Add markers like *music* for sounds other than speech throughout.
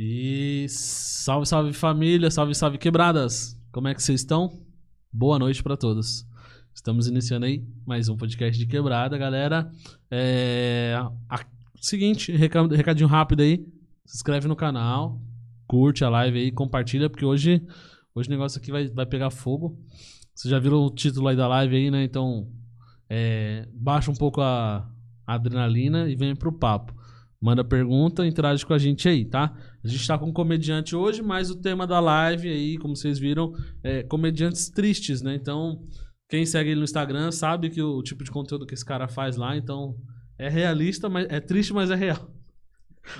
E salve, salve família, salve, salve quebradas. Como é que vocês estão? Boa noite pra todos. Estamos iniciando aí mais um podcast de quebrada, galera. É... a- Seguinte, reca- recadinho rápido aí. Se inscreve no canal, curte a live aí, compartilha, porque hoje, hoje o negócio aqui vai, vai pegar fogo. Vocês já viram o título aí da live aí, né? Então, é, baixa um pouco a adrenalina e vem pro papo. Manda pergunta, interage com a gente aí, tá? A gente tá com um comediante hoje, mas o tema da live aí, como vocês viram, é comediantes tristes, né? Então, quem segue ele no Instagram sabe que o tipo de conteúdo que esse cara faz lá, então é realista, mas é triste, mas é real. *laughs*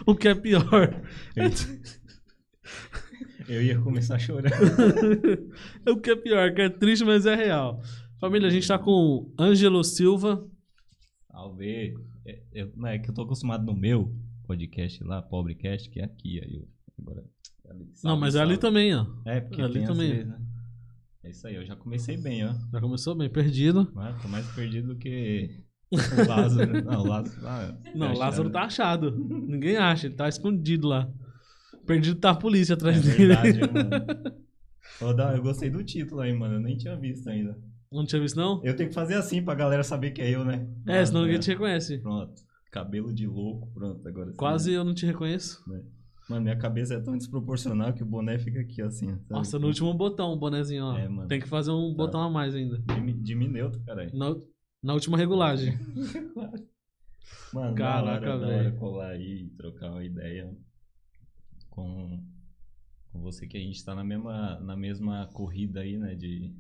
O que é pior. *laughs* Eu ia começar chorando. *laughs* o que é pior, que é triste, mas é real. Família, a gente tá com Ângelo Silva. Salve. É, eu- não, é que eu tô acostumado no meu podcast lá, Pobrecast, que é aqui. Aí eu, agora, ali, Não, salve, mas é ali também, ó. É, porque ali também. vezes, né? É isso aí, eu já comecei bem, ó. Já começou bem perdido. Mas tô mais perdido do que *laughs* o Lázaro. Não, o Lázaro. ah, Não, achando. Lázaro tá achado. Ninguém acha, ele tá escondido lá. Perdido tá a polícia É atrás dele. verdade, *laughs* mano. Ô, Dá, eu gostei do título aí, mano. Eu nem tinha visto ainda. Não tinha visto, não? Eu tenho que fazer assim pra galera saber que é eu, né? É, senão Ah, ninguém é. te reconhece. Pronto. Cabelo de louco, pronto. Agora sim. Quase eu não te reconheço. Mano, minha cabeça é tão desproporcional que o boné fica aqui, assim. Sabe? Nossa, no último botão, o bonezinho, ó. É, mano. Tem que fazer um botão a mais ainda. Dimi- Diminuto, caralho. Na, na última regulagem. *laughs* Mano, Caraca, da hora, da hora colar aí e trocar uma ideia com, com você, que a gente tá na mesma, na mesma corrida aí, né? De.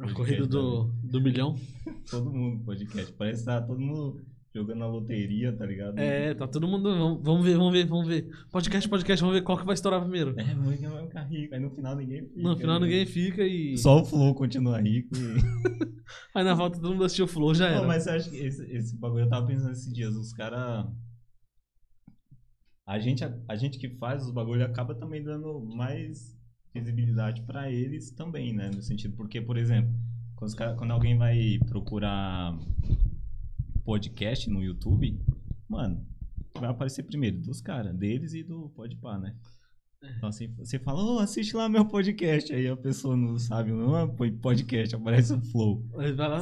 A corrida do, do milhão. *laughs* Todo mundo podcast. Parece que tá todo mundo jogando na loteria, tá ligado? É, tá todo mundo. Vamos, vamos ver, vamos ver, vamos ver. Podcast, podcast, vamos ver qual que vai estourar primeiro. É, que vai ficar rico. Aí no final ninguém fica. No final né? ninguém fica e. Só o Flow continua rico. E... *laughs* Aí na volta todo mundo assistiu o Flow, já era. Não, mas você acha que esse, esse bagulho eu tava pensando esses dias, os caras. A gente, a, gente que faz os bagulhos acaba também dando mais visibilidade pra eles também, né? No sentido, porque, por exemplo, quando, os cara- quando alguém vai procurar podcast no YouTube, mano, vai aparecer primeiro dos caras, deles e do Podpah, né? Então assim, você fala, ô, assiste lá meu podcast. Aí a pessoa não sabe, não põe podcast, aparece o Flow.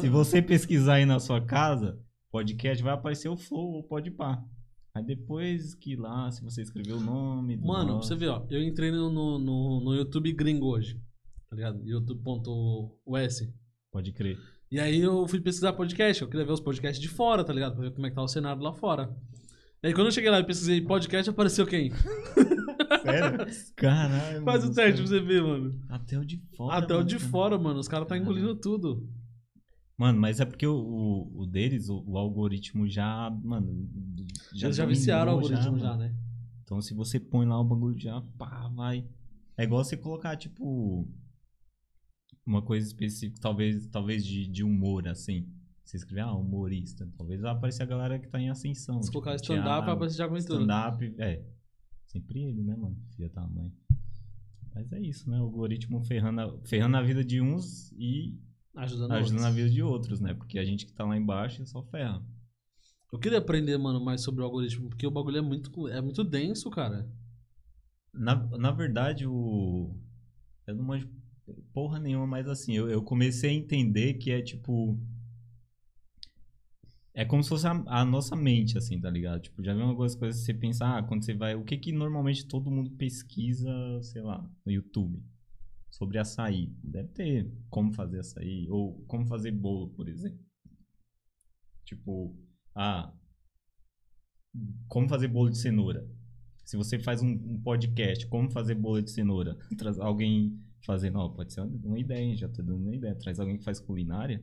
Se você pesquisar aí na sua casa, podcast, vai aparecer o Flow ou Podpah. Aí depois que lá, se você escrever o nome... Mano, nosso- você ver, ó. Eu entrei no, no, no, no YouTube gringo hoje. Tá ligado? youtube.us. Pode crer. E aí eu fui pesquisar podcast. Eu queria ver os podcasts de fora, tá ligado? Pra ver como é que tá o cenário lá fora. E aí quando eu cheguei lá e pesquisei podcast, apareceu quem? Sério? *laughs* Caralho. Faz o teste pra os você ver, mano. Até o de fora. Até o mano. de fora, mano. Os caras tá engolindo tudo. Mano, mas é porque o, o, o deles, o, o algoritmo já, mano... Eles já viciaram o algoritmo já, mano. né? Então se você põe lá o bagulho já, pá, vai. É igual você colocar, tipo, uma coisa específica, talvez, talvez de, de humor, assim. Você escrever, ah, humorista. Talvez vai aparecer a galera que tá em ascensão. Se tipo, colocar stand-up, vai Thiago, aparecer já com tudo. Stand-up, é. Sempre ele, né, mano? Filha da mãe. Mas é isso, né? O algoritmo ferrando a, ferrando a vida de uns e Ajudando, ajudando a vida de outros, né? Porque a gente que tá lá embaixo só ferra. Eu queria aprender, mano, mais sobre o algoritmo, porque o bagulho é muito, é muito denso, cara. Na, na verdade, o. Eu não manjo porra nenhuma, mas assim, eu, eu comecei a entender que é tipo. É como se fosse a, a nossa mente, assim, tá ligado? Tipo, já vi algumas coisas que você pensa, ah, quando você vai. O que que normalmente todo mundo pesquisa, sei lá, no YouTube? Sobre açaí. Deve ter como fazer açaí, ou como fazer bolo, por exemplo. Tipo, ah, como fazer bolo de cenoura. Se você faz um, um podcast, como fazer bolo de cenoura, alguém fazendo, ó, pode ser uma, ideia, hein? já tô dando uma ideia. Traz alguém que faz culinária,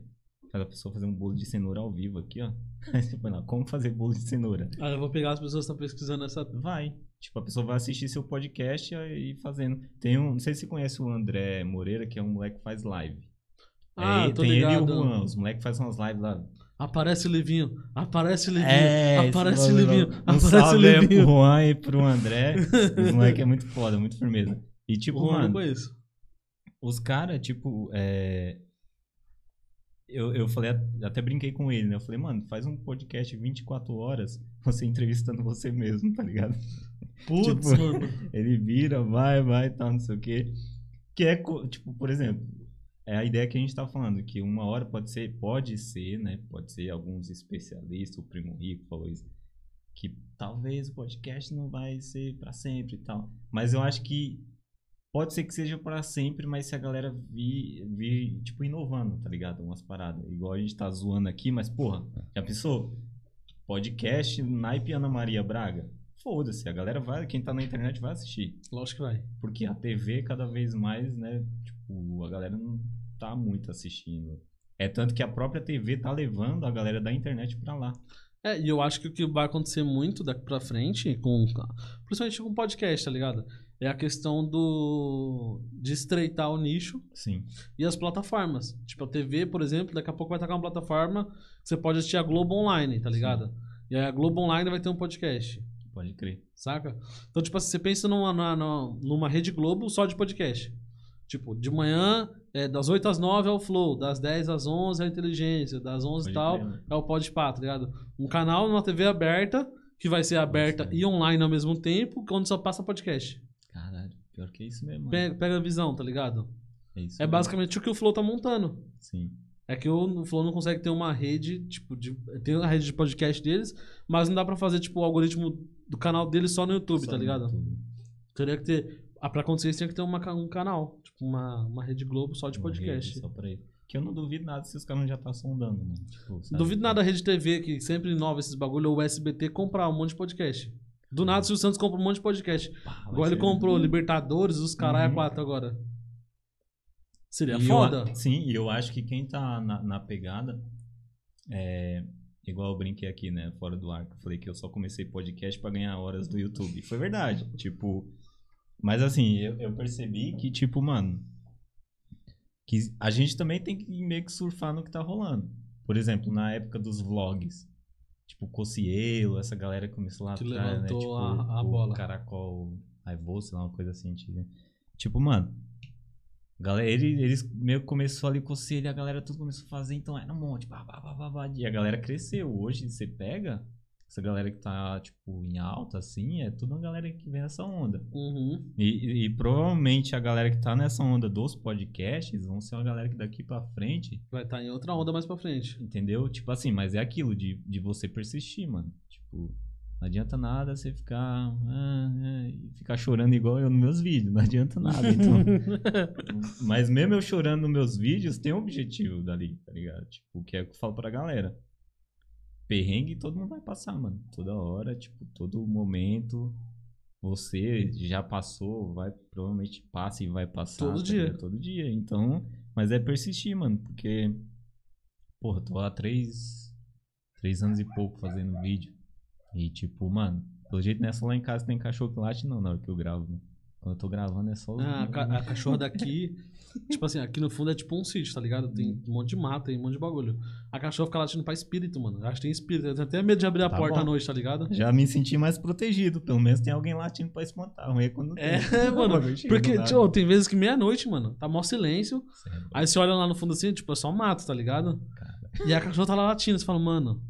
faz a pessoa fazer um bolo de cenoura ao vivo aqui, ó. *laughs* Aí você põe lá, como fazer bolo de cenoura. Aí eu vou pegar as pessoas que estão pesquisando essa. Vai. Tipo, a pessoa vai assistir seu podcast e ir fazendo. Tem um, não sei se você conhece o André Moreira, que é um moleque que faz live. Ah, É, tô tem ele e ligado. o Juan, os moleques fazem umas lives lá. Aparece o Livinho, aparece o Livinho, É, aparece o Livinho, aparece o aí pro Livinho. Juan e pro André. *laughs* Os moleques é muito foda, muito firmeza. E tipo, não mano. Os caras, tipo, é... Eu, eu falei, até brinquei com ele, né? Eu falei, mano, faz um podcast 24 horas, você entrevistando você mesmo, tá ligado? *laughs* Putz, Tipo. Ele vira, vai, vai, tal, não sei o quê. Que é, tipo, por exemplo, é a ideia que a gente tá falando, que uma hora pode ser, pode ser, né? Pode ser alguns especialistas, o Primo Rico falou isso, que talvez o podcast não vai ser pra sempre e tal. Mas eu acho que pode ser que seja pra sempre, mas se a galera vir, vir, tipo, inovando, tá ligado? Umas paradas. Igual a gente tá zoando aqui, mas, porra, já pensou? Podcast naipe Ana Maria Braga? Foda-se, a galera vai, quem tá na internet vai assistir. Lógico que vai. Porque a TV cada vez mais, né? Tipo, a galera não tá muito assistindo. É tanto que a própria TV tá levando a galera da internet pra lá. É, e eu acho que o que vai acontecer muito daqui pra frente, com, principalmente com podcast, tá ligado? É a questão do de estreitar o nicho Sim. e as plataformas. Tipo, a TV, por exemplo, daqui a pouco vai estar com uma plataforma que você pode assistir a Globo Online, tá ligado? E aí a Globo Online vai ter um podcast, Pode crer. saca? Então, tipo assim, você pensa numa, numa, numa rede Globo só de podcast. Tipo, de manhã, é, das 8 às 9 é o Flow, das 10 às 11 é a Inteligência, das 11 e tal crer, né? é o Podpah, tá ligado? Um canal numa TV aberta, que vai ser aberta Sim. e online ao mesmo tempo, onde só passa podcast. Pior que é isso mesmo. Pega, pega a visão, tá ligado? É isso É mesmo. basicamente o que o Flow tá montando. Sim. É que o, Flow não consegue ter uma rede, tipo, de, tem a rede de podcast deles, mas não dá pra fazer, tipo, o algoritmo do canal deles só no YouTube, Só tá ligado? YouTube. Teria que ter. Ah, pra acontecer isso, tinha que ter uma, um canal, tipo, uma, uma rede Globo só de Uma podcast. Só pra ele. Que eu não duvido nada se os caras já tá sondando, mano. Tipo? Duvido nada a Rede TV, que sempre inova esses bagulho, ou o SBT, comprar um monte de podcast. Do nada, o Silvio Santos compra um monte de podcast. Pá, Igual ele comprou Libertadores, os caralho Uhum. 4 agora. Seria E eu foda. a- sim, e eu acho que quem tá na, na pegada é. Igual eu brinquei aqui, né? Fora do ar. que Eu falei que eu só comecei podcast pra ganhar horas do YouTube. Foi verdade. *laughs* Tipo. Mas assim, eu, eu percebi que, tipo, mano. Que a gente também tem que meio que surfar no que tá rolando. Por exemplo, na época dos vlogs. Tipo, Cocielo, essa galera que começou lá Que atrás, né? levantou Tipo, a- a o bola. Caracol Aivô, sei lá, uma coisa assim. Tipo, tipo mano. Galera, ele, eles meio que começou ali com o e a galera tudo começou a fazer, então era um monte, pá, pá, pá, e a galera cresceu. Hoje você pega essa galera que tá, tipo, em alta, assim, é tudo uma galera que vem nessa onda. Uhum. E, e- provavelmente a galera que tá nessa onda dos podcasts vão ser uma galera que daqui pra frente, Vai estar em outra onda mais pra frente. entendeu? Tipo assim, mas é aquilo de, de você persistir, mano. Tipo, não adianta nada você ficar, ah, ah, e ficar chorando igual eu nos meus vídeos, não adianta nada, então. *laughs* Mas mesmo eu chorando nos meus vídeos, tem um objetivo dali, tá ligado? Tipo, que é o que eu falo pra galera. Perrengue todo mundo vai passar, mano. Toda hora, tipo, todo momento. Você já passou, vai, provavelmente passa e vai passar. Todo tá dia. ligado? Todo dia. Então, mas é persistir, mano, porque. Porra, tô há três. Três anos e pouco fazendo vídeo. E, tipo, mano, pelo jeito não é só lá em casa tem cachorro que late, não, na hora que eu gravo. né? Quando eu tô gravando é só os. Ah, a, ca- a cachorra daqui, *laughs* tipo assim, aqui no fundo é tipo um sítio, tá ligado? Tem um monte de mato, tem um monte de bagulho. A cachorra fica latindo pra espírito, mano. Acho que tem espírito. Eu tenho até medo de abrir a Tá porta bom. à noite, tá ligado? Já me senti mais protegido. Pelo menos tem alguém latindo pra espantar. Ruim é quando não tem. É, *laughs* mano. Porque, tio, tem vezes que meia-noite, mano, tá mó silêncio. Sério, Aí você olha lá no fundo assim, tipo, é só mato, tá ligado? cara. E a cachorra tá lá latindo. Você fala, mano,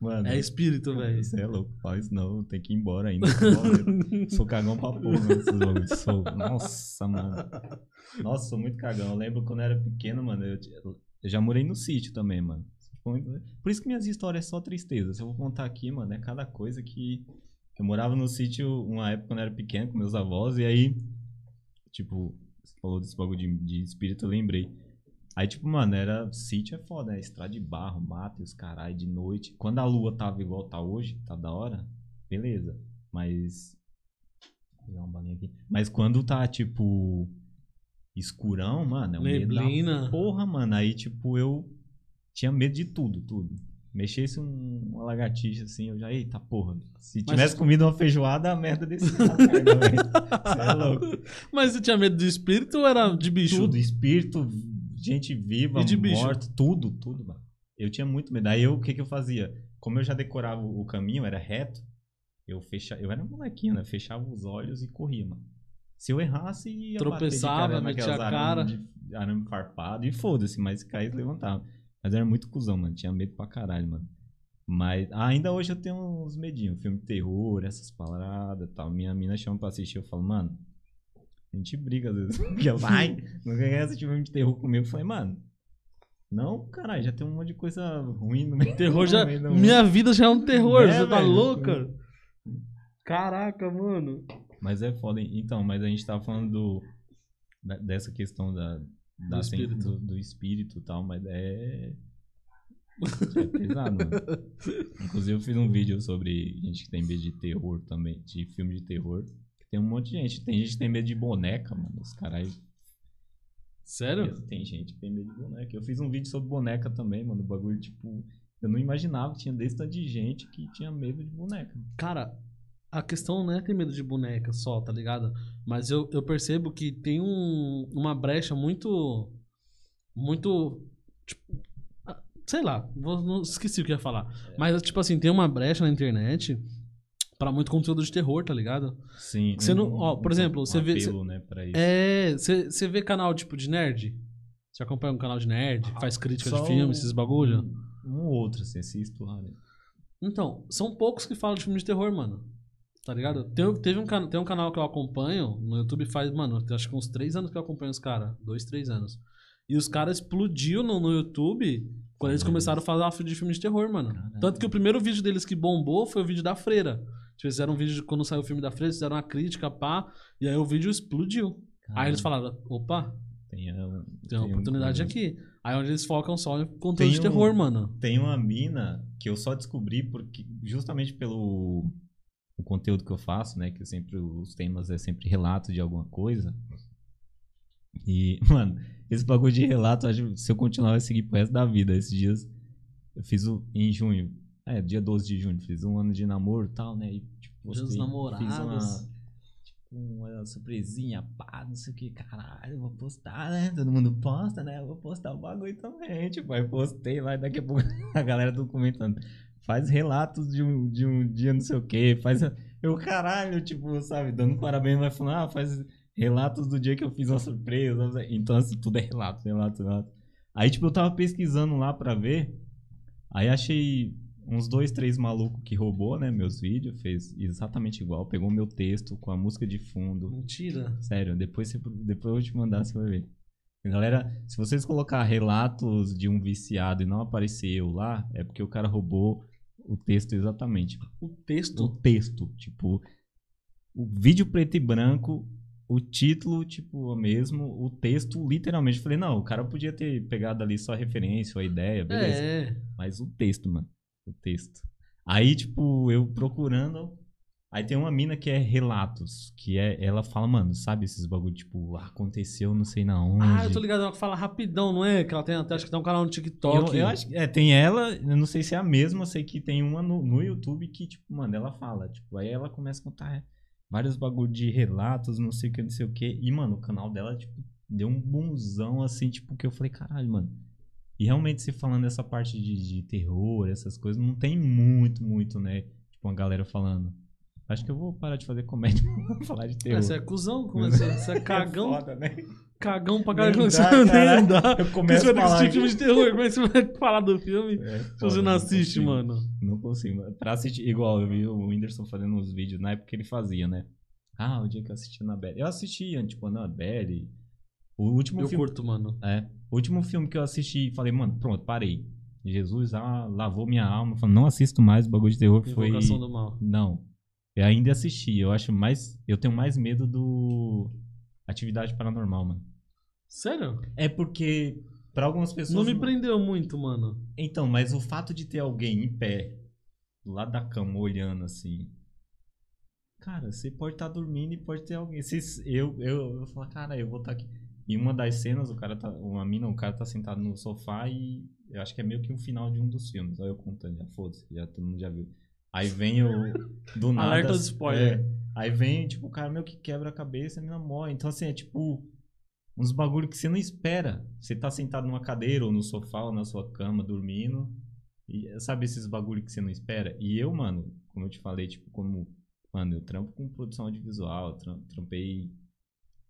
Mano, é espírito, velho. Você é louco. Isso não. Tem que ir embora ainda. *laughs* Sou- cagão pra porra bagulhos. Sou. Nossa, mano. Nossa, sou muito cagão. Eu lembro quando eu era pequeno, mano. Eu, eu já morei no sítio também, mano. Por isso que minhas histórias é só tristeza. Se eu vou contar aqui, mano, é cada coisa que. Eu morava no sítio uma época quando eu era pequeno com meus avós. E aí, tipo, você falou desse bagulho de, de espírito, eu lembrei. Aí, tipo, mano, era. Sítio é foda, né? Estrada de barro, mato e os caralho de noite. Quando a lua tava igual tá hoje, tá da hora, beleza. Mas. Vou pegar uma balinha aqui. Mas quando tá, tipo. Escurão, mano, é um medo da Neblina. Porra, mano. Aí, tipo, eu tinha medo de tudo, tudo. Mexesse um, uma lagartixa assim, eu já, eita porra. Se tivesse comido uma feijoada, a merda desse cara, *laughs* é louco. Mas você tinha medo de espírito ou era de bicho? Tudo, espírito, gente viva, E morto, tudo, tudo, mano. Eu tinha muito medo. Aí eu, o que que eu fazia? Como eu já decorava o caminho, era reto, eu fechava, eu era molequinho, né? Fechava os olhos e corria, mano. Se eu errasse, ia Tropeçava, metia a cara. de- Arame farpado e foda-se, mas se caísse, levantava. Mas era muito cuzão, mano. Tinha medo pra caralho, mano. Mas ainda hoje eu tenho uns medinhos. Filme de terror, essas paradas e tal. Minha mina chama pra assistir. Eu falo, mano, a gente briga às vezes. *laughs* Porque ela vai, não quer assistir filme de terror comigo. Eu falei, mano, não, caralho, já tem um monte de coisa ruim no meio *laughs* Terror já. meio. Minha vida já é um terror, É, você tá velho. louca? Caraca, mano. Mas é foda. hein? Então, mas a gente tava falando do, da- dessa questão da, da Do espírito. do, do espírito e tal, mas é. *laughs* É pesado, mano. Inclusive, eu fiz um vídeo sobre gente que tem medo de terror também, de filme de terror. Tem um monte de gente. Tem gente que tem medo de boneca, mano. Os caras. Sério? Tem gente que tem medo de boneca. Eu fiz um vídeo sobre boneca também, mano. O bagulho, tipo. Eu não imaginava que tinha desse tanto de gente que tinha medo de boneca. Cara, a questão não é ter medo de boneca só, tá ligado? Mas eu, eu percebo que tem um, uma brecha muito. Muito. Tipo, ah, sei lá, vou, não, esqueci o que ia falar. Mas, tipo assim, tem uma brecha na internet pra muito conteúdo de terror, tá ligado? Sim. Você não- ó, por exemplo, um você vê- apelo, né, pra isso. É. Você vê canal tipo de nerd? Você acompanha um canal de nerd que faz crítica de filme, esses bagulho? Um, um ou outro, assim, assisto lá, né? Então, são poucos que falam de filme de terror, mano. Tá ligado? Tem, teve um, tem um canal que eu acompanho no YouTube faz, mano, acho que uns três anos que eu acompanho os caras. Dois, três anos. E os caras explodiu no, no YouTube quando eles começaram a falar de filme de terror, mano. Caraca. Tanto que o primeiro vídeo deles que bombou foi o vídeo da Freira. Fizeram um vídeo de quando saiu o filme da Freira, fizeram uma crítica, pá, e aí o vídeo explodiu. Aí eles falaram, opa, Tem, um- tem uma um- oportunidade aqui. Aí onde eles focam só em conteúdo de um- terror, mano. Tem uma mina que eu só descobri porque justamente pelo o conteúdo que eu faço, né, que sempre os temas é sempre relato de alguma coisa. E, *laughs* mano, esse bagulho de relato, acho se eu continuar vai seguir pro resto da vida. Esses dias eu fiz o em junho, é, dia 12 de junho, fiz um ano de namoro e tal, né? E, tipo, postei- namorados. Fiz uma, tipo, uma surpresinha, pá, não sei o que, caralho, eu vou postar, né? Todo mundo posta, né? Eu vou postar o bagulho também, tipo, aí postei lá e daqui a pouco *laughs* a galera tá comentando. Faz relatos de um, de um dia não sei o que, faz. Eu, caralho, tipo, sabe, dando parabéns, vai falando, ah, faz relatos do dia que eu fiz uma surpresa. Então, assim, tudo é relato, relato, relato. Aí, tipo, eu tava pesquisando lá pra ver, aí achei uns dois, três malucos que roubou, né, meus vídeos, fez exatamente igual, pegou meu texto com a música de fundo. Mentira. Sério, depois, você, depois eu te mandar, você vai ver. Galera, se vocês colocar relatos de um viciado e não aparecer eu lá, é porque o cara roubou o texto exatamente. O O texto. texto, tipo, o vídeo preto e branco, o título, tipo, o mesmo, o texto, literalmente. Eu Falei, não, o cara podia ter pegado ali só a referência, a ideia, beleza. É. Mas o texto, mano. O texto. Aí, tipo, eu procurando. Aí tem uma mina que é relatos. Que é. Ela fala, mano, sabe esses bagulho, tipo, aconteceu não sei na onde. Ah, eu tô ligado, ela fala rapidão, não é? Que ela tem até, acho que tem um canal no TikTok. Eu, eu acho que. É, tem ela, eu não sei se é a mesma, sei que tem uma no, no YouTube que, tipo, mano, ela fala. Tipo, aí ela começa a contar vários bagulho de relatos, não sei o que, não sei o que. E, mano, o canal dela, tipo, deu um bonzão assim, tipo, que eu falei, caralho, mano. E realmente, se falando dessa parte de, de terror, essas coisas, não tem muito, muito, né? Tipo, uma galera falando. Acho que eu vou parar de fazer comédia *laughs* pra falar de terror. É, você é cuzão, como *laughs* é você, você é cagão, É foda, né? cagão pra caralho. dá, Você caralho. nem dá. Eu começo você a vai ter que falar assistir filme aqui. de terror, como é que você vai falar do filme É, se você não não assiste, consigo. mano? Não consigo. Pra assistir, igual eu vi o Whindersson fazendo uns vídeos na época que ele fazia, né? Ah, o dia que eu assisti na Belly. Eu assistia, tipo, na Belly. O último Eu filme. curto, mano. É. O último filme que eu assisti e falei, mano, pronto, parei. Jesus ah, lavou minha alma. Falei, não assisto mais o bagulho de terror. Foi. Do mal. Não. Eu ainda assisti. Eu acho mais. Eu tenho mais medo do. Atividade paranormal, mano. Sério? É porque. Pra algumas pessoas. Não me prendeu muito, mano. Então, mas o fato de ter alguém em pé, lá da cama, olhando assim. Cara, você pode estar dormindo e pode ter alguém. Eu, eu, eu falo, cara, eu vou estar aqui. Em uma das cenas, o cara tá. Uma mina, o cara tá sentado no sofá e. Eu acho que é meio que um final de um dos filmes. Olha eu contando, já foda-se, já todo mundo já viu. Aí vem o. Do *laughs* nada. Alerta de spoiler. é, aí vem, tipo, o cara meio que quebra a cabeça e a mina morre. Então, assim, é tipo. Uns bagulho que você não espera. Você tá sentado numa cadeira ou no sofá ou na sua cama dormindo. E sabe esses bagulho que você não espera? E eu, mano, como eu te falei, tipo, como. Mano, eu trampo com produção audiovisual, tram- trampei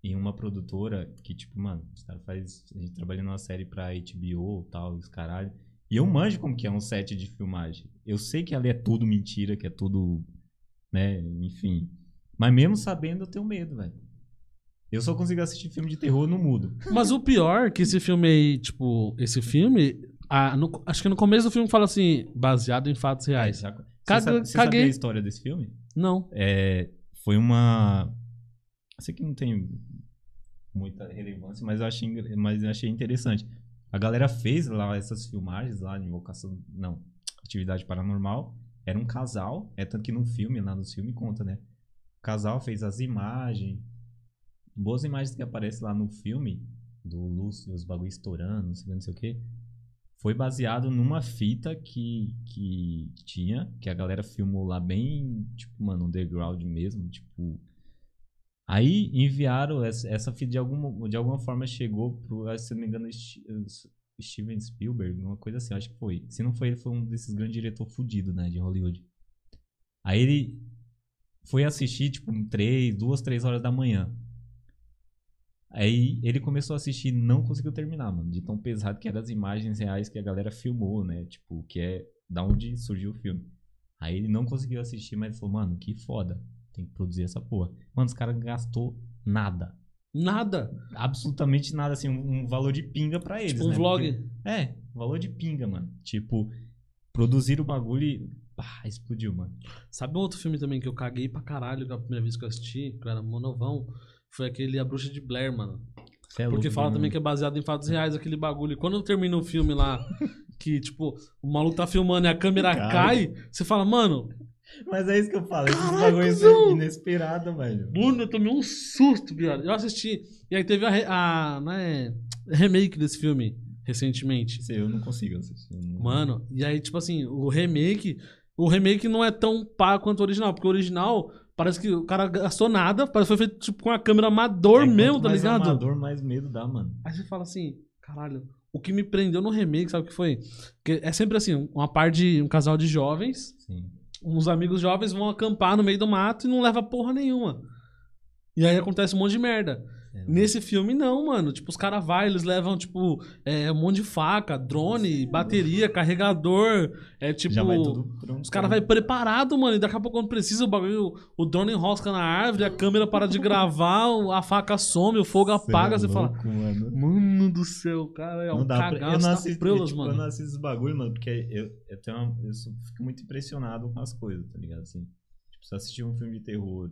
em uma produtora que, tipo, mano, os caras faz. A gente trabalha numa série pra HBO e tal, os caralho. E eu manjo como que é um set de filmagem. Eu sei que ali é tudo mentira, que é tudo. Né, enfim. Mas mesmo sabendo, eu tenho medo, velho. Eu só consigo assistir filme de terror no mudo. *laughs* Mas o pior é que esse filme aí, tipo, esse filme. ah, no- acho que no começo do filme fala assim, baseado em fatos reais. Já- Você Caga- sabe, você caguei. sabia a história desse filme? Não. É, foi uma. Sei que não tem muita relevância, mas eu achei, mas eu achei interessante. A galera fez lá essas filmagens lá de invocação. Não, atividade paranormal. Era um casal. É tanto que no filme, lá no filme, conta, né? O casal fez as imagens. Boas imagens que aparecem lá no filme, do Lúcio, os bagulho estourando, não sei, que, não sei o quê. Foi baseado numa fita que, que tinha, que a galera filmou lá bem, tipo, mano, underground mesmo, tipo. Aí enviaram essa, essa fita de alguma, de alguma forma chegou pro, se não me engano, Steven Spielberg, uma coisa assim, acho que foi. Se não foi, ele foi um desses grandes diretores fudidos, né, de Hollywood. Aí ele foi assistir, tipo, três, duas, três horas da manhã. Aí ele começou a assistir e não conseguiu terminar, mano. De tão pesado que eram as imagens reais que a galera filmou, né? Tipo, que é da onde surgiu o filme. Aí ele não conseguiu assistir, mas falou, mano, que foda. Tem que produzir essa porra. Mano, os caras gastou nada. Nada. Absolutamente nada, assim, um, um valor de pinga pra eles. Tipo um né? vlog. Porque- é, valor de pinga, mano. Tipo, produzir o bagulho e. Ah, explodiu, mano. Sabe um outro filme também que eu caguei pra caralho que a primeira vez que eu assisti, que eu era monovão, foi aquele A Bruxa de Blair, mano. É Porque louco, fala mano. também que é baseado em fatos reais, aquele bagulho. E quando termina o filme lá, *laughs* que, tipo, o maluco tá filmando e a câmera Cara. cai, você fala, mano, Mas é isso que eu falo, esses Caraca, bagulhos Zão! inesperados, velho. mano, eu tomei um susto, viado. Eu assisti. E aí teve a, a né, remake desse filme, recentemente. Isso aí eu não consigo assistir. não- Mano, e aí, tipo assim, o remake. O remake não é tão pá quanto o original, porque o original parece que o cara gastou nada, parece que foi feito tipo, com a câmera amador É, mesmo, tá mais ligado? amador, mais medo dá, mano. Aí você fala assim, caralho, o que me prendeu no remake, sabe o que foi? Porque é sempre assim, uma par de um casal de jovens, Sim. Uns amigos jovens vão acampar no meio do mato e não leva porra nenhuma. E aí acontece um monte de merda. É, Nesse filme, não, mano. Tipo, os caras vão, eles levam, tipo, é, um monte de faca, drone, bateria, carregador. É tipo. Já vai tudo pronto. Os caras vão preparado, mano. E daqui a pouco, quando precisa, o bagulho. O drone enrosca na árvore, a câmera para de gravar, a faca some, o fogo Cê apaga. é você fala. louco, Mano. Mano do céu, cara. É um não dá pra... Eu cagaço não assisto, preulas, tipo, mano. eu não assisto esses bagulho, mano, porque eu, eu, tenho uma- eu fico muito impressionado com as coisas, tá ligado? Assim, tipo, se eu assistir um filme de terror,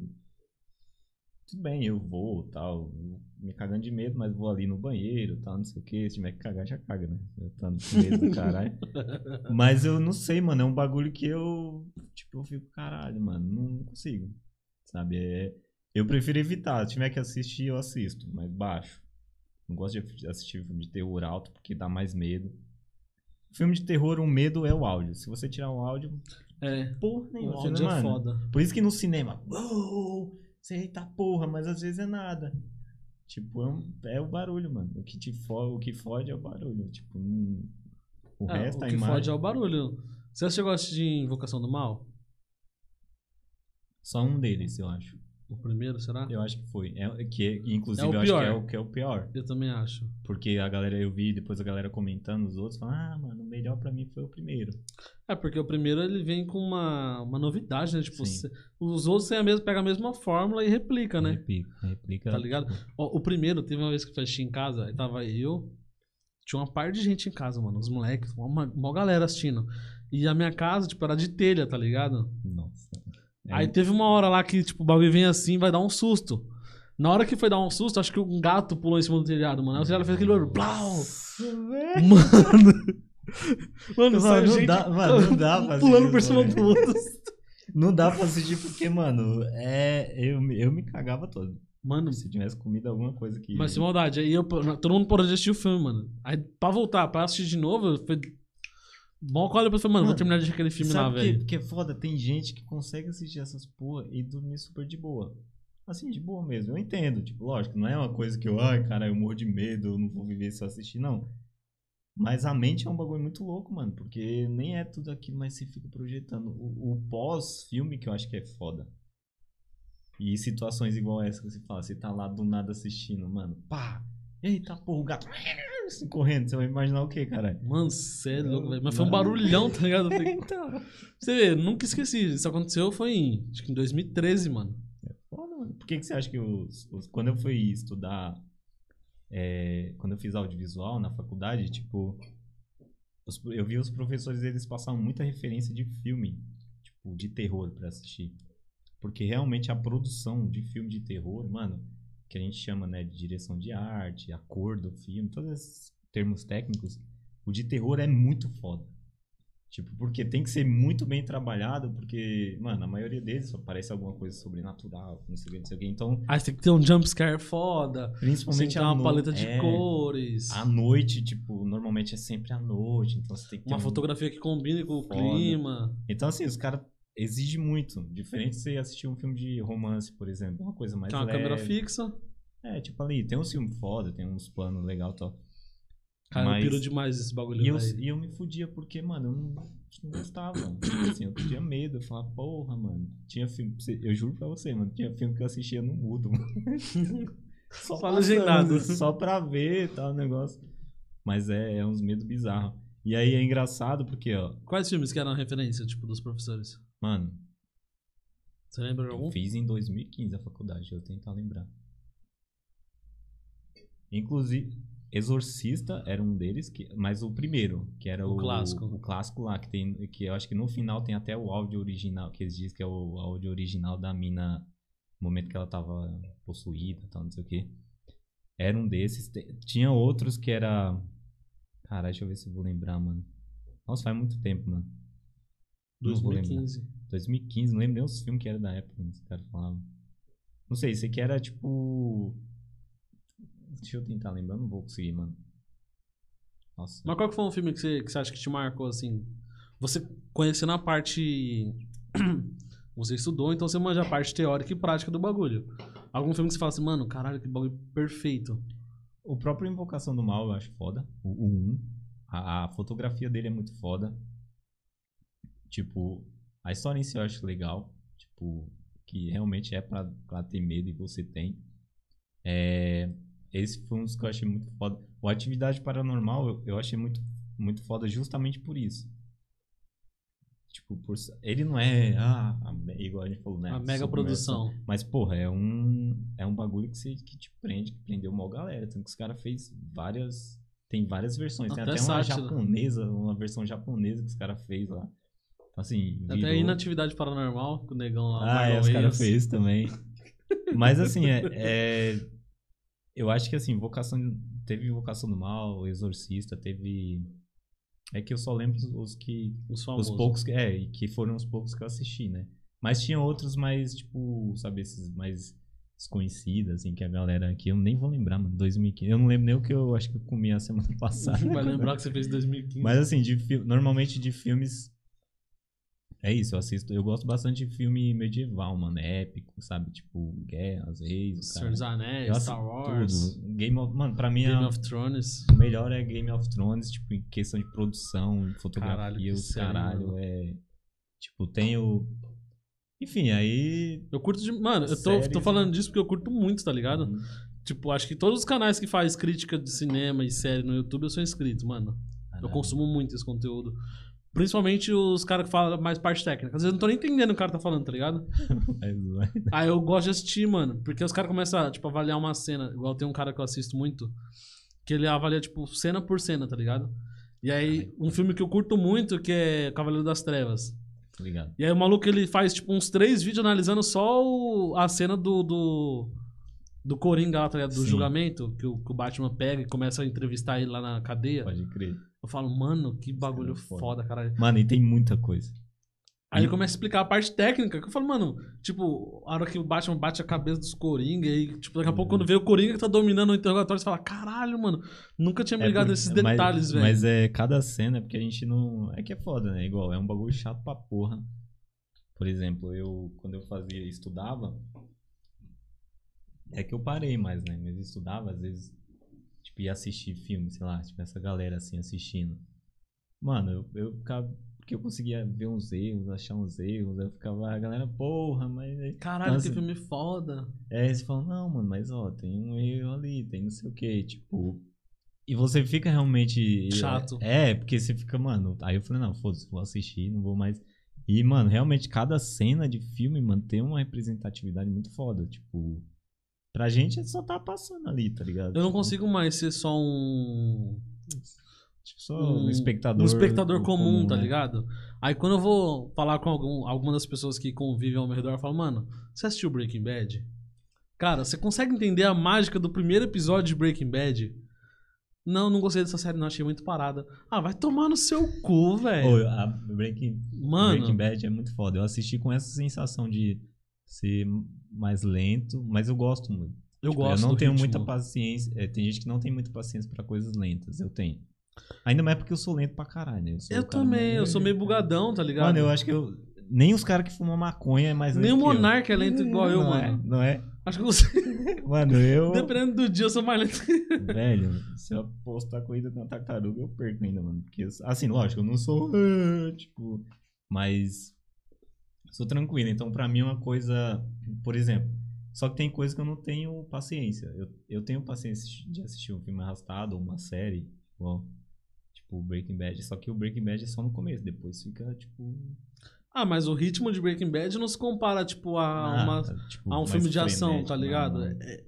tudo bem, eu vou, tal, me cagando de medo, mas vou ali no banheiro, tal, não sei o que, se tiver que cagar, já caga, né? Eu tô com medo do caralho. *laughs* mas eu não sei, mano, é um bagulho que eu, tipo, eu fico, caralho, mano, não, consigo, sabe? É, eu prefiro evitar, se tiver que assistir, eu assisto, mas baixo. Não gosto de assistir filme de terror alto porque dá mais medo. Filme de terror, o medo é o áudio. Se você tirar o áudio, É. porra nenhuma, áudio né, é mano? foda. Por isso que no cinema, uou, você eita porra, mas às vezes é nada. Tipo, é, um- é o barulho, mano. O que te fode, o que fode é o barulho. Tipo, o É, resto, o a que imagem. fode é o barulho. Você chegou a assistir Invocação do Mal? Só um deles, eu acho. O primeiro, será? Eu acho que foi. É, que, inclusive, É o eu acho que é o, que é o pior. Eu também acho. Porque a galera, eu vi depois a galera comentando os outros, falando, ah, mano, o melhor pra mim foi o primeiro. É, porque o primeiro ele vem com uma, uma novidade, né? Tipo, Sim. os outros têm a mesma, pega a mesma fórmula e replica, né? Replica, replica. Tá ligado? Ó, o primeiro, teve uma vez que eu assisti em casa, aí tava eu, tinha uma par de gente em casa, mano, os moleques, uma, uma galera assistindo. E a minha casa, tipo, era de telha, tá ligado? Nossa. É Aí teve uma hora lá que, tipo, o bagulho vem assim, vai dar um susto. Na hora que foi dar um susto, acho que um gato pulou em cima do telhado, mano. Aí o telhado fez aquele barulho, blau! Mano! *laughs* Mano, Mano, não gente dá- mano, não dá pra pulando por cima do outro. *laughs* Não dá pra assistir porque, mano, é, eu, me- eu me cagava todo. Mano, Se tivesse comido alguma coisa que. mas sem maldade. Aí eu, todo mundo parou de assistir o filme, mano. Aí pra voltar, pra assistir de novo, foi. Bom, olha depois falei, mano, vou Mano, terminar de aquele filme lá, Sabe que, velho. que é foda? Tem gente que consegue assistir essas porra e dormir super de boa. Assim, de boa mesmo. Eu entendo. Tipo, lógico, não é uma coisa que eu, ai, cara, eu morro de medo, eu não vou viver se eu assistir, não. Mas a mente é um bagulho muito louco, mano. Porque nem é tudo aquilo, mas você fica projetando. O, o pós-filme que eu acho que é foda. E situações igual essa que você fala, você tá lá do nada assistindo, mano. Pá! Eita, porra, o gato *laughs* assim, correndo. Você vai imaginar o quê, caralho? Mano, sério, louco, velho. Mas foi um barulhão, tá ligado? *laughs* Então. Você vê, nunca esqueci. Isso aconteceu foi em, acho que em 2013, mano. Foda, mano. Por que, que você acha que os, os- quando eu fui estudar, é, quando eu fiz audiovisual na faculdade, tipo, os- eu vi os professores, eles passavam muita referência de filme, tipo, de terror pra assistir. Porque realmente a produção de filme de terror, mano, que a gente chama, né, de direção de arte, a cor do filme, todos esses termos técnicos, o de terror é muito foda. Tipo, porque tem que ser muito bem trabalhado, porque, mano, a maioria deles só parece alguma coisa sobrenatural, não sei o que, não sei o que. Então, você tem que ter um jumpscare foda. Principalmente uma no- paleta de é, cores. À noite, tipo, normalmente é sempre à noite, então você tem que ter Uma um- fotografia que combine com o Foda. clima. Então, assim, os caras exigem muito. Diferente de você assistir um filme de romance, por exemplo. Uma coisa mais Tem uma leve. câmera fixa. É, tipo ali, tem uns filmes foda, tem uns planos legal e tal. Cara, Mas- eu piro demais esse bagulho, E eu, e eu me fudia porque, mano, eu não, não gostava. Tipo assim, eu tinha medo. Eu falava, porra, mano. Tinha filme. Eu juro pra você, mano. Tinha filme que eu assistia no mudo, mano. *laughs* Só, Só legendado. *laughs* Só pra ver e tal, o negócio. Mas é, é uns medos bizarros. E aí é engraçado porque, ó, Quais filmes que eram a referência, tipo, dos professores? Mano, Você lembra de algum? eu fiz em 2015 a faculdade, eu tentar lembrar. Inclusive, Exorcista era um deles, que, mas o primeiro, que era O o, clássico. O clássico lá, que tem. Que eu acho que no final tem até o áudio original, que eles dizem que é o áudio original da mina no momento que ela tava possuída e tal, não sei o que. Era um desses. Tinha outros que era. Caralho, deixa eu ver se eu vou lembrar, mano. Nossa, faz muito tempo, mano. Não vou lembrar. 2015. 2015, não lembro nem os filmes que era da época, né, os caras falavam. Não sei, esse aqui era tipo. Deixa eu tentar lembrar, não vou conseguir, mano. Nossa. Mas qual que foi um filme que você, que você acha que te marcou, assim? Você conhecendo a parte... *clears throat* você estudou, então você manja a parte teórica e prática do bagulho. Algum filme que você fala assim, mano, caralho, que bagulho perfeito. O próprio Invocação do Mal eu acho foda. O 1. A, a fotografia dele é muito foda. Tipo, a história em si eu acho legal. Tipo, que realmente é pra, pra ter medo e você tem. É, esse foi um dos que eu achei muito foda. O Atividade Paranormal eu, eu achei muito, muito foda justamente por isso. Tipo, por, ele não é, ah, igual a gente falou, né? a mega produção. Mas, porra, é um, é um bagulho que, você, que te prende, que prendeu mal galera. Tanto que os caras fez várias. Tem várias versões. Tem Até até uma sátira. japonesa, uma versão japonesa que os caras fez lá. Então, assim. Até virou- inatividade paranormal, com o negão lá. Ah, é, os caras fez também. Mas, assim, é, *laughs* é- Eu acho que, assim, vocação. Teve Vocação do Mal, Exorcista, teve. É que eu só lembro os- os que Os os famosos. poucos que, é, que foram os poucos que eu assisti, né? Mas tinha outros mais, tipo, sabe, esses mais desconhecidos, assim, que a galera aqui, eu nem vou lembrar, mano, 2015. Eu não lembro nem o que eu acho que eu comi a semana *laughs* passada. Vai lembrar que você fez em 2015. Mas assim, de normalmente de filmes. É isso, eu assisto. Eu gosto bastante de filme medieval, mano. Épico, sabe? Tipo, Guerras, Reis, Senhor dos Eu Anéis, Star Wars, tudo. Game of. Mano, pra mim Game a- of Thrones. o melhor é Game of Thrones, tipo, em questão de produção, fotografia, Caralho, os caralho, é. Tipo, tem o. Enfim, aí. Eu curto de. Mano, eu tô, Séries, tô falando né? disso porque eu curto muito, tá ligado? Uhum. Tipo, acho que todos os canais que faz crítica de cinema e série no YouTube eu sou inscrito, mano. Eu Caralho. consumo muito esse conteúdo. Principalmente os caras que falam mais parte técnica. Às vezes eu não tô nem entendendo o que o cara tá falando, tá ligado? *laughs* Vai. Aí eu gosto de assistir, mano. Porque os caras começam a, tipo, avaliar uma cena. Igual tem um cara que eu assisto muito. Que ele avalia, tipo, cena por cena, tá ligado? E aí, um filme que eu curto muito, que é Cavaleiro das Trevas. Ligado? E aí o maluco, ele faz, tipo, uns três vídeos analisando só o- a cena do... do... Do Coringa lá, tá ligado? Do Sim. julgamento, que o, que o Batman pega e começa a entrevistar ele lá na cadeia. Pode crer. Eu falo, mano, que bagulho é foda. foda, caralho. Mano, e tem muita coisa. Aí ele começa a explicar a parte técnica, que eu falo, mano, tipo, a hora que o Batman bate a cabeça dos Coringa, e, tipo, daqui a pouco Uhum. quando vê o Coringa que tá dominando o interrogatório, você fala, caralho, mano, nunca tinha me É ligado por- nesses detalhes, velho. Mas é cada cena, porque a gente não. É que é foda, né? Igual, é um bagulho chato pra porra. Por exemplo, eu, quando eu fazia, estudava. É que eu parei mais, né? Mas eu estudava, às vezes, tipo, ia assistir filme, sei lá, tipo, essa galera assim assistindo. Mano, eu, eu ficava. porque eu conseguia ver uns erros, achar uns erros. Eu ficava, a galera, porra, mas. Caralho, Nossa. que filme foda. É, eles falam, não, mano, mas ó, tem um erro ali, tem não sei o que, tipo. E você fica realmente. Chato. É, porque você fica, mano. Aí eu falei, não, foda-se, vou assistir, não vou mais. E, mano, realmente, cada cena de filme, mano, tem uma representatividade muito foda. Tipo, pra gente só tá passando ali, tá ligado? Eu não Tipo, consigo mais ser só um. Só um, espectador. Um espectador comum, tá né? ligado? Aí quando eu vou falar com algum, alguma das pessoas que convivem ao meu redor, eu falo, mano, você assistiu Breaking Bad? Cara, você consegue entender a mágica do primeiro episódio de Breaking Bad? Não, não gostei dessa série, não, achei muito parada. Ah, vai tomar no seu cu, velho. Breaking, Breaking Bad é muito foda. Eu assisti com essa sensação de ser mais lento, mas eu gosto muito. eu Tipo, gosto Eu não tenho ritmo. muita paciência. é, tem gente que não tem muita paciência pra coisas lentas. Eu tenho. Ainda mais porque eu sou lento pra caralho, né? sou Eu cara também, mais- eu sou meio bugadão, tá ligado? Mano, eu acho que eu. Nem os caras que fumam maconha é mais lento. Nem o eu. Monark é lento igual eu, não mano. É, não é? Acho que você, *laughs* Mano, eu. *laughs* dependendo do dia, eu sou mais lento. Velho, se eu apostar corrida na tartaruga, eu perco ainda, mano. Porque, eu- assim, lógico, eu não sou. *laughs* Tipo. Mas. Sou tranquilo. Então, pra mim é uma coisa. Por exemplo. Só que tem coisa que eu não tenho paciência. Eu, eu tenho paciência de assistir um filme arrastado ou uma série. Igual, tipo, Breaking Bad. Só que o Breaking Bad é só no começo. Depois fica, tipo. Ah, mas o ritmo de Breaking Bad não se compara, tipo, a, uma, tipo, a um filme de ação, frenético, tá ligado? não, não. É,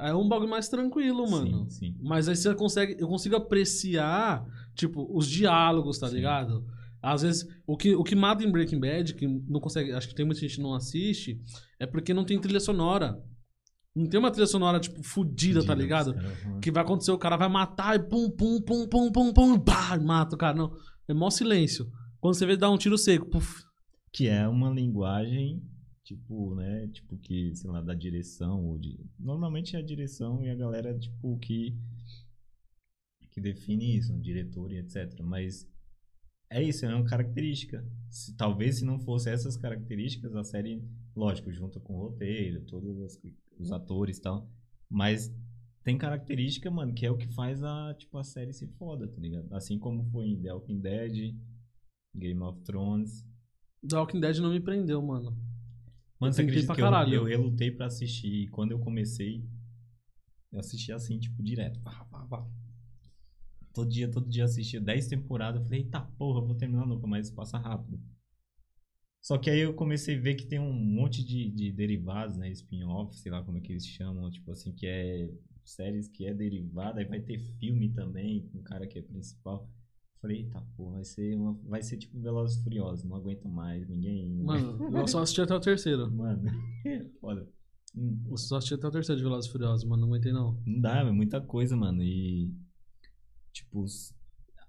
é um bagulho mais tranquilo, mano. Sim, sim. Mas aí você consegue, eu consigo apreciar, tipo, os diálogos, tá Sim. ligado? Às vezes, o que, o que mata em Breaking Bad, que não consegue, acho que tem muita gente que não assiste, é porque não tem trilha sonora. Não tem uma trilha sonora, tipo, fudida, tá ligado? vão- Que vai acontecer, o cara vai matar e pum, pum, pum, pum, pum, pum, pá, mata o cara. Não, é mó silêncio. Quando você vê, dá um tiro seco, puf. Que é uma linguagem, tipo, né? Tipo, que, sei lá, da direção. Ou de... Normalmente é a direção e a galera, tipo, que. que define isso, o diretor e etc. Mas é isso, é uma característica. Se, talvez se não fosse essas características, a série, lógico, junta com o roteiro, todos as- os atores e tal. Mas tem característica, mano, que é o que faz a, tipo, a série ser foda, tá ligado? Assim como foi em The Walking Dead, Game of Thrones. The Walking Dead não me prendeu, mano. Mano, Eu você acredita que eu, caralho. eu relutei pra assistir e quando eu comecei, eu assisti assim, tipo, direto. Pá, pá, pá. Todo dia, todo dia assistia 10 temporadas. Eu falei, eita porra, eu vou terminar nunca, mas passa rápido. Só que aí eu comecei a ver que tem um monte de, de derivados, né? Spin-off, sei lá como é que eles chamam, tipo assim, que é séries que é derivada, aí vai ter filme também, com o cara que é principal. Falei, eita porra, vai ser, uma, vai ser tipo Velozes e Furiosos, não aguento mais, ninguém... Mano, eu só assisti até o terceiro. *laughs* Mano, *laughs* foda. Eu só assisti até o terceiro de Velozes Furiosos, mano. Não aguentei, não. Não dá, é muita coisa, mano. E, tipo,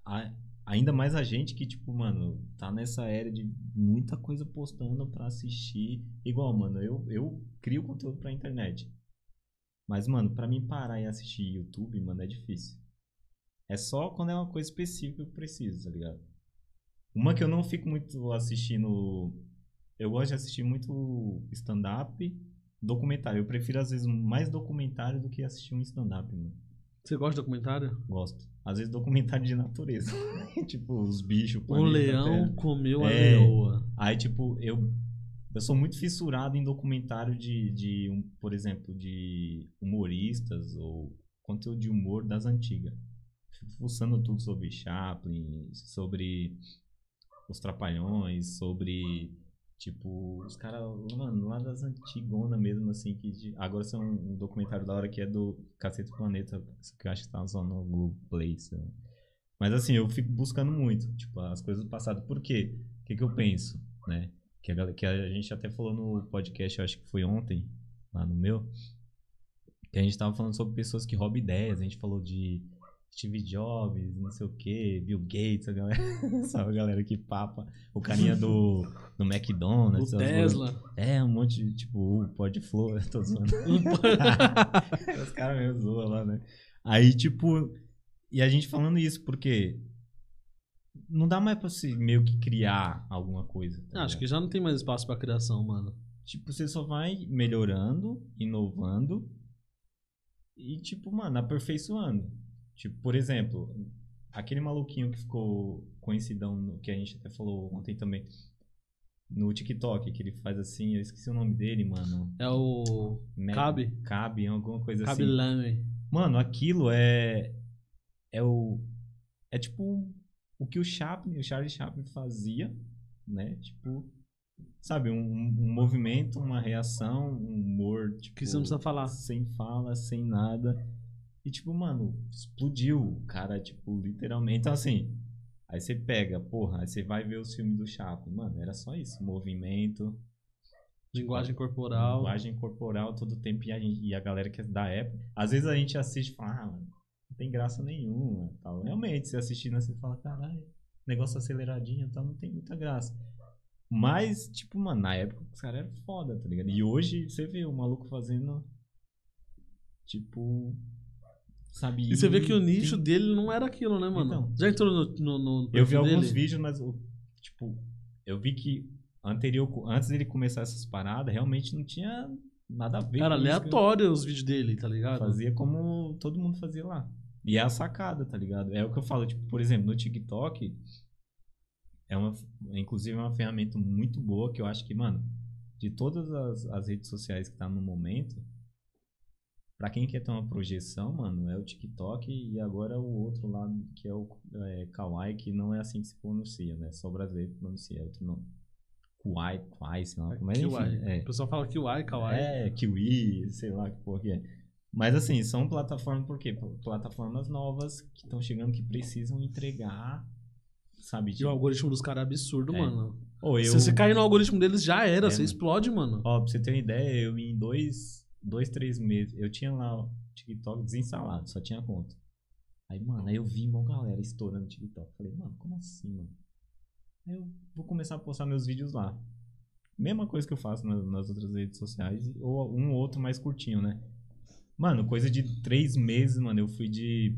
a- ainda mais a gente que, tipo, mano, tá nessa era de muita coisa postando pra assistir. Igual, mano, eu, eu crio conteúdo pra internet. Mas, mano, pra mim parar e assistir YouTube, mano, é difícil. É só quando é uma coisa específica que eu preciso, tá ligado? Uma que eu não fico muito assistindo. Eu gosto de assistir muito stand-up, documentário. Eu prefiro, às vezes, mais documentário do que assistir um stand-up, mano. Você gosta de documentário? Gosto. Às vezes, documentário de natureza. *laughs* tipo, os bichos. O leão comeu a É. leoa. Aí, tipo, eu, eu sou muito fissurado em documentário de, de um, por exemplo, de humoristas ou conteúdo de humor das antigas. Fico fuçando tudo sobre Chaplin, sobre os Trapalhões, sobre, tipo, os caras, mano, lá das antigonas mesmo, assim, que de- agora são um documentário da hora que é do Cacete Planeta, que eu acho que tá só no Google Play, sei lá. Mas assim, eu fico buscando muito, tipo, as coisas do passado. Por quê? O que, que eu penso, né? Que a, que a gente até falou no podcast, eu acho que foi ontem, lá no meu, que a gente tava falando sobre pessoas que roubam ideias. A gente falou de Steve Jobs, não sei o que, Bill Gates, a galera, *laughs* sabe a galera que papa, o carinha do, do McDonald's. O Tesla. é, um monte de, tipo, o eu tô zoando. *laughs* *laughs* Os caras mesmo zoam lá, né? Aí, tipo, e a gente falando isso, porque não dá mais pra você meio que criar alguma coisa. tá Acho que já não tem mais espaço pra criação, mano. Tipo, você só vai melhorando, inovando e, tipo, mano, aperfeiçoando. Tipo, por exemplo, aquele maluquinho que ficou conhecidão, que a gente até falou ontem também, no TikTok, que ele faz assim, eu esqueci o nome dele, mano. É o. Cabe. Cabe, alguma coisa Cabe assim. Lame. Mano, aquilo é. É o. É tipo o que o Chaplin, o Charlie Chaplin fazia, né? Tipo. Sabe, um, um movimento, uma reação, um humor, tipo. Que você não precisa falar. Sem fala, sem nada. E, tipo, mano, explodiu o cara, tipo, literalmente. Então, assim. Aí você pega, porra, aí você vai ver os filmes do Chaplin. Mano, era só isso. Movimento, Linguagem corporal. Linguagem corporal todo tempo e a, e a galera que é da época. Às vezes a gente assiste e fala, ah, mano, não tem graça nenhuma. Tal. Realmente, você assistindo assim, você fala, caralho, negócio aceleradinho, então não tem muita graça. Mas, tipo, mano, na época os caras eram foda, tá ligado? E hoje você vê o maluco fazendo. Tipo. Sabe? E você vê que o tem- nicho dele não era aquilo, né, mano? Então. Já entrou no, no, no Eu vi perfil alguns dele? vídeos, mas, tipo, eu vi que anterior, antes dele começar essas paradas, realmente não tinha nada a ver Era aleatório os vídeos dele, tá ligado? Fazia como todo mundo fazia lá. E é a sacada, tá ligado? É o que eu falo, tipo, por exemplo, no TikTok, é uma, inclusive é uma ferramenta muito boa que eu acho que, mano, de todas as, as redes sociais que tá no momento, pra quem quer ter uma projeção, mano, é o TikTok e agora o outro lado, que é o é, Kawaii, que não é assim que se pronuncia, né? Só brasileiro pronuncia, é outro nome. Kuai, Kuai, sei lá. Mas enfim, Kiwai. é. O pessoal fala Kiwai, Kawaii. É, Kiwi, sei lá que porra que é. Mas assim, são plataformas, por quê? Pl- Plataformas novas que estão chegando que precisam entregar, sabe? E o Tipo, algoritmo dos caras é absurdo, É. mano. ou eu, Se você cair no algoritmo deles, já era. É, você mano. explode, mano. ó, pra você ter uma ideia, eu em dois, dois, três meses, eu tinha lá o TikTok desinstalado, só tinha conta. Aí, mano, aí eu vi uma galera estourando TikTok. Falei, mano, como assim, mano? Aí eu vou começar a postar meus vídeos lá. Mesma coisa que eu faço na- nas outras redes sociais, ou um ou outro mais curtinho, né? Mano, coisa de três meses, mano, eu fui de,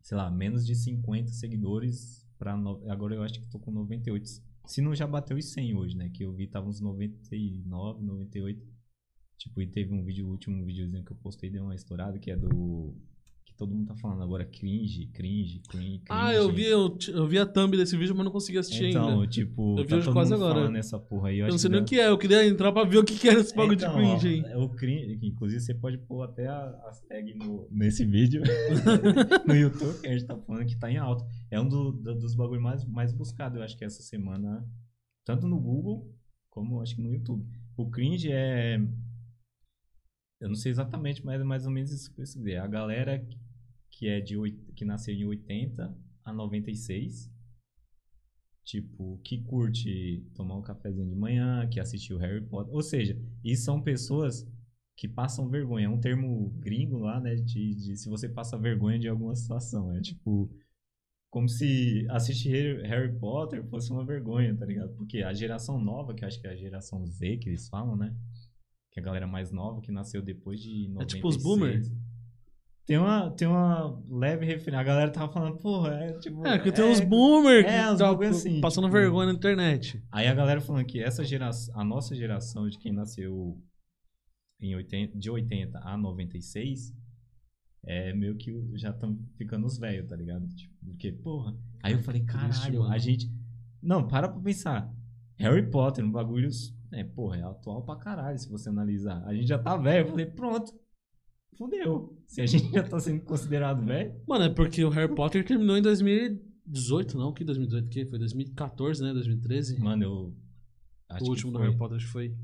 sei lá, menos de 50 seguidores pra. no- Agora eu acho que tô com 98. Se não já bateu os 100 hoje, né? Que eu vi tava uns 99, 98. Tipo, e teve um vídeo, o último videozinho que eu postei, deu uma estourada, que é do. Que todo mundo tá falando agora, cringe, cringe, cringe. Ah, eu vi, eu, eu vi a thumb desse vídeo, mas não consegui assistir Então, ainda. tipo, Eu vi tá hoje todo quase mundo agora. falando essa porra aí. Eu, acho não sei nem o que é, eu queria entrar pra ver o que, que era esse bagulho Então, de cringe aí. é o cringe, inclusive você pode pôr até a- as tags no, nesse vídeo *laughs* no YouTube, que a gente tá falando que tá em alta. É um do- do- dos bagulhos mais, mais buscados, eu acho que essa semana, tanto no Google como acho que no YouTube. O cringe é. Eu não sei exatamente, mas é mais ou menos isso que eu pesquisei. A galera que é de que nasceu em 80 a 96. Tipo, que curte tomar um cafezinho de manhã, que assistiu Harry Potter. Ou seja, e são pessoas que passam vergonha. É um termo gringo lá, né? De, de se você passa vergonha de alguma situação. É tipo. Como se assistir Harry- Potter fosse uma vergonha, tá ligado? Porque a geração nova, que acho que é a geração Z que eles falam, né? Que é a galera mais nova, que nasceu depois de 96. É tipo os boomer? Tem uma, tem uma leve referência. A galera tava falando, porra, é tipo. É, porque tem uns boomer é, que tá assim, passando tipo- vergonha na internet. Aí a galera falando que essa geração, a nossa geração de quem nasceu em 80, de 80 a 96, é meio que já estão ficando os velhos, tá ligado? Tipo, porque, porra. Aí eu falei, caralho, a gente. Não, para pra pensar. Harry Potter, um bagulho. É, porra, é atual pra caralho se você analisar. A gente já tá velho. Eu falei, pronto. Fudeu. Se a gente já tá sendo considerado velho. Mano, é porque o Harry Potter terminou em 2018, não? Que 2018 que foi? 2014, né? 2013? Mano, eu. Acho o último do. Harry Potter acho que foi.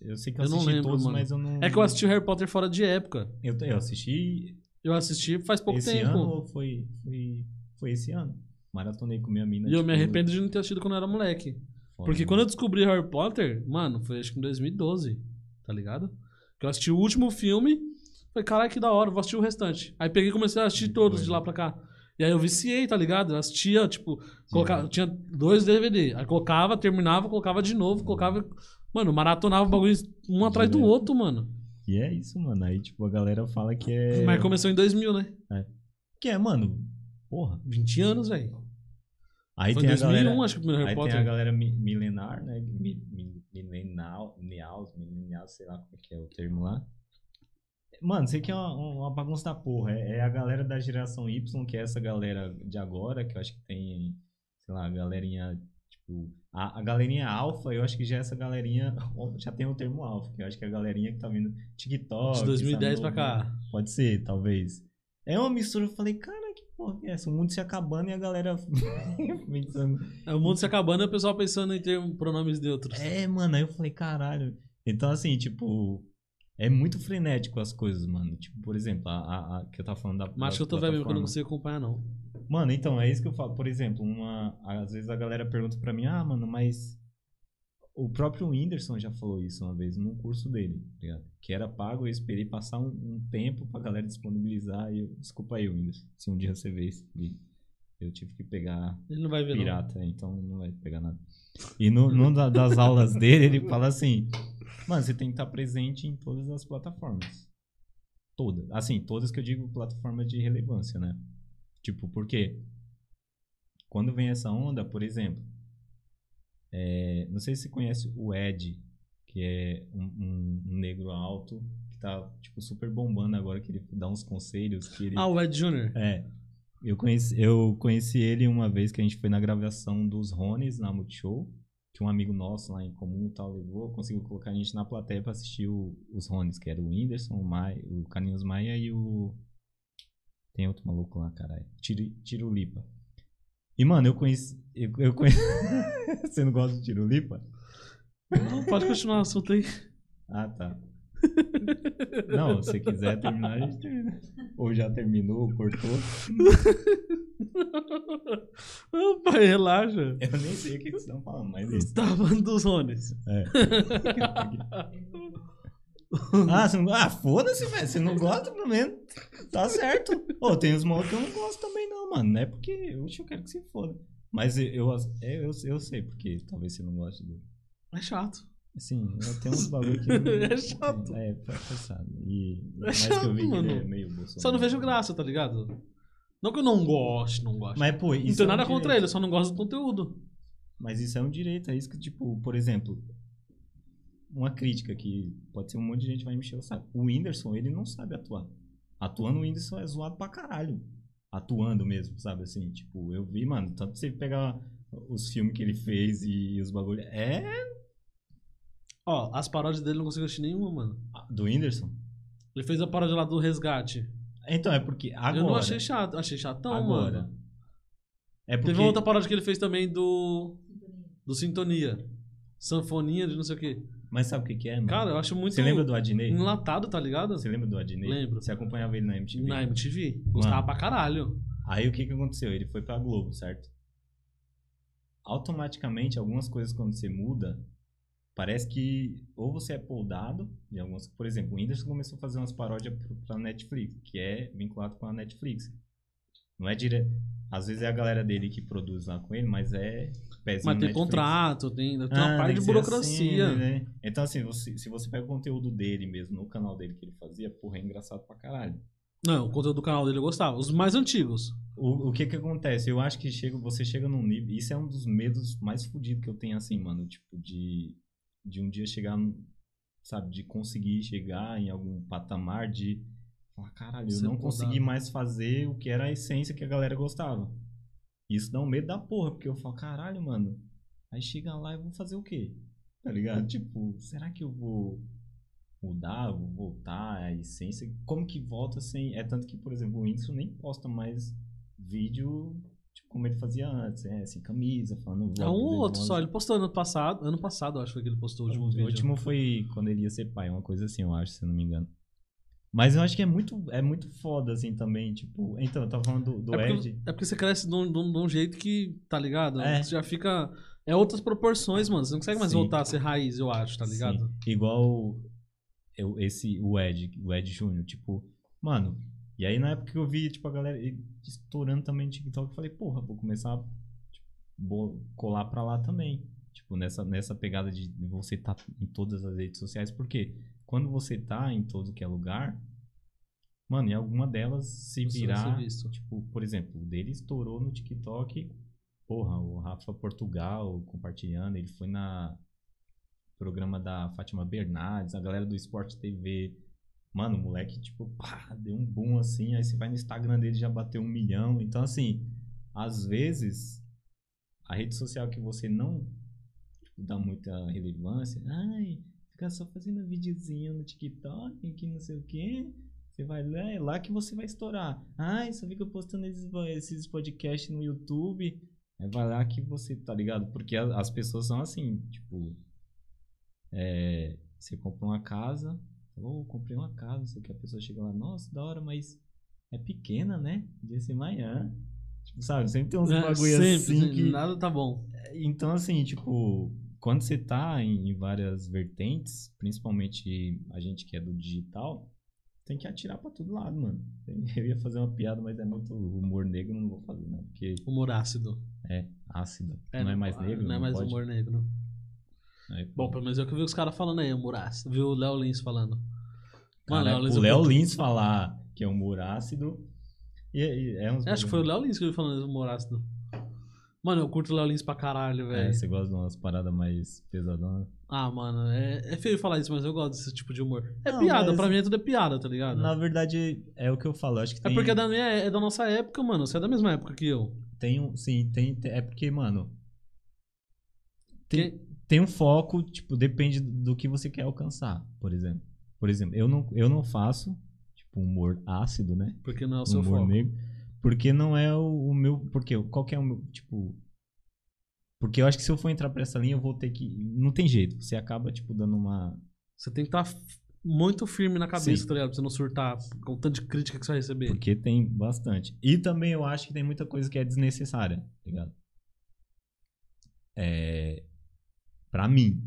Eu sei que eu, Eu não assisti lembro, todos, mano. mas eu não. É que eu assisti o Harry Potter fora de época. Eu, eu assisti Eu assisti faz pouco esse tempo. ano ou foi, foi, foi esse ano? Maratonei com minha mina. E eu tipo, me arrependo de não ter assistido quando eu era moleque. Porque mano. quando eu descobri Harry Potter, mano, foi acho que em 2012, tá ligado? Que eu assisti o último filme, falei, caralho, que da hora, vou assistir o restante. Aí peguei e comecei a assistir todos de lá pra cá. E aí eu viciei, tá ligado? Eu assistia, tipo, colocava, tinha dois DVD. Aí colocava, terminava, colocava de novo, colocava. Mano, maratonava o bagulho um atrás do outro, mano. E é isso, mano. Aí, tipo, a galera fala que é. Mas começou em 2000, né? Que é, mano. Porra. 20 anos, velho. Aí Foi em tem a 2001, galera. acho que o primeiro Harry tem a Potter. galera mi- milenar, né? Mi, mi, milenial, milenial, sei lá como é que é o termo lá. Mano, sei que é uma, uma bagunça da porra. É, é a galera da geração Y, que é essa galera de agora, que eu acho que tem, sei lá, a galerinha, tipo. A, a galerinha alfa, eu acho que já é essa galerinha. *laughs* Já tem o termo alfa, que eu acho que é a galerinha que tá vindo TikTok. De 2010 pra sabe, cá. Pode ser, talvez. É uma mistura, eu falei, cara, que que é? O mundo se acabando e a galera *laughs* pensando. É o mundo se acabando e o pessoal pensando em ter pronomes neutros. É, mano, aí eu falei, caralho. Então, assim, tipo, é muito frenético as coisas, mano. Tipo, por exemplo, a, a- a- que eu tava falando da. Mas acho que eu tô velho porque eu não consigo acompanhar, não. Mano, então, é isso que eu falo. Por exemplo, uma. Às vezes a galera pergunta pra mim, ah, mano, mas. O próprio Whindersson já falou isso uma vez num curso dele, tá ligado? Que era pago, eu esperei passar um, um tempo pra galera disponibilizar. E eu, desculpa aí, Whindersson, se um dia você vê esse vídeo. Eu tive que pegar Ele não vai ver, não. pirata, então não vai pegar nada. E no, numa da- das aulas dele, ele fala assim: Mano, você tem que estar presente em todas as plataformas. Todas. Assim, todas que eu digo plataformas de relevância, né? Tipo, por quê? Quando vem essa onda, por exemplo, é, não sei se você conhece o Ed, que é um, um- um negro alto, que tá, tipo, super bombando agora, que ele dá uns conselhos. Que ele, Ah, o Ed Jr. é. Eu conheci, eu conheci ele uma vez que a gente foi na gravação dos Rones na Multishow. Que um amigo nosso lá em comum e tal levou, conseguiu colocar a gente na plateia pra assistir o- os Rones, que era o Whindersson, o, Mai, o Carlinhos Maia e o. Tem outro maluco lá, caralho. Tiro, Tirulipa. E, mano, eu conheci. Eu, eu conheci... *laughs* Você não gosta de Tirulipa? Não, pode continuar o assunto aí. Ah, tá. Não, se quiser terminar, a gente termina. Ou já terminou, cortou. *laughs* Ô, pai, relaxa. Eu nem sei o que vocês estão falando, mas falando dos Rones. É. *laughs* ah, você não... ah, foda-se, velho. Você não gosta, pelo menos. Tá certo. Ô, tem uns malucos que eu não gosto também, não, mano. Não é porque eu, eu quero que se foda. Mas eu, eu, eu, eu, sei porque talvez você não goste dele. É chato. Assim, tenho uns bagulho que. *laughs* É chato. É, é forçado. E É mais que eu chato, vi que ele é mano. meio Bolsonaro. Só não vejo graça, tá ligado? Não que eu não goste, não gosto. Mas, pô, não isso tenho é um nada contra direito. ele, eu só não gosto do conteúdo. Mas isso é um direito, é isso que, tipo, por exemplo, uma crítica que pode ser um monte de gente vai me encher o saco. O Whindersson, ele não sabe atuar. Atuando, o Whindersson é zoado pra caralho. Atuando mesmo, sabe assim? Tipo, eu vi, mano, tanto você pegar os filmes que ele fez e os bagulho. É. Ó, as paródias dele não consigo assistir nenhuma, mano. Do Whindersson? Ele fez a paródia lá do Resgate. Então, é porque agora. Eu não achei chato, achei chatão, agora. mano. É porque. Teve uma outra paródia que ele fez também do. Do Sintonia. Sanfoninha de não sei o quê. Mas sabe o que, que é, mano? Cara, eu acho muito. Você lembra do Adnei? Enlatado, tá ligado? Você lembra do Adnei? Lembro. Você acompanhava ele na MTV? Na MTV. Gostava Mano. pra caralho. Aí o que que aconteceu? Ele foi pra Globo, certo? Automaticamente, algumas coisas quando você muda, parece que ou você é poldado de algumas... Por exemplo, o Whindersson começou a fazer umas paródias pra Netflix, que é vinculado com a Netflix. Não é direto... Às vezes é a galera dele que produz lá com ele, mas é pezinho Mas tem contrato, tem, tem Ah, uma parte tem de burocracia. assim, né? Então, assim, você- se você pega o conteúdo dele mesmo, no canal dele que ele fazia, porra, é engraçado pra caralho. Não, o conteúdo do canal dele eu gostava. Os mais antigos. O, o que que acontece? Eu acho que chega, você chega num nível. Isso é um dos medos mais fodidos que eu tenho, assim, mano. Tipo, de, de um dia chegar, sabe, de conseguir chegar em algum patamar de. Falar, caralho, eu Ser não consegui mais fazer o que era a essência que a galera gostava. Isso dá um medo da porra, porque eu falo, caralho, mano. Aí chega lá e vou fazer o quê? Tá ligado? Tipo, será que eu vou mudar, vou voltar à essência? Como que volta sem. É tanto que, por exemplo, o Whindersson nem posta mais vídeo tipo, como ele fazia antes, é, sem camisa, falando. É um ou outro só. Ele postou ano passado. Ano passado, eu acho que foi que ele postou o último O vídeo. último foi quando ele ia ser pai, uma coisa assim, eu acho, se eu não me engano. Mas eu acho que é muito, é muito foda, assim, também, tipo... Então, eu tava falando do, do é, Ed... porque, é porque você cresce de um, de um- de um jeito que, tá ligado? É. Você já fica. É outras proporções, mano. Você não consegue mais Sim. voltar a ser raiz, eu acho, tá ligado? Sim. Igual eu, esse, o Ed, o Ed Júnior, tipo, mano. E aí na época que eu vi, tipo, a galera estourando também no TikTok, eu falei, porra, vou começar a tipo, colar pra lá também. Tipo, nessa, nessa pegada de você tá em todas as redes sociais, porque quando você tá em todo que é lugar, mano, em alguma delas se Você virar. Tipo, por exemplo, o dele estourou no TikTok. Porra, o Rafa Portugal compartilhando, ele foi na programa da Fátima Bernardes, a galera do Sport TV. Mano, o moleque, tipo, pá, deu um boom assim, aí você vai no Instagram dele já bateu um milhão. Então, assim, às vezes, a rede social que você não tipo, dá muita relevância, ai, fica só fazendo videozinho no TikTok, que não sei o quê. Você vai lá, é lá que você vai estourar. Ai, só fica postando esses, esses podcasts no YouTube. É vai lá que você, tá ligado? Porque a- as pessoas são assim, tipo. É, você compra uma casa, falou, oh, comprei uma casa, não sei o que, a pessoa chega lá, nossa, da hora, mas é pequena, né? Podia ser maior. Tipo, sabe, sempre tem uns É, bagulho sempre, assim sempre, que. Nada tá bom. Então, assim, tipo, quando você tá em, várias vertentes, principalmente a gente que é do digital, tem que atirar pra todo lado, mano. *laughs* Eu ia fazer uma piada, mas é muito humor negro, não vou fazer, não. Porque Humor ácido. é ácido. não é mais negro? Não é mais pode? humor negro. Aí, Bom, pelo menos é o que eu vi os caras falando aí, humor ácido. Viu o Léo Lins falando. cara, Lins o é Léo Lins falar que é humor ácido. E, e é uns Acho que foi o Léo Lins que eu vi falando humor ácido. Mano, eu curto o Léo Lins pra caralho, velho. É, você gosta de umas paradas mais pesadonas. Ah, mano, é, é feio falar isso, mas eu gosto desse tipo de humor. É Não, piada, mas- pra mim é tudo é piada, tá ligado? Na verdade, é o que eu falo. Acho que É tem, porque é da, minha, é da nossa época, mano. Você é da mesma época que eu. tem um. Sim, tem. tem- É porque, mano. Tem, Que- tem um foco, tipo, depende do que você quer alcançar, por exemplo. Por exemplo, eu não, eu não faço, tipo, humor ácido, né? Porque não é o seu humor foco. negro. Porque não é o, o meu. Porque qual que é o meu. Tipo. Porque eu acho que se eu for entrar pra essa linha, eu vou ter que. Não tem jeito. Você acaba, tipo, dando uma. Você tem que estar muito firme na cabeça, Sim. tá ligado? Pra você não surtar com o tanto de crítica que você vai receber. Porque tem bastante. E também eu acho que tem muita coisa que é desnecessária, tá ligado? É. Pra mim.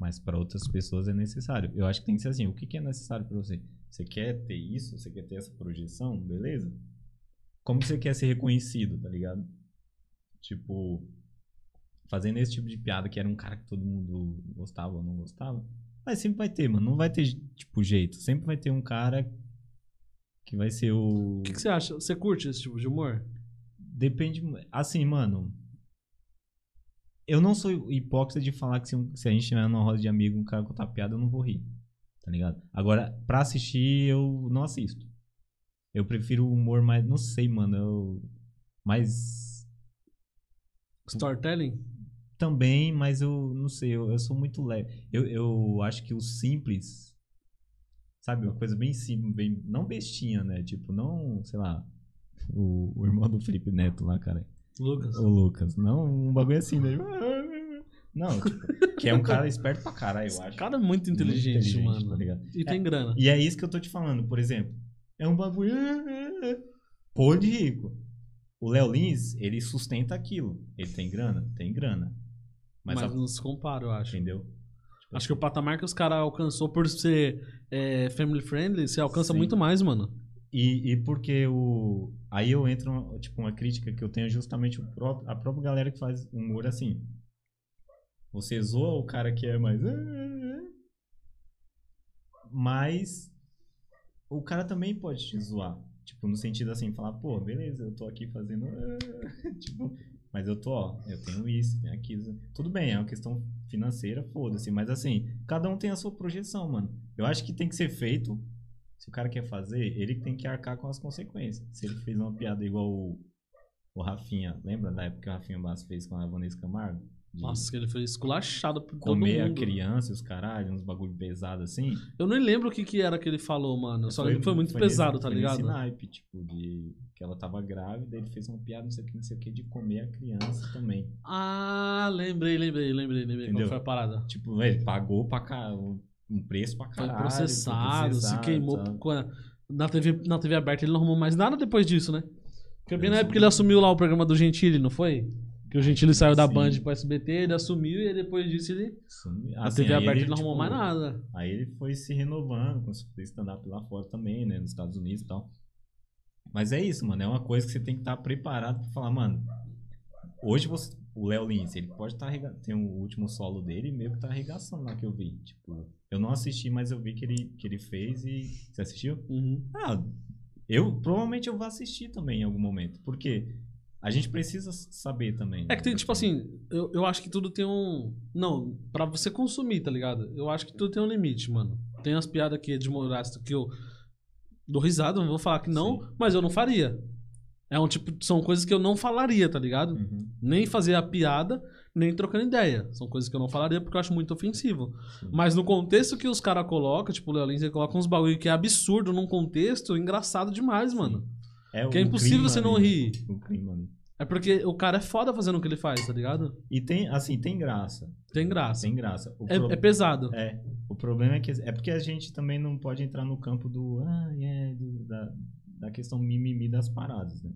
Mas pra outras pessoas é necessário. Eu acho que tem que ser assim. O que, que é necessário pra você? Você quer ter isso? Você quer ter essa projeção? Beleza? Como você quer ser reconhecido, tá ligado? Tipo. Fazendo esse tipo de piada que era um cara que todo mundo gostava ou não gostava. Mas sempre vai ter, mano. Não vai ter, tipo, jeito. Sempre vai ter um cara que vai ser o. O que, que você acha? Você curte esse tipo de humor? Depende. Assim, mano. Eu não sou hipócrita de falar que se, se a gente tiver numa roda de amigo um cara contar piada, eu não vou rir. Tá ligado? Agora, pra assistir, eu não assisto. Eu prefiro o humor mais. Não sei, mano. Eu. Mais. Storytelling? Também, mas eu não sei. Eu, eu sou muito leve. Eu, eu acho que o simples. Sabe? Uma coisa bem simples, bem. Não bestinha, né? Tipo, não. Sei lá. O, o irmão do Felipe Neto lá, cara. Lucas. O Lucas. Não, um bagulho assim, né? Não, tipo, que é um cara esperto pra caralho, eu acho. cara é muito inteligente, Muito inteligente, mano. tá? E tem grana. E é isso que eu tô te falando, por exemplo. É um bagulho. Pô de rico. O Léo Lins, ele sustenta aquilo. Ele tem grana? Tem grana. Mas, Mas, a- não se compara, eu acho. entendeu? Tipo Acho que o patamar que os caras alcançou por ser é, family friendly, você alcança Sim. muito mais, mano. E, e porque o. Aí eu entro, tipo, uma crítica que eu tenho é justamente o próprio, a própria galera que faz humor assim. Você zoa o cara que é mais. Mas o cara também pode te zoar. Tipo, no sentido assim, falar, pô, beleza, eu tô aqui fazendo. *laughs* tipo, mas eu tô, ó, eu tenho isso, tenho aquilo. Tudo bem, é uma questão financeira, foda-se. Mas assim, cada um tem a sua projeção, mano. Eu acho que tem que ser feito. Se o cara quer fazer, ele tem que arcar com as consequências. Se ele fez uma piada igual o, o Rafinha, lembra da época que o Rafinha Bass fez com a Vanessa Camargo? Nossa, que ele foi esculachado por todo comer a mundo. criança e os caralho, uns bagulho pesado assim. Eu nem lembro o que, que era que ele falou, mano. Só lembro que foi muito foi pesado, nesse, tá foi ligado? Nesse naipe, tipo, de que ela tava grávida, ele fez uma piada, não sei o que, não sei o que, de comer a criança também. Ah, lembrei, lembrei, lembrei, lembrei Entendeu? qual foi a parada. Tipo, ele pagou pra cá, um preço pra Foi caralho. processado, se processado, queimou sabe? a- na, TV, na TV aberta. Ele não arrumou mais nada depois disso, né? Porque bem na época ele assumiu lá o programa do Gentili, não foi? Que o Gentili saiu da Sim. Band pro SBT, ele assumiu e depois disso ele. Na assim, TV aberta ele não tipo, arrumou mais nada. Aí ele foi se renovando, com stand-up lá fora também, né? Nos Estados Unidos e tal. Mas é isso, mano. É uma coisa que você tem que estar preparado pra falar, mano. Hoje você, o Léo Lins, ele pode estar. Tá, tem o último solo dele e meio que tá arregaçando lá que eu vi. Tipo, eu não assisti, mas eu vi que ele, que ele fez e. Você assistiu? Uhum. Ah, eu provavelmente eu vou assistir também em algum momento. Porque a gente precisa saber também. É que tem, tipo assim, eu, eu acho que tudo tem um. Não, pra você consumir, tá ligado? Eu acho que tudo tem um limite, mano. tem umas piadas aqui de humorista que eu dou risada, não vou falar que não, Sim. mas eu não faria. É um tipo, são coisas que eu não falaria, tá ligado? Uhum. Nem fazer a piada, nem trocando ideia. São coisas que eu não falaria porque eu acho muito ofensivo. Sim. Mas no contexto que os caras colocam, tipo, o Léo Lins, ele coloca uns bagulho que é absurdo num contexto engraçado demais, mano. É Que é impossível você não ali, rir. O clima ali. É porque o cara é foda fazendo o que ele faz, tá ligado? E tem, assim, tem graça. Tem graça. Tem graça. É, pro- é pesado. É, o problema é que é porque a gente também não pode entrar no campo do ah, é, do- da, da questão mimimi das paradas, né?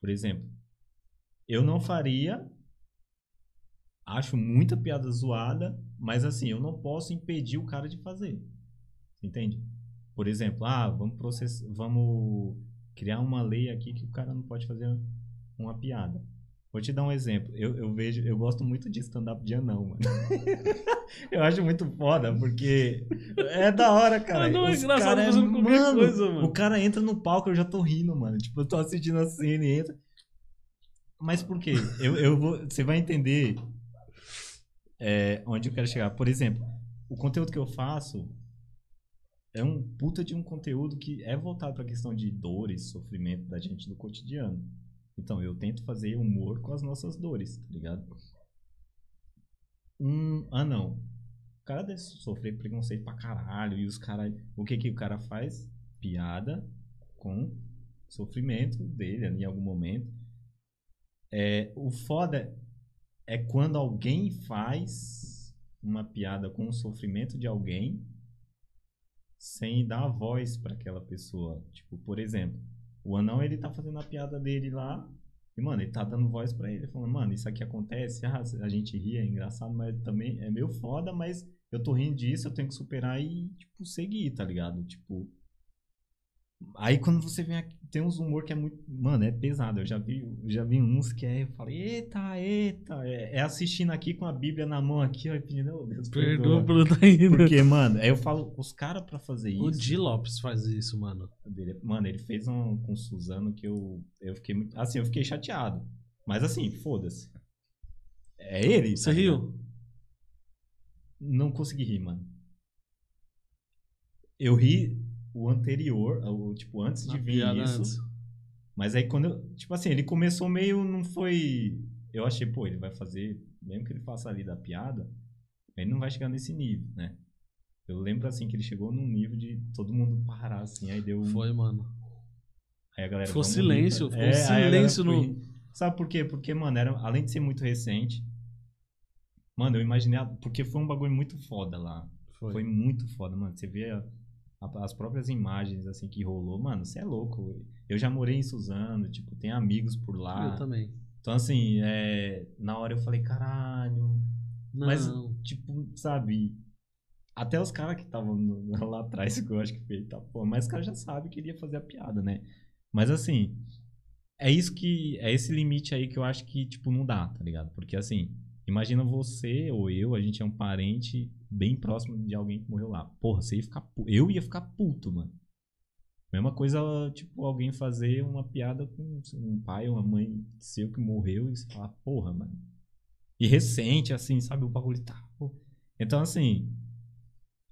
Por exemplo, eu não faria, acho muita piada zoada, mas assim, eu não posso impedir o cara de fazer. Entende? Por exemplo, ah, vamos processar, vamos criar uma lei aqui que o cara não pode fazer uma piada. Vou te dar um exemplo. Eu, eu vejo, eu gosto muito de stand-up de anão, mano. *laughs* eu acho muito foda, porque é da hora, cara. Não, é engraçado cara fazendo qualquer coisa, mano. O cara entra no palco, eu já tô rindo, mano. Tipo, eu tô assistindo a cena e entra. Mas por quê? Eu, eu vou, você vai entender é, onde eu quero chegar. Por exemplo, o conteúdo que eu faço é um puta de um conteúdo que é voltado pra questão de dores, sofrimento da gente no cotidiano. Então, eu tento fazer humor com as nossas dores, tá ligado? Um anão. O cara deve sofrer preconceito pra caralho. E os caras. O que que o cara faz? Piada com sofrimento dele em algum momento. É, o foda é quando alguém faz uma piada com o sofrimento de alguém sem dar voz pra aquela pessoa. Tipo, por exemplo, o anão ele tá fazendo a piada dele lá e, mano, ele tá dando voz pra ele, falando, mano, isso aqui acontece, ah, a gente ri, é engraçado, mas também é meio foda, mas eu tô rindo disso, eu tenho que superar e, tipo, seguir, tá ligado? Tipo. Aí quando você vem aqui, tem uns humor que é muito. Mano, é pesado. Eu já vi, já vi uns que é. Eu falei, eita, eita. É, é assistindo aqui com a Bíblia na mão aqui, ó, pedindo, oh, Deus, Perdoa perdoa. pelo tá indo. Porque, mano, aí eu falo, os caras pra fazer isso. O Di Lopes faz isso, mano. dele. Mano, ele fez um com o Suzano que eu, eu fiquei muito. Assim, eu fiquei chateado. Mas assim, foda-se. É ele. Você tá riu? Não consegui rir, mano. Eu ri o anterior, o, tipo, antes de Na vir isso. antes. Mas aí quando eu. Tipo assim, ele começou meio. Não foi. Eu achei, pô, ele vai fazer. Mesmo que ele faça ali da piada, ele não vai chegar nesse nível, né? Eu lembro assim que ele chegou num nível de todo mundo parar, assim, aí deu. um- Foi, mano. Aí a galera. Ficou silêncio, ficou É, silêncio foi no- rir. Sabe por quê? Porque, mano, era, além de ser muito recente. Mano, eu imaginei. Porque foi um bagulho muito foda lá. Foi. Foi muito foda, mano. Você vê a- as próprias imagens, assim, que rolou. Mano, você é louco. Eu já morei em Suzano, tipo, tem amigos por lá. Eu também. Então, assim, é, na hora eu falei, caralho. Não. Mas, tipo, sabe? Até os caras que estavam *laughs* lá atrás, que eu acho que fez, tá, pô, mas os caras já sabem que ele ia fazer a piada, né? Mas, assim, é isso que. É esse limite aí que eu acho que, tipo, não dá, tá ligado? Porque, assim, imagina você ou eu, a gente é um parente bem próximo de alguém que morreu lá. Porra, você ia ficar. Eu ia ficar puto, mano. Mesma coisa, tipo, alguém fazer uma piada com um pai ou uma mãe seu que morreu e você falar, porra, mano. E recente, assim, sabe? O bagulho tá. pô. Então, assim.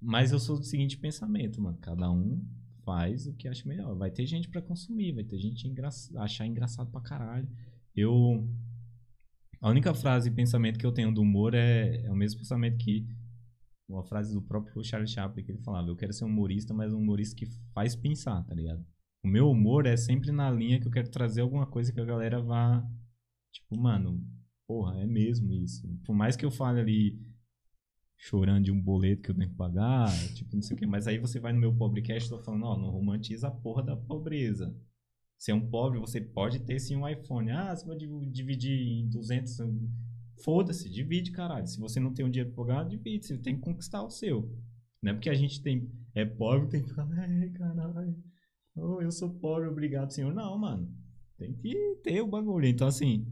Mas eu sou do seguinte pensamento, mano. Cada um faz o que acha melhor. Vai ter gente pra consumir, vai ter gente engra... achar engraçado pra caralho. Eu. A única frase e pensamento que eu tenho do humor é, é o mesmo pensamento que. Uma frase do próprio Charlie Chaplin que ele falava: Eu quero ser um humorista, mas um humorista que faz pensar, tá ligado? O meu humor é sempre na linha que eu quero trazer alguma coisa que a galera vá. Tipo, mano, porra, é mesmo isso. Por mais que eu fale ali chorando de um boleto que eu tenho que pagar, tipo, não sei o quê. Mas aí você vai no meu pobrecast e tô falando, ó, não romantiza a porra da pobreza. Se é um pobre, você pode ter sim um iPhone. Ah, você vai div- dividir em 200. Foda-se, divide, caralho. Se você não tem um dinheiro pagar, divide. Você tem que conquistar o seu. Não é porque a gente tem, é pobre, tem que falar, *laughs* ai, caralho. Oh, eu sou pobre, obrigado, senhor. Não, mano. Tem que ter o bagulho. Então, assim,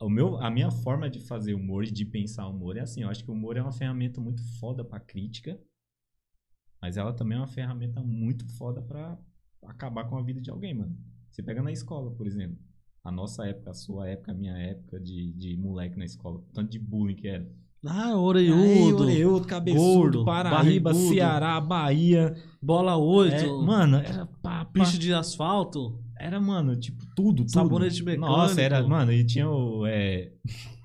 o meu, a minha forma de fazer humor e de pensar humor é assim. Eu acho que o humor é uma ferramenta muito foda pra crítica. Mas ela também é uma ferramenta muito foda pra acabar com a vida de alguém, mano. Você pega na escola, por exemplo. A nossa época, a sua época, a minha época de, de moleque na escola. Tanto de bullying que era. Ah, Aí, orelhudo. orelhudo, cabeçudo, gordo, Paraíba, barrigudo. Ceará, Bahia. Bola 8. É, mano, era pá, pá. Piche de asfalto. Era, mano, tipo, tudo, tudo. Sabonete mecânico. Nossa, era, mano, e tinha o. É...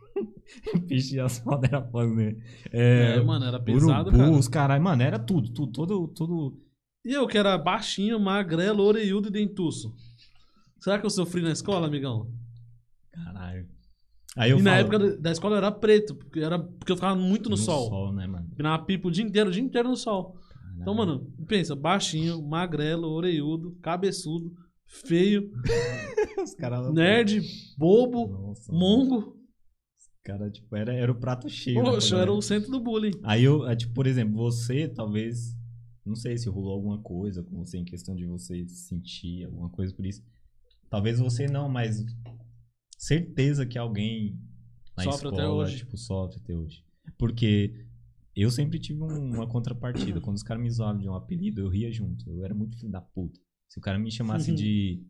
*laughs* Piche de asfalto era foda, né? É, É, mano, era pesado, cara. urubus, caralho. Mano, era tudo, tudo, todo, tudo. E eu que era baixinho, magrelo, orelhudo e dentuço. Será que eu sofri na escola, amigão? Caralho. Aí eu e na falo- época da- escola eu era preto, porque, era, porque eu ficava muito no, sol. né, mano? Empinava pipa o dia inteiro, o dia inteiro no sol. Então, Caralho. mano, pensa, baixinho, magrelo, orelhudo, cabeçudo, feio, *laughs* nerd, bobo, Nossa, mongo. cara, tipo, era, era o prato cheio. né, Poxa, era o centro do bullying. Aí eu, é, tipo, por exemplo, você talvez. Não sei se rolou alguma coisa com você em questão de você sentir alguma coisa por isso. Talvez você não, mas certeza que alguém na Sofre até escola, hoje. tipo, sofre até hoje. Porque eu sempre tive um- uma contrapartida. Quando os caras me zoavam de um apelido, eu ria junto. Eu era muito filho da puta. Se o cara me chamasse Uhum. *laughs* de.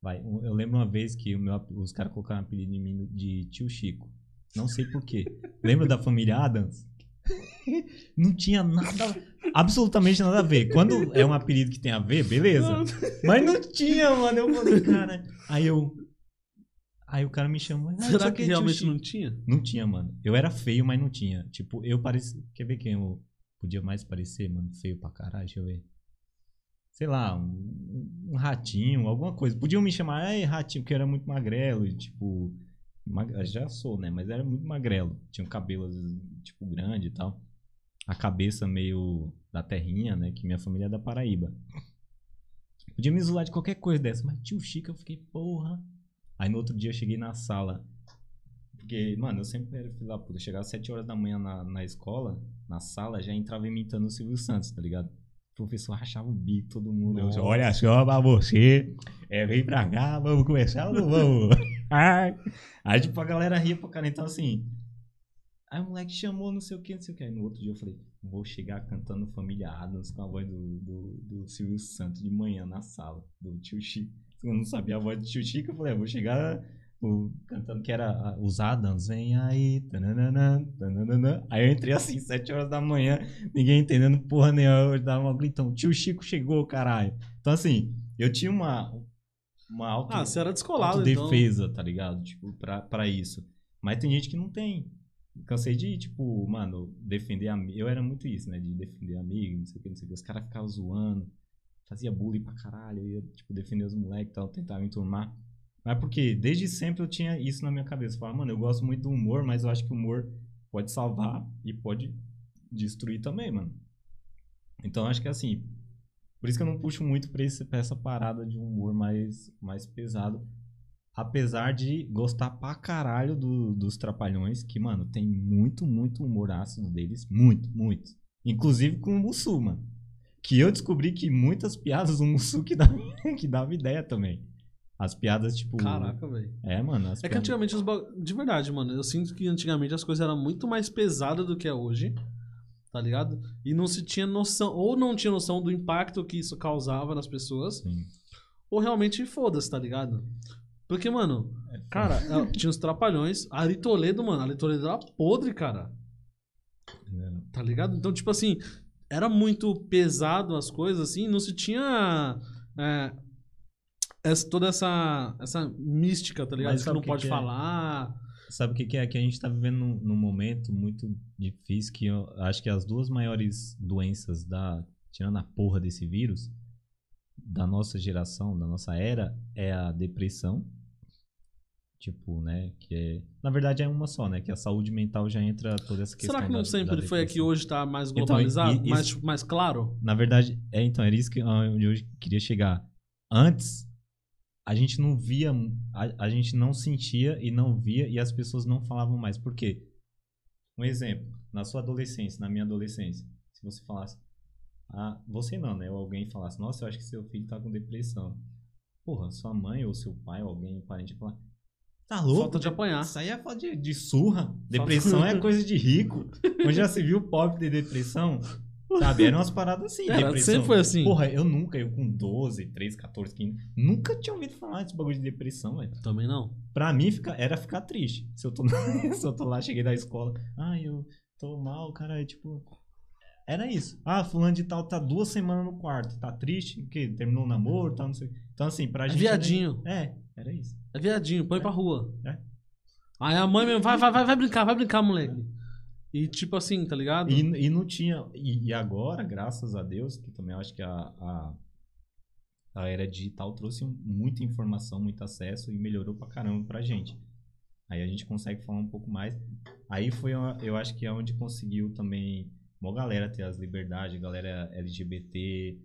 Vai, eu lembro uma vez que meu, os caras colocaram um apelido em mim de tio Chico. Não sei porquê. Lembra da família Adams? *laughs* Não tinha nada, absolutamente nada a ver. Quando é um apelido que tem a ver, beleza. Mas não tinha, mano. Eu falei, cara. Aí eu. Aí o cara me chamou. "Ah, Será que realmente Chico." não tinha? Não tinha, mano. Eu era feio, mas não tinha. Tipo, eu parecia. Quer ver quem eu podia mais parecer, mano? Feio pra caralho, deixa eu ver. Sei lá, um, um ratinho, alguma coisa. Podiam me chamar, ei, ratinho, porque eu era muito magrelo. E, tipo. Já sou, né? Mas era muito magrelo. Tinha um cabelo, tipo, grande e tal. A cabeça meio da terrinha, né? Que minha família é da Paraíba. Podia me isolar de qualquer coisa dessa, mas tio Chico, eu fiquei, porra. Aí no outro dia eu cheguei na sala. Porque, mano, eu sempre era filho da puta. Chegava às 7 horas da manhã na, na escola, na sala, já entrava imitando o Silvio Santos, tá ligado? O professor rachava o bico, todo mundo. Olha só pra você. É, vem pra cá, vamos começar ou não vamos? Aí, tipo, a galera ria pra cara. Então, assim. Aí o moleque chamou, não sei o que, não sei o que. Aí no outro dia eu falei, vou chegar cantando Família Adams com a voz do, do, do Silvio Santos de manhã na sala, do tio Chico. Eu não sabia a voz do tio Chico, eu falei, ah, vou chegar o- cantando que era os Adams, vem aí. tananana, tananana. Aí eu entrei assim, 7 horas da manhã, ninguém entendendo porra nenhuma. Eu dava uma gritão, tio Chico chegou, caralho. Então, assim, eu tinha uma, uma auto, Ah, você era descolado, então. autodefesa, tá ligado? Tipo, pra, pra isso. Mas tem gente que não tem. Cansei de, tipo, mano, defender amigo. Eu era muito isso, né? De defender amigo, não sei o que, não sei o que. Os caras ficavam zoando, fazia bullying pra caralho. Eu ia, tipo, defender os moleques e tal, tentava enturmar. Mas porque desde sempre eu tinha isso na minha cabeça. Falava, mano, eu gosto muito do humor, mas eu acho que o humor pode salvar e pode destruir também, mano. Então eu acho que assim. Por isso que eu não puxo muito pra, esse, pra essa parada de um humor mais, mais pesado. Apesar de gostar pra caralho do- dos Trapalhões, que, mano, tem muito, muito humor ácido deles. Muito, muito. Inclusive com o Mussu, mano. Que eu descobri que muitas piadas o Mussu que dava, *laughs* que dava ideia também. As piadas, tipo. Caraca, velho. É, mano. As É que piadas- antigamente os ba- De verdade, mano. Eu sinto que antigamente as coisas eram muito mais pesadas do que é hoje. Tá ligado? E não se tinha noção. Ou não tinha noção do impacto que isso causava nas pessoas. Sim. Ou realmente foda-se, tá ligado? Porque, mano, cara, ela- tinha os trapalhões. A Ari Toledo, mano, a Ari Toledo era podre, cara. É. Tá ligado? Então, tipo assim, era muito pesado as coisas, assim, não se tinha. é, essa- toda essa, essa mística, tá ligado? Mas Que não que pode que é? falar. Sabe o que, que é? Que a gente tá vivendo num, num momento muito difícil que eu acho que as duas maiores doenças da. Tirando a porra desse vírus, da nossa geração, da nossa era, é a depressão. Tipo, né? Que é. Na verdade é uma só, né? Que a saúde mental já entra toda essa questão. Será que não da- sempre da foi aqui hoje tá mais Então, globalizado? e- e- mais, isso- mais claro? Na verdade, é então, era isso que onde eu queria chegar. Antes, a gente não via, a, a gente não sentia e não via e as pessoas não falavam mais. Por quê? Um exemplo, na sua adolescência, na minha adolescência, se você falasse, ah, você não, né? Ou alguém falasse, nossa, eu acho que seu filho tá com depressão. Porra, sua mãe ou seu pai ou alguém, parente, falar, tá louco? Falta de apanhar. Isso aí é falta de, de surra. Depressão é coisa de rico. Onde já se viu pobre de depressão? Sabe? Eram umas paradas assim, Era, depressão. sempre foi assim. Porra, eu nunca, eu com 12, 13, 14, 15, nunca tinha ouvido falar desse bagulho de depressão, velho. Também não. Pra mim fica, era ficar triste. Se eu, tô, *laughs* se eu tô lá, cheguei da escola, ai, eu tô mal, cara, é tipo. Era isso. Ah, fulano de tal tá duas semanas no quarto, tá triste, que terminou o namoro, tá, não sei. Então, assim, pra É gente. viadinho. É, era isso. É viadinho, põe É. pra rua. É. Aí a mãe mesmo, vai, vai, vai, vai brincar, vai brincar, moleque. E tipo assim, tá ligado? E, e não tinha. E, e agora, graças a Deus, que também acho que a, a, a era digital trouxe muita informação, muito acesso e melhorou pra caramba pra gente. Aí a gente consegue falar um pouco mais. Aí foi, eu acho que é onde conseguiu também uma galera ter as liberdades, galera LGBT,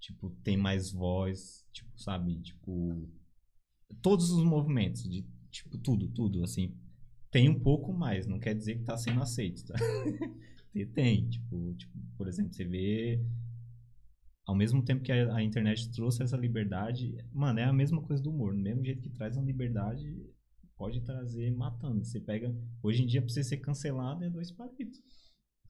tipo, tem mais voz, tipo, sabe? Tipo, todos os movimentos, de, tipo, tudo, tudo, assim. Tem um pouco mais, não quer dizer que tá sendo aceito, tá? *laughs* Tem, tipo, tipo, por exemplo, você vê ao mesmo tempo que a, a internet trouxe essa liberdade, mano, é a mesma coisa do humor, do mesmo jeito que traz uma liberdade, pode trazer matando. Você pega, hoje em dia pra você ser cancelado é dois palitos.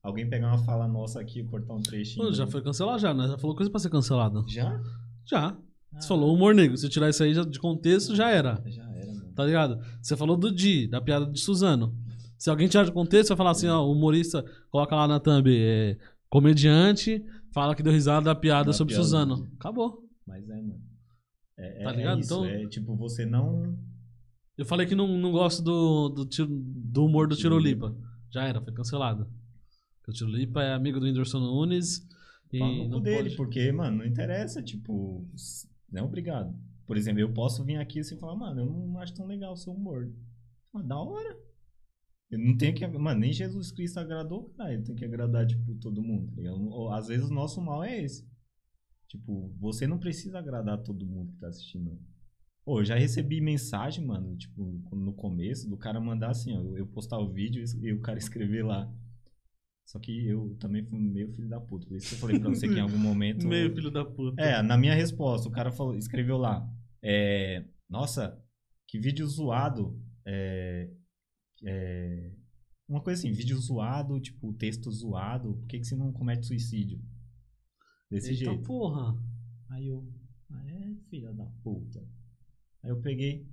Alguém pegar uma fala nossa aqui e cortar um trechinho. Pô, já foi cancelado já, né? Já falou coisa pra ser cancelado. Já? Já. Você Ah, falou humor negro. Se tirar isso aí de contexto, já era. Já era. Tá ligado? Você falou do Di, da piada de Suzano. Se alguém tirar de contexto, vai falar assim, ó, o humorista, coloca lá na thumb, é, comediante, fala que deu risada da piada Da sobre piada. Suzano. Acabou. Mas é, mano. É, é, Tá é ligado? isso, Então- é tipo, você não... Eu falei que não, não gosto do, do, tiro- do humor do Tirolipa. Já era, foi cancelado. O Tirolipa é amigo do Whindersson Nunes e Fala no não dele, pode... porque, mano, não interessa, tipo, não é obrigado. Por exemplo, eu posso vir aqui e falar, mano, eu não acho tão legal o seu humor. Mas da hora. Eu não tenho que. Mano, nem Jesus Cristo agradou, cara. Ele tem que agradar, tipo, todo mundo, tá Às vezes o nosso mal é esse. Tipo, você não precisa agradar todo mundo que tá assistindo. Pô, eu já recebi mensagem, mano, tipo, no começo, do cara mandar assim, ó, eu postar o vídeo e o cara escrever lá. Só que eu também fui meio filho da puta. Por isso que eu falei pra você que em algum momento. *laughs* Meio filho da puta. É, na minha resposta, o cara falou, escreveu lá. É, Nossa, que vídeo zoado. É, é, uma coisa assim, vídeo zoado, tipo, texto zoado. Por que, que você não comete suicídio? Desse Eita jeito. porra. Aí eu. Ah, é, filha da puta. Aí eu peguei.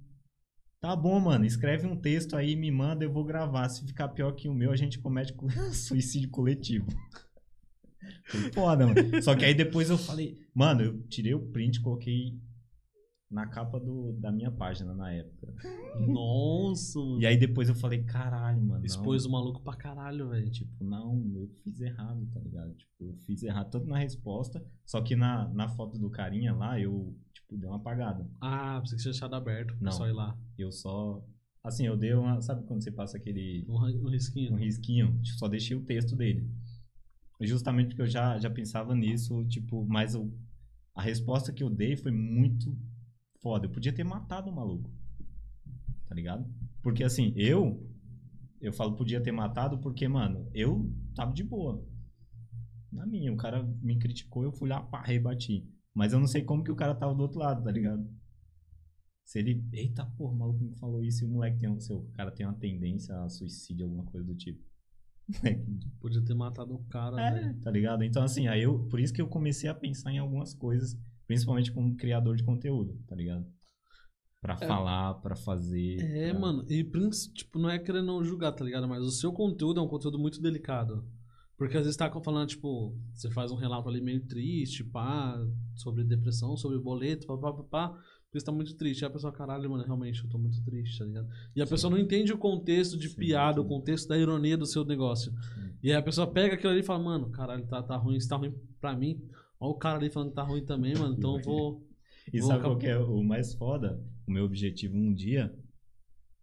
Tá bom, mano. Escreve um texto aí, me manda, eu vou gravar. Se ficar pior que o meu, a gente comete co- *laughs* suicídio coletivo. *laughs* Foi foda, mano. Só que aí depois eu falei. Mano, eu tirei o print, coloquei na capa do, da minha página na época. *laughs* Nossa, mano. E aí depois eu falei, caralho, mano. Expôs o maluco pra caralho, velho. Tipo, não, eu fiz errado, tá ligado? Tipo, eu fiz errado tanto na resposta, só que na, na foto do carinha lá, eu, tipo, dei uma apagada. Ah, que tinha deixado aberto pra Não. só ir lá. Eu só. Assim, eu dei uma. Sabe quando você passa aquele. Um, um risquinho. Um risquinho? Tipo, Só deixei o texto dele. Justamente porque eu já, já pensava nisso, tipo, mas eu, a resposta que eu dei foi muito foda. Eu podia ter matado o maluco. Tá ligado? Porque assim, eu. Eu falo podia ter matado porque, mano, eu tava de boa. Na minha, o cara me criticou, eu fui lá, pá, rebati. Mas eu não sei como que o cara tava do outro lado, tá ligado? Se ele. Eita porra, o maluco me falou isso e o moleque tem um. Seu, o cara tem uma tendência a suicídio, alguma coisa do tipo. *laughs* Podia ter matado o cara, É, velho. tá ligado? Então, assim, aí eu. Por isso que eu comecei a pensar em algumas coisas, principalmente como criador de conteúdo, tá ligado? Pra falar, pra fazer. É, pra- mano, e tipo, não é querendo julgar, tá ligado? Mas o seu conteúdo é um conteúdo muito delicado. Porque às vezes tá falando, tipo, você faz um relato ali meio triste, pá, sobre depressão, sobre boleto, pá, pá, pá, pá, porque você tá muito triste. Aí a pessoa, caralho, mano, realmente, eu tô muito triste, tá ligado? E a pessoa não entende o contexto de Sim, piada, o sim. contexto da ironia do seu negócio. Sim. E aí a pessoa pega aquilo ali e fala, mano, caralho, tá, tá ruim, isso tá ruim pra mim. Olha o cara ali falando que tá ruim também, mano, então eu vou. *laughs* E Vou sabe qual que é o mais foda? O meu objetivo um dia.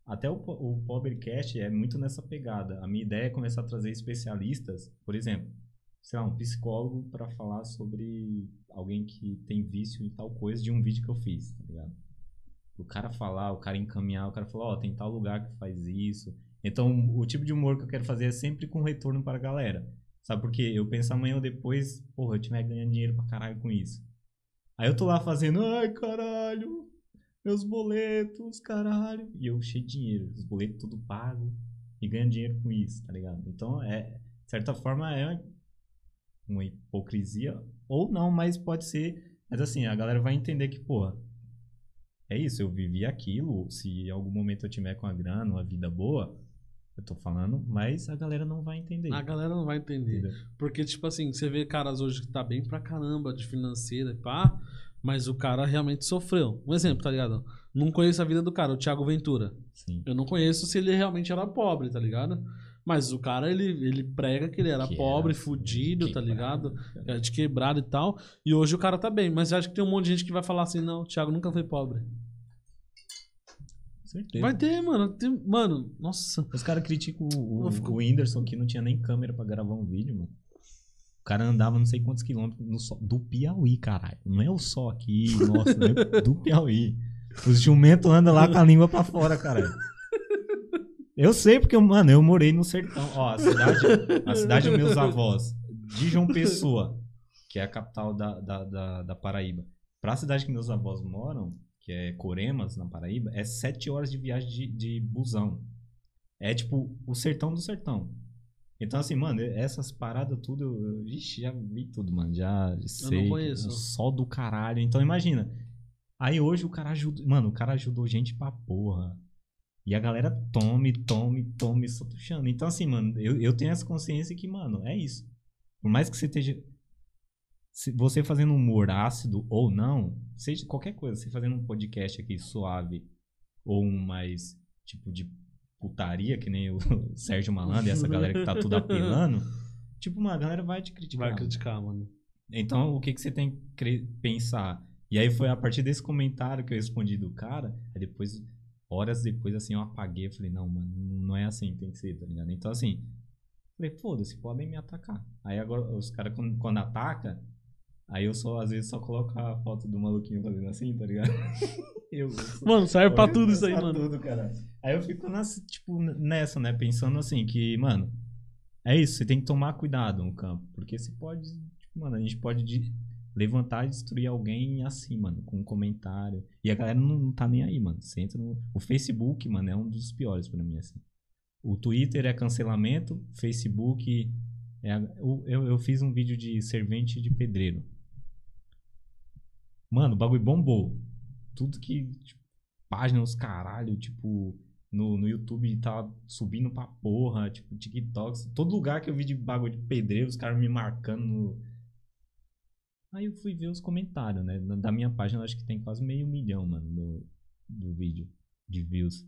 Até o, o Pobercast é muito nessa pegada. A minha ideia é começar a trazer especialistas, por exemplo, sei lá, um psicólogo para falar sobre alguém que tem vício em tal coisa de um vídeo que eu fiz, tá ligado? O cara falar, o cara encaminhar, o cara falar, ó, tem tal lugar que faz isso. Então, o tipo de humor que eu quero fazer é sempre com retorno para a galera. Sabe por quê? Eu penso amanhã ou depois, porra, eu tiver ganhando dinheiro pra caralho com isso. Aí eu tô lá fazendo, ai caralho, meus boletos, caralho. E eu cheio de dinheiro, os boletos tudo pago e ganhando dinheiro com isso, tá ligado? Então, é, de certa forma, é, uma hipocrisia, ou não, mas pode ser. Mas assim, a galera vai entender que, porra, é isso, eu vivi aquilo. Se em algum momento eu tiver com a grana, uma vida boa, eu tô falando, mas a galera não vai entender. A galera não vai entender. Entendeu? Porque, tipo assim, você vê caras hoje que tá bem pra caramba de financeira e pá, mas o cara realmente sofreu. Um exemplo, tá ligado? Não conheço a vida do cara, o Thiago Ventura. Sim. Eu não conheço se ele realmente era pobre, tá ligado? Mas o cara, ele, ele prega que ele era Que pobre, era, fudido, tá ligado? Era de quebrado e tal. E hoje o cara tá bem. Mas eu acho que tem um monte de gente que vai falar assim, não, o Thiago nunca foi pobre. Certeza. Vai ter, mano. Tem- mano, nossa. Os caras criticam o, o, fico- o Whindersson que não tinha nem câmera pra gravar um vídeo, mano. O cara andava não sei quantos quilômetros no do Piauí, caralho. Não é o sol aqui, nossa, né? do Piauí. Os jumentos andam lá com a língua pra fora, caralho. Eu sei porque, mano, eu morei no sertão. Ó, a cidade, a cidade dos meus avós, de João Pessoa, que é a capital da, da, da, da Paraíba. Pra cidade que meus avós moram, que é Coremas, na Paraíba, é sete horas de viagem de, de busão. É tipo o sertão do sertão. Então, assim, mano, essas paradas tudo, eu, eu ixi, já vi tudo, mano. Já sei. conheço. O sol do caralho. Então, imagina. Aí hoje o cara ajuda. Mano, o cara ajudou gente pra porra. E a galera tome, tome, tome, só puxando. Então, assim, mano, eu, eu tenho essa consciência que, mano, é isso. Por mais que você esteja. Se você fazendo humor ácido ou não, seja qualquer coisa, você fazendo um podcast aqui suave ou um mais tipo de putaria, que nem o *laughs* Sérgio Malandro e essa galera que tá tudo apelando, *laughs* tipo, mano, a galera vai te criticar. Vai criticar, mano. Então, o que, que você tem que pensar? E aí foi a partir desse comentário que eu respondi do cara, aí depois, horas depois, assim, eu apaguei, eu falei, não, mano, não é assim, tem que ser, tá ligado? Então, assim, falei, foda-se, podem me atacar. Aí agora, os caras, quando, quando ataca, aí eu só, às vezes, só coloco a foto do maluquinho fazendo assim, tá ligado? *laughs* eu, *laughs* Mano, serve pra tudo isso aí, mano. tudo, cara. Aí eu fico nessa, tipo, nessa, né? Pensando assim, que, mano, é isso, você tem que tomar cuidado no campo. Porque você pode, tipo, mano, a gente pode de- levantar e destruir alguém assim, mano, com um comentário. E a galera não, não tá nem aí, mano. Você entra no. O Facebook, mano, é um dos piores pra mim, assim. O Twitter é cancelamento, Facebook. É, eu, eu, eu fiz um vídeo de servente de pedreiro. Mano, o bagulho bombou. Tudo que. Tipo, página, os caralho, tipo. No, no YouTube tá subindo pra porra, tipo, TikToks. Todo lugar que eu vi de bagulho de pedreiro, os caras me marcando. no- Aí eu fui ver os comentários, né? Da minha página, acho que tem quase meio milhão, mano, do, do vídeo de views.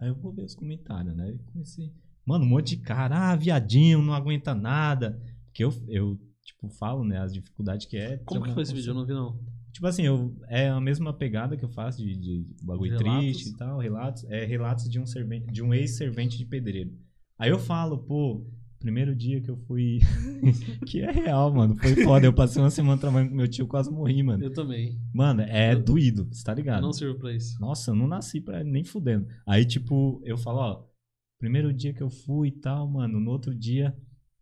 Aí eu vou ver os comentários, né? E comecei. Mano, um monte de cara, ah, viadinho, não aguenta nada. Porque eu, eu tipo, falo, né, as dificuldades que é. Como que foi esse vídeo? Eu não vi, não. Tipo assim, eu, é a mesma pegada que eu faço de, de bagulho Relatos. triste e tal, relatos. É relatos de um, servente, de um ex-servente de pedreiro. Aí eu falo, pô, primeiro dia que eu fui. *laughs* que é real, mano. Foi foda. Eu passei uma semana trabalhando com meu tio, quase morri, mano. Eu também. Mano, é Eu- doído, você tá Eu ligado? não sirvo pra isso. Nossa, eu não nasci pra nem fudendo. Aí, tipo, eu falo, ó, primeiro dia que eu fui e tal, mano, no outro dia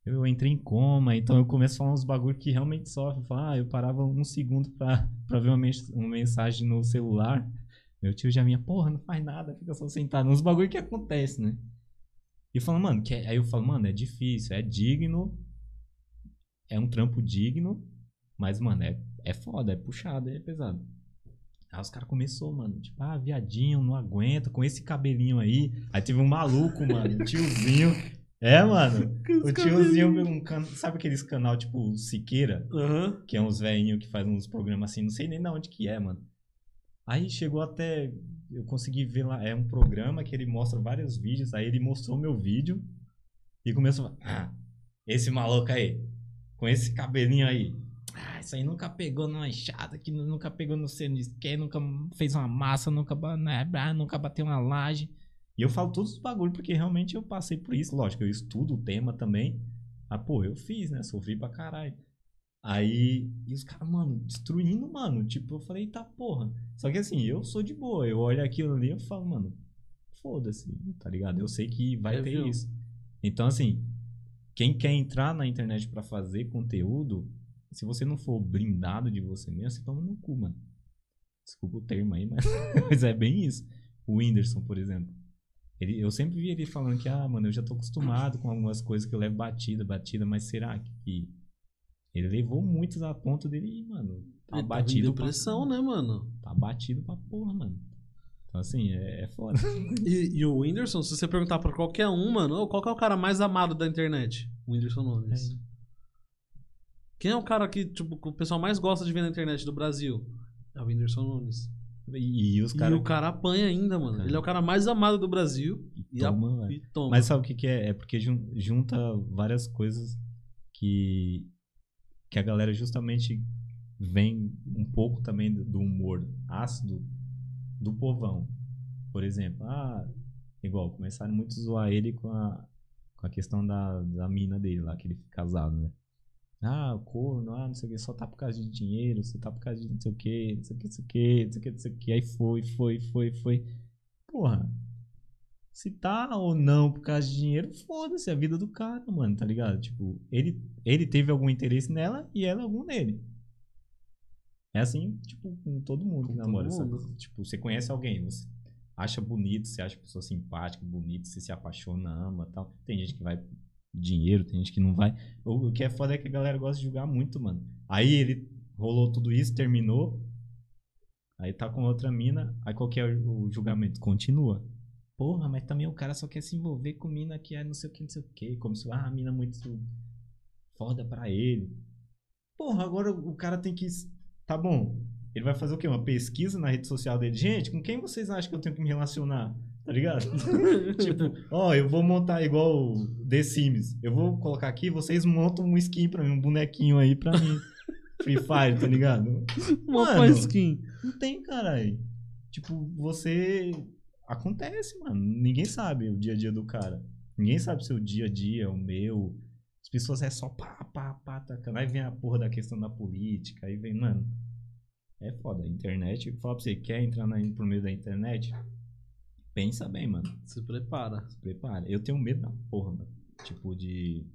eu entrei em coma, então eu começo a falar uns bagulho que realmente sofre. Ah, eu parava um segundo pra, pra ver uma, mens- uma mensagem no celular. Meu tio já vinha, porra, não faz nada, fica só sentado. Uns bagulho que acontece, né? E eu falo, mano, que é- aí eu falo, mano, é difícil, é digno, é um trampo digno, mas, mano, é, é foda, é puxado, é pesado. Aí os caras começou, mano, tipo, ah, viadinho, não aguenta, com esse cabelinho aí. Aí teve um maluco, mano, um tiozinho. É, mano, *laughs* o tiozinho, um can... sabe aqueles canal tipo Siqueira? Aham. Que é uns velhinhos que fazem uns programas assim, não sei nem de onde que é, mano. Aí chegou até. Eu consegui ver lá, é um programa que ele mostra vários vídeos. Aí ele mostrou meu vídeo e começou a falar: Ah, esse maluco aí, com esse cabelinho aí. Ah, isso aí nunca pegou numa enxada, que nunca pegou no seno de nunca fez uma massa, nunca, né, ah, nunca bateu uma laje. E eu falo todos os bagulhos porque realmente eu passei por isso. Lógico, eu estudo o tema também. Ah, pô, eu fiz, né? Sofri pra caralho. Aí, e os caras, mano, destruindo, mano. Tipo, eu falei, tá porra. Só que assim, eu sou de boa. Eu olho aquilo ali e eu falo, mano, foda-se, tá ligado? Eu sei que vai É, ter viu? isso. Então, assim, quem quer entrar na internet pra fazer conteúdo, se você não for blindado de você mesmo, você toma no cu, mano. Desculpa o termo aí, mas, *laughs* mas é bem isso. O Whindersson, por exemplo. Ele, eu sempre vi ele falando que, ah, mano, eu já tô acostumado com algumas coisas que eu levo batida, batida, mas será que Ele levou muitos a ponto dele, mano, tá Ele batido pra- depressão, né, mano? Tá batido pra porra, mano. Então, assim, é, é foda. *laughs* E, e o Whindersson, se você perguntar pra qualquer um, mano, qual que é o cara mais amado da internet? O Whindersson Nunes. Quem é o cara que, tipo, que o pessoal mais gosta de ver na internet do Brasil? É o Whindersson Nunes. E, e os E caras. o cara apanha ainda, mano. Cara. Ele é o cara mais amado do Brasil. E, a- Toma, velho. e toma. Mas sabe o que, que é? É porque jun- junta várias coisas que, que a galera justamente vem um pouco também do, humor ácido do povão. Por exemplo, ah, igual, começaram muito a zoar ele com a, com a questão da, da mina dele lá, que ele fica casado, né? Ah, o corno, ah, não sei o que, só tá por causa de dinheiro, só tá por causa de não sei o que, não sei o que, não sei o que, não sei o que, não sei o que, aí foi, foi, foi, foi. Porra, se tá ou não por causa de dinheiro, foda-se, é a vida do cara, mano, tá ligado? Tipo, ele, ele teve algum interesse nela e ela algum nele. É assim, tipo, com todo mundo que Com namora, sabe? mundo. Tipo, você conhece alguém, você acha bonito, você acha pessoa simpática, bonita, você se apaixona, ama tal. Tem gente que vai dinheiro, tem gente que não vai. O, que é foda é que a galera gosta de julgar muito, mano. Aí ele rolou tudo isso, terminou. Aí tá com outra mina, aí qual que é o, o julgamento? Continua. Porra, mas também o cara só quer se envolver com mina que é não sei o que, não sei o que. Como se, ah, a mina é muito foda pra ele. Porra, agora o cara tem que. Tá bom. Ele vai fazer o quê? Uma pesquisa na rede social dele. Gente, com quem vocês acham que eu tenho que me relacionar? Tá ligado? *laughs* tipo, ó, eu vou montar igual o The Sims. Eu vou colocar aqui, vocês montam um skin pra mim, um bonequinho aí pra mim. Free Fire, tá ligado? Mano. skin. Não tem, caralho. Tipo, você. Acontece, mano. Ninguém sabe o dia a dia do cara. Ninguém sabe seu dia a dia, o meu. As pessoas é só pá, pá, pá, tacando. Aí vem a porra da questão da política. Aí vem, mano. É foda. A internet. Fala pra você, quer entrar na, por meio da internet? Pensa bem, mano. Se prepara. Se prepara. Eu tenho medo da porra, mano. Tipo, de.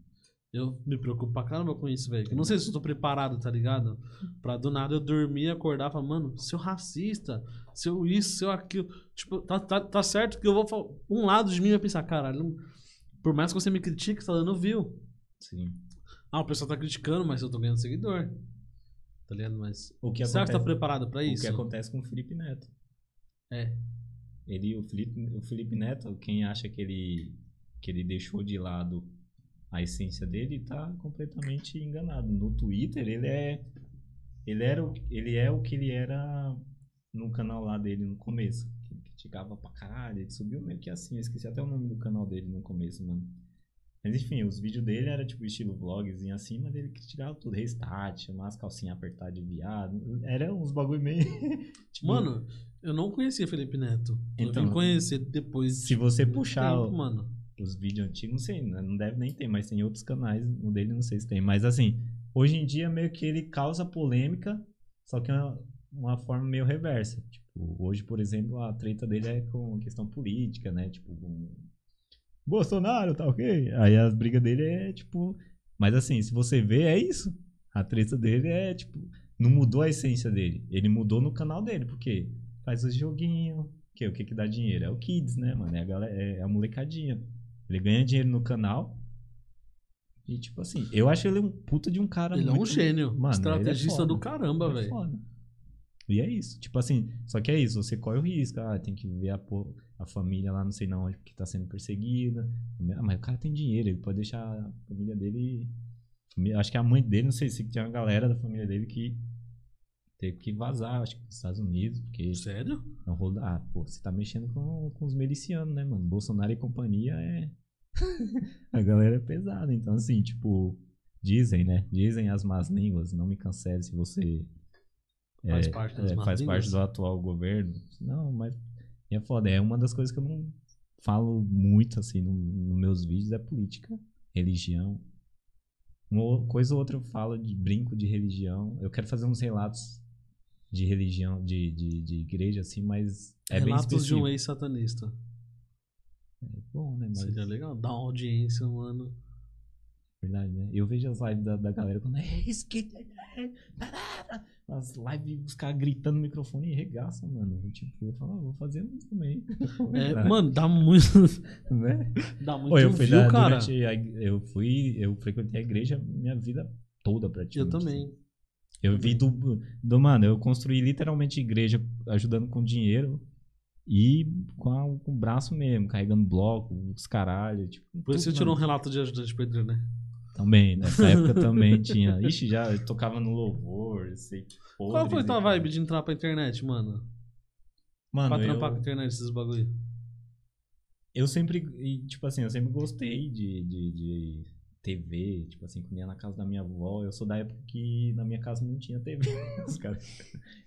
Eu me preocupo pra caramba com isso, velho. Não sei se eu tô preparado, tá ligado? Pra do nada eu dormir, acordar e falar, mano, seu racista, seu isso, seu aquilo. Tipo, tá, tá, tá certo que eu vou falar. Um lado de mim vai pensar, caralho, por mais que você me critique, você tá dando view. Sim. Ah, o pessoal tá criticando, mas eu tô ganhando seguidor. Tá ligado? Mas. O que Será que tá acontece- preparado pra O isso? que acontece com o Felipe Neto. É. Ele, o Felipe, o Felipe Neto, quem acha que ele, que ele deixou de lado a essência dele, tá completamente enganado. No Twitter, ele é, ele era, o- ele é o que ele era no canal lá dele no começo. Que ele criticava pra caralho, ele subiu meio que assim, eu esqueci até o nome do canal dele no começo, mano. Mas enfim, os vídeos dele era tipo estilo vlogzinho assim, mas ele criticava tudo, restart, chamar as calcinhas apertadas de viado. Era uns bagulho meio. *laughs* tipo, Mano, eu não conhecia Felipe Neto. eu Então, vim conhecer depois. se você puxar tempo, mano. os vídeos antigos, não sei, né, não deve nem ter, mas tem outros canais, o dele não sei se tem. Mas assim, hoje em dia meio que ele causa polêmica, só que é uma, uma forma meio reversa. Tipo, hoje, por exemplo, a treta dele é com questão política, né? Tipo, com Bolsonaro, tá ok? Aí as brigas dele é tipo. Mas assim, se você vê, é isso. A treta dele é tipo. Não mudou a essência dele. Ele mudou no canal dele, porque faz os joguinhos. Que, o que que dá dinheiro? É o Kids, né, mano? É a, galera, é a molecadinha. Ele ganha dinheiro no canal. E tipo assim, eu acho ele um puta de um cara Ele é muito... um gênio. Mano, estrategista ele é do caramba, é velho. foda. E é isso. Tipo assim, só que é isso, você corre o risco. Ah, tem que ver a, a família lá, não sei na onde, porque tá sendo perseguida. Ah, mas o cara tem dinheiro, ele pode deixar a família dele. Acho que a mãe dele, não sei se tinha uma galera da família dele que teve que vazar, acho que pros Estados Unidos, porque Sério? um rolo- Ah, pô, você tá mexendo com, com os milicianos, né, mano? Bolsonaro e companhia é. *laughs* a galera é pesada. Então, assim, tipo, dizem, né? Dizem as más línguas, não me cancele se você. Faz é, parte das é, faz parte do atual governo. Não, mas é foda. É uma das coisas que eu não falo muito, assim, no- nos meus vídeos é política, religião. Uma coisa ou outra eu falo de brinco de religião. Eu quero fazer uns relatos de religião, de, de, de igreja, assim, mas é bem Relatos de um ex-satanista. É bom, né? Mas, Seria legal. Dá uma audiência, mano. verdade, né? Eu vejo as lives da, da galera quando é isso que... As lives, os caras gritando no microfone e regaçam, mano. Eu, Tipo, eu falo, ah, vou fazer um também. *laughs* É, mano, dá muito. né? Dá muito Ô, eu fui view, da- cara. a eu fui, eu frequentei a igreja minha vida toda praticamente. Eu também. Eu vi do, do. Mano, eu construí literalmente igreja ajudando com dinheiro e com, a- com o braço mesmo, carregando bloco, os caralho. Tipo, Por isso você tirou um relato de ajudante de pedreiro, né? Também, nessa época também tinha. Ixi, já eu tocava no louvor, sei que Qual podres foi e tua vibe de entrar pra internet, mano? Mano, pra eu, trampar com internet, esses bagulho. eu sempre, tipo assim, eu sempre gostei de, de, de TV, tipo assim, quando ia na casa da minha avó, eu sou da época que na minha casa não tinha TV. *laughs* Os caras.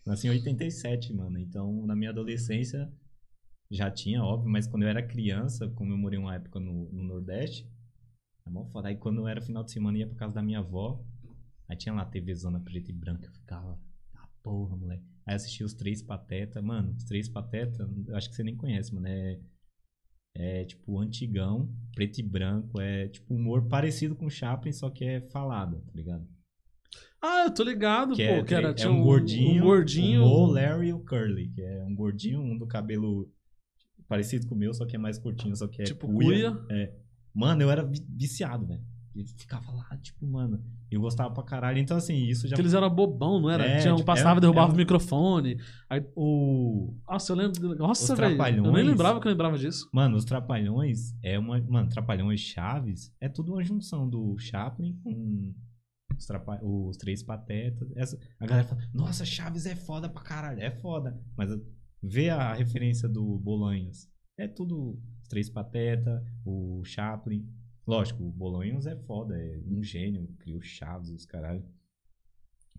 Eu nasci em 87, mano, então na minha adolescência já tinha, óbvio, mas quando eu era criança, como eu morei uma época no, no Nordeste, é mó foda. Aí quando era final de semana, ia pra casa da minha avó, aí tinha lá TV zona preta e branca, eu ficava, ah, porra, moleque. Aí assistia os Três Pateta, mano, os Três Pateta, eu acho que você nem conhece, mano, é, é tipo antigão, preto e branco, é tipo humor parecido com Chaplin, só que é falado, tá ligado? Ah, eu tô ligado, Que pô. é, que era, é tinha um gordinho, Um gordinho. o Mo, o Larry e o Curly, que é um gordinho, um do cabelo parecido com o meu, só que é mais curtinho, só que é Tipo cuia. cuia. É. Mano, eu era vi- viciado, velho. E ficava lá, tipo, mano, eu gostava pra caralho. Então, assim, isso já... Que eles eram bobão, não era? É, Tinha tipo, passava é- e derrubava é um- o microfone. Aí, O... nossa, eu lembro. Nossa, Os velho. Eu nem lembrava que eu lembrava disso. Mano, os Trapalhões é uma... Mano, Trapalhões Chaves é tudo uma junção do Chaplin com os, trapa... os Três Patetas. Essa... A galera fala, nossa, Chaves é foda pra caralho. É foda. Mas vê a referência do Bolanhos. É tudo Três Patetas, o Chaplin. Lógico, o Bolanhos é foda, é um gênio, criou Chaves, os caralho.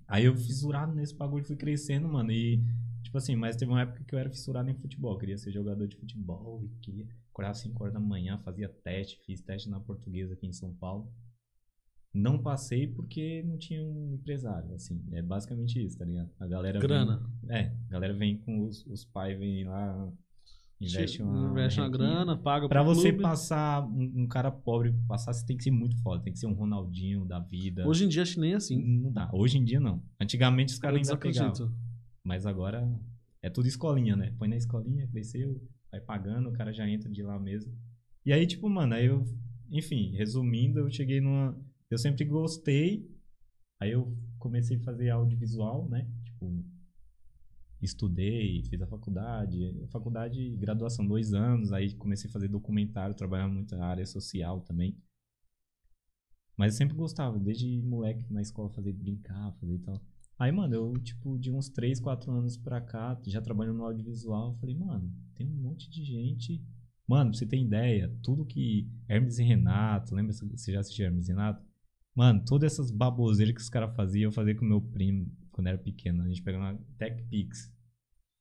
Aí eu fissurado nesse bagulho, fui crescendo, mano, e tipo assim, mas teve uma época que eu era fissurado em futebol, queria ser jogador de futebol, e queria acordar às 5 horas da manhã, fazia teste, fiz teste na portuguesa aqui em São Paulo. Não passei porque não tinha um empresário, assim, é basicamente isso, tá ligado? A galera vem- Grana. é, a galera vem com os, os pais, vem lá, investe uma, Investe uma grana, paga Pra pro você clube. passar, um, um cara pobre passar, você tem que ser muito foda. Tem que ser um Ronaldinho da vida. Hoje em dia acho que nem assim. não dá. Hoje em dia não. Antigamente os caras ainda pegavam. Mas agora é tudo escolinha, né? Põe na escolinha, cresceu, vai pagando, o cara já entra de lá mesmo. E aí, tipo, mano, aí eu. Enfim, resumindo, eu cheguei numa. Eu sempre gostei. Aí eu comecei a fazer audiovisual, né? Tipo, estudei, fiz a faculdade. Faculdade, graduação, dois anos. Aí comecei a fazer documentário, trabalhar muito na área social também. Mas eu sempre gostava, desde moleque na escola, fazer brincar, fazer tal. Aí, mano, eu, tipo, de uns 3, 4 anos pra cá, já trabalhando no audiovisual, eu falei, mano, tem um monte de gente. Mano, pra você ter ideia, tudo que. Hermes e Renato, lembra? Você já assistiu Hermes e Renato? Mano, todas essas baboseiras que os caras faziam, eu fazia com meu primo quando era pequeno. A gente pegava uma Tech Pix,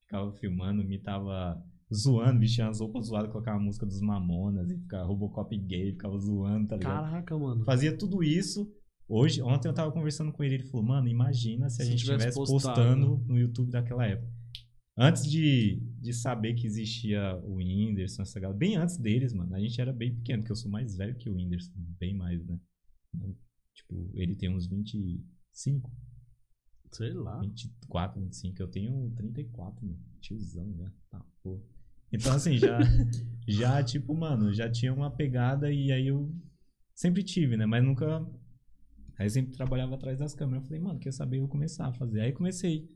ficava filmando, me tava zoando, vestia umas roupas zoadas, colocava a música dos Mamonas e ficava Robocop gay, ficava zoando, tá ligado? Caraca, mano. Fazia tudo isso. Hoje, ontem eu tava conversando com ele, ele falou, mano, imagina se a Se gente tivesse estivesse postando no YouTube daquela época. Antes de, de saber que existia o Whindersson, essa galera, bem antes deles, mano, a gente era bem pequeno, porque eu sou mais velho que o Whindersson, bem mais, né? Tipo, ele tem uns 25, Sei lá. 24, 25, eu tenho 34, mano, tiozão já, tá, pô. Então, assim, já, *laughs* já, tipo, mano, já tinha uma pegada e aí eu sempre tive, né? Mas nunca. Aí eu sempre trabalhava atrás das câmeras. Eu falei, mano, quer saber? Eu vou começar a fazer. Aí comecei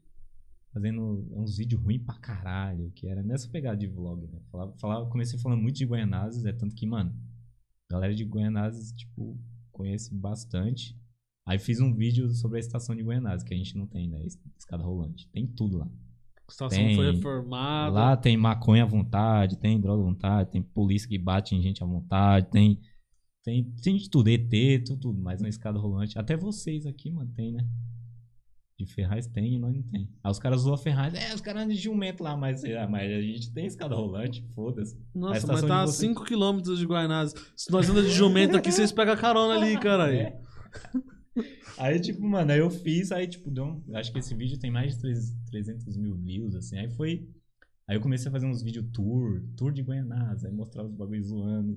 fazendo uns vídeos ruins pra caralho, que era nessa pegada de vlog, né? Falava, falava, comecei falando muito de Goianazes, é tanto que, mano, a galera de Goianazes, tipo, conhece bastante. Aí fiz um vídeo sobre a estação de Goianazes, que a gente não tem, né? Escada rolante. Tem tudo lá. A estação Tem. foi reformada. Lá tem maconha à vontade, tem droga à vontade, tem polícia que bate em gente à vontade, tem. Tem, tem de tudo, ET, tudo, tudo, mas uma escada rolante. Até vocês aqui, mano, tem, né? De Ferraz tem e nós não tem. Aí os caras zoam a Ferraz, é, os caras andam de jumento lá, mas, ah, mas a gente tem escada rolante, foda-se. Nossa, mas de tá a vocês- 5km de Guaianazes. Se nós andamos de jumento aqui, vocês pegam carona ali, *laughs* caralho. É. Aí, tipo, mano, aí eu fiz, aí, tipo, deu um, acho que esse vídeo tem mais de 3 300 mil views, assim. Aí foi. Aí eu comecei a fazer uns vídeos tour, tour de Goianás, aí mostrava os bagulhos zoando,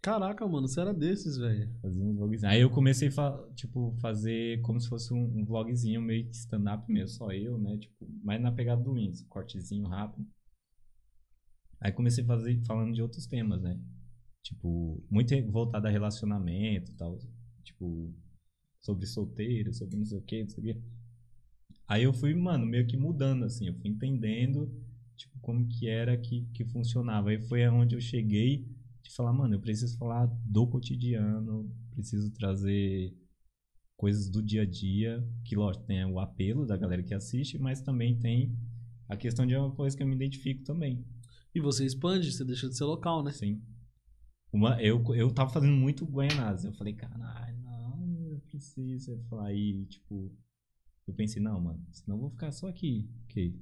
Caraca, mano, você era desses, velho. fazia uns vlogzinhos. Aí eu comecei a, fa- tipo, fazer como se fosse um, um vlogzinho meio que stand-up mesmo, só eu, né? Tipo, mais na pegada do Windows, cortezinho rápido. Aí comecei a fazer, falando de outros temas, né? Tipo, muito voltado a relacionamento e tal. Tipo, sobre solteiro, sobre não sei o que, não sei o que. Aí eu fui, mano, meio que mudando, assim, eu fui entendendo, tipo, como que era que, que funcionava. Aí foi onde eu cheguei de falar, mano, eu preciso falar do cotidiano, preciso trazer coisas do dia a dia, que lógico, tem o apelo da galera que assiste, mas também tem a questão de uma coisa que eu me identifico também. E você expande, você deixa de ser local, né? Sim. Uma, eu, eu tava fazendo muito Guaianazes. Eu falei, caralho, Eu falei, aí, tipo, eu pensei, não, mano, senão eu vou ficar só aqui. Que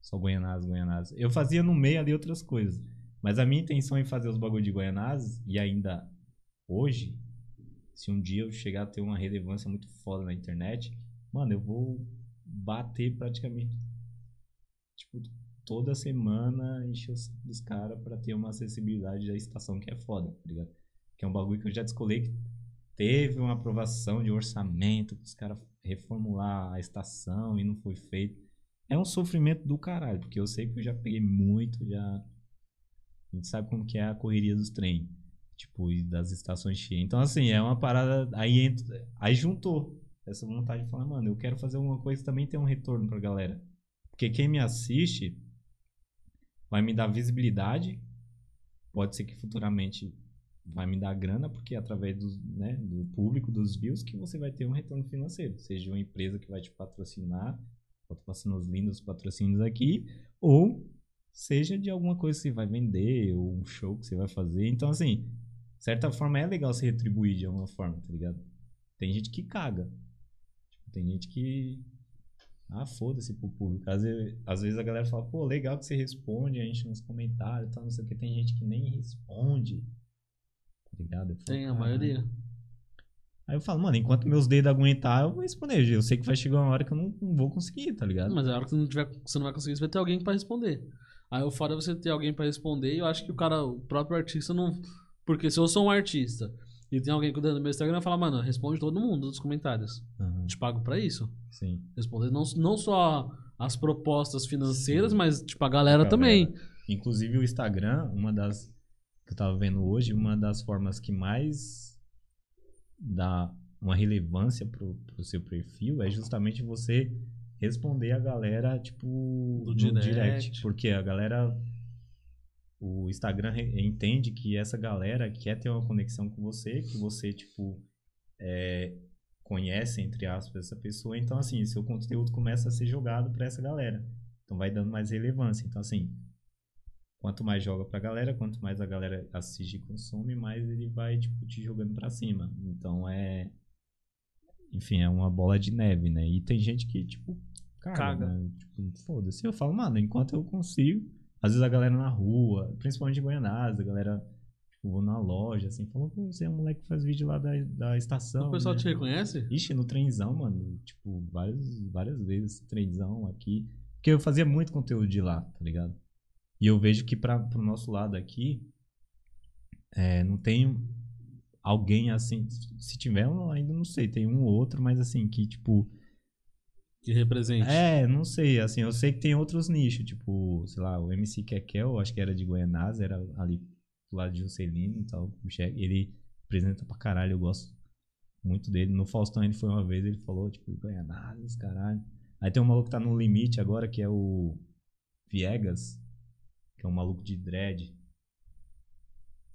só Guaianazes, Guaianazes. Eu fazia no meio ali outras coisas. Mas a minha intenção em fazer os bagulho de Guaianazes, e ainda hoje, se um dia eu chegar a ter uma relevância muito foda na internet, mano, eu vou bater praticamente. Tipo, toda semana encher os caras pra ter uma acessibilidade da estação que é foda, tá ligado? Que é um bagulho que eu já descolei teve uma aprovação de orçamento os caras reformular a estação e não foi feito. É um sofrimento do caralho, porque eu sei que eu já peguei muito, já. A gente sabe como que é a correria dos trem. Tipo, e das estações cheias. Então, assim, é uma parada. Aí, entra, aí juntou essa vontade de falar, mano, eu quero fazer alguma coisa também tem um retorno pra galera. Porque quem me assiste vai me dar visibilidade. Pode ser que futuramente vai me dar grana, porque é através do, né, do público, dos views, que você vai ter um retorno financeiro. Seja uma empresa que vai te patrocinar, patrocinar os lindos patrocínios aqui, ou seja de alguma coisa que você vai vender, ou um show que você vai fazer. Então, assim, de certa forma é legal se retribuir de alguma forma, tá ligado? Tem gente que caga. Tipo, tem gente que. Ah, foda-se pro público. Às vezes, às vezes a galera fala, pô, legal que você responde a gente nos comentários e tal, não sei o que. Tem gente que nem responde. Tá ligado? Falo, Tem a "Caralho." maioria. Aí eu falo, mano, enquanto meus dedos aguentar, eu vou responder. Eu sei que vai chegar uma hora que eu não, não vou conseguir, tá ligado? Mas a hora que você não, tiver, você não vai conseguir, você vai ter alguém pra responder. Aí o fora é você ter alguém pra responder e eu acho que o cara, o próprio artista não. Porque se eu sou um artista e tem alguém cuidando do meu Instagram, fala, mano, responde todo mundo nos comentários. Aham, Te pago pra isso. sim. Responder não, não só as propostas financeiras, Sim. mas tipo a galera, Galera. também. Inclusive o Instagram, uma das que eu tava vendo hoje, uma das formas que mais dá uma relevância pro, pro seu perfil é justamente você responder a galera, tipo, Do no direct. direct. Porque a galera. O Instagram entende que essa galera quer ter uma conexão com você, que você, tipo, é, conhece, entre aspas, essa pessoa. Então, assim, seu conteúdo começa a ser jogado para essa galera. Então, vai dando mais relevância. Então, assim, quanto mais joga pra galera, quanto mais a galera assiste e consome, mais ele vai, tipo, te jogando pra cima. Então, é... Enfim, é uma bola de neve, né? E tem gente que, tipo, caga, Caga. né? Tipo, foda-se. Eu falo, mano, enquanto eu consigo... Às vezes a galera na rua, principalmente em Goianás, a galera... Tipo, vou na loja, assim, falou, você é um moleque que faz vídeo lá da, da estação, o pessoal né? te reconhece? Ixi, no trenzão, mano. Tipo, várias, várias vezes, trenzão aqui. Porque eu fazia muito conteúdo de lá, tá ligado? E eu vejo que pra, pro nosso lado aqui, é, não tem alguém assim. Se tiver, eu ainda não sei. Tem um ou outro, mas assim, que tipo. Que represente. É, não sei. Assim, eu sei que tem outros nichos. Tipo, sei lá, o MC Kekel, acho que era de Goianás, era ali do lado de Juscelino e tal. o Ele apresenta pra caralho, eu gosto muito dele. No Faustão ele foi uma vez, ele falou, tipo, Goianás, caralho. Aí tem um maluco que tá no limite agora, que é o Viegas, que é um maluco de dread.